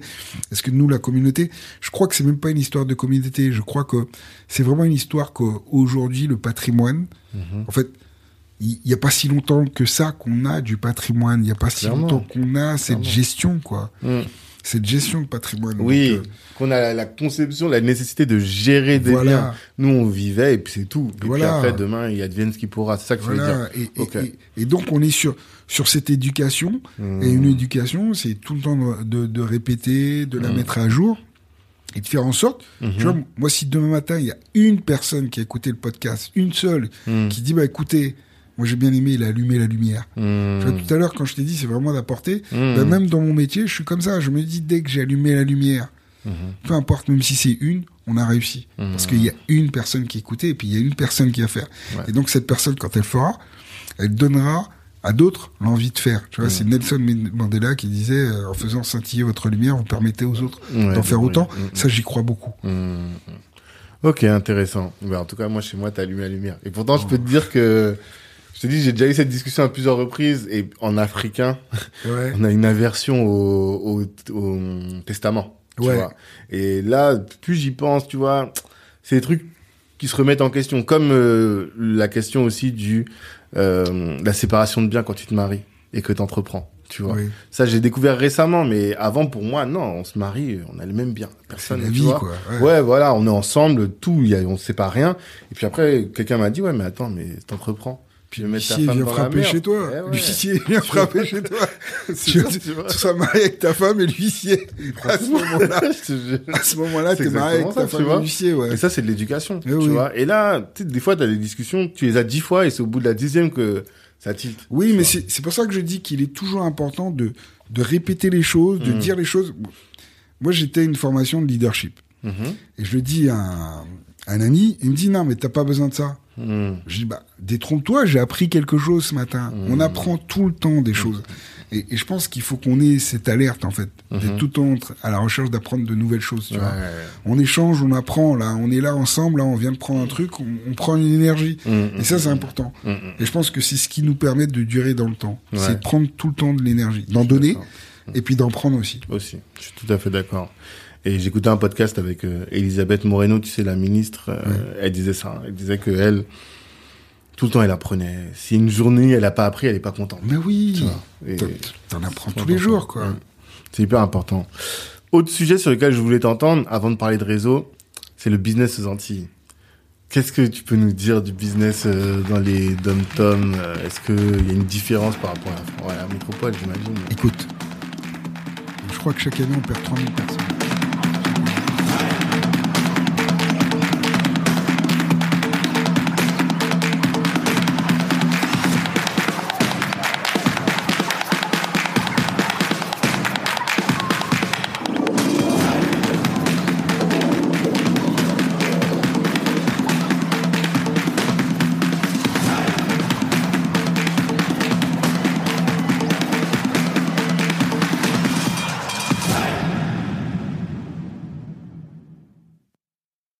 est-ce que nous la communauté, je crois que c'est même pas une histoire de communauté. Je crois que c'est vraiment une histoire qu'aujourd'hui le patrimoine, en fait, il n'y a pas si longtemps que ça qu'on a du patrimoine. Il n'y a pas si longtemps qu'on a cette gestion, quoi cette gestion de patrimoine. Oui, euh, qu'on a la conception, la nécessité de gérer des biens. Nous, on vivait et puis c'est tout. Et puis après, demain, il advienne ce qui pourra. C'est ça que je veux dire. Et, donc, on est sur sur cette éducation. Mmh. Et une éducation, c'est tout le temps de, de, répéter, de la mmh. mettre à jour. et de faire en sorte, tu Mhm. vois, moi si demain matin il y a une personne qui a écouté le podcast, une seule, Mhm. qui dit bah écoutez, moi j'ai bien aimé, il a allumé la lumière. Vois, tout à l'heure quand je t'ai dit c'est vraiment d'apporter, Mhm. bah, même dans mon métier je suis comme ça, je me dis dès que j'ai allumé la lumière, Mhm. peu importe, même si c'est une, on a réussi. Parce qu'il y a une personne qui écoutait et puis il y a une personne qui va faire. Ouais. Et donc cette personne, quand elle fera, elle donnera à d'autres l'envie de faire. Tu vois, c'est Nelson Mandela qui disait, euh, en faisant scintiller votre lumière, vous permettez aux autres Ouais, d'en faire autant. Ça, j'y crois beaucoup. Ok, intéressant. Ben, en tout cas, moi, chez moi, t'as allumé la lumière. Et pourtant, je peux te dire que, je te dis, j'ai déjà eu cette discussion à plusieurs reprises, et en africain, Ouais. [laughs] on a une aversion au, au, au testament. Tu Ouais. vois. Et là, plus j'y pense, tu vois, c'est des trucs qui se remettent en question, comme euh, la question aussi du euh, la séparation de biens quand tu te maries et que tu entreprends. Tu vois. Oui. Ça, j'ai découvert récemment, mais avant, pour moi, non, on se marie, on a le même bien. Personne, la vie, vois. quoi. Ouais. Ouais, voilà, on est ensemble, tout, il y a, on sait pas rien. Et puis après, quelqu'un m'a dit, ouais, mais attends, mais t'entreprends. Puis L'huissier vient frapper chez toi. Eh. L'huissier vient frapper chez toi. [laughs] Tu, seras marié avec ta femme et l'huissier. À ce moment-là, [laughs] à ce moment-là, t'es marié avec ta femme et l'huissier, ouais. Et ça, c'est de l'éducation, Eh tu vois. Et là, des fois, t'as des discussions, tu les as dix fois et c'est au bout de la dixième que ça tilte. Oui, mais c'est pour ça que je dis qu'il est toujours important de, de répéter les choses, de Mhm. dire les choses. Moi, j'étais une formation de leadership. Mhm. Et je le dis à un, à un ami, il me dit, non, mais t'as pas besoin de ça. Mhm. Je dis, bah, détrompe-toi, j'ai appris quelque chose ce matin. Mhm. On apprend tout le temps des choses. Et, et je pense qu'il faut qu'on ait cette alerte, en fait, d'être Mhm. tout le temps à la recherche d'apprendre de nouvelles choses, tu Ouais. vois. On échange, on apprend, là, on est là ensemble, là, on vient de prendre un truc, on, on prend une énergie. Mhm. Et ça, c'est important. Et je pense que c'est ce qui nous permet de durer dans le temps. C'est de prendre tout le temps de l'énergie, d'en donner et puis d'en prendre aussi. Aussi, je suis tout à fait d'accord. Et j'écoutais un podcast avec euh, Elisabeth Moreno, tu sais, la ministre. euh, Elle disait ça. Elle disait que elle, tout le temps, elle apprenait. Si une journée, elle a pas appris, elle est pas contente. Mais oui, t'en- apprends tous les important. jours, quoi. Ouais. C'est hyper important. Autre sujet sur lequel je voulais t'entendre, avant de parler de réseau, c'est le business aux Antilles. Qu'est-ce que tu peux nous dire du business euh, dans les dom-tom Est-ce qu'il y a une différence par rapport à la, ouais, à la métropole, j'imagine? Écoute, je crois que chaque année, on perd 3000 personnes.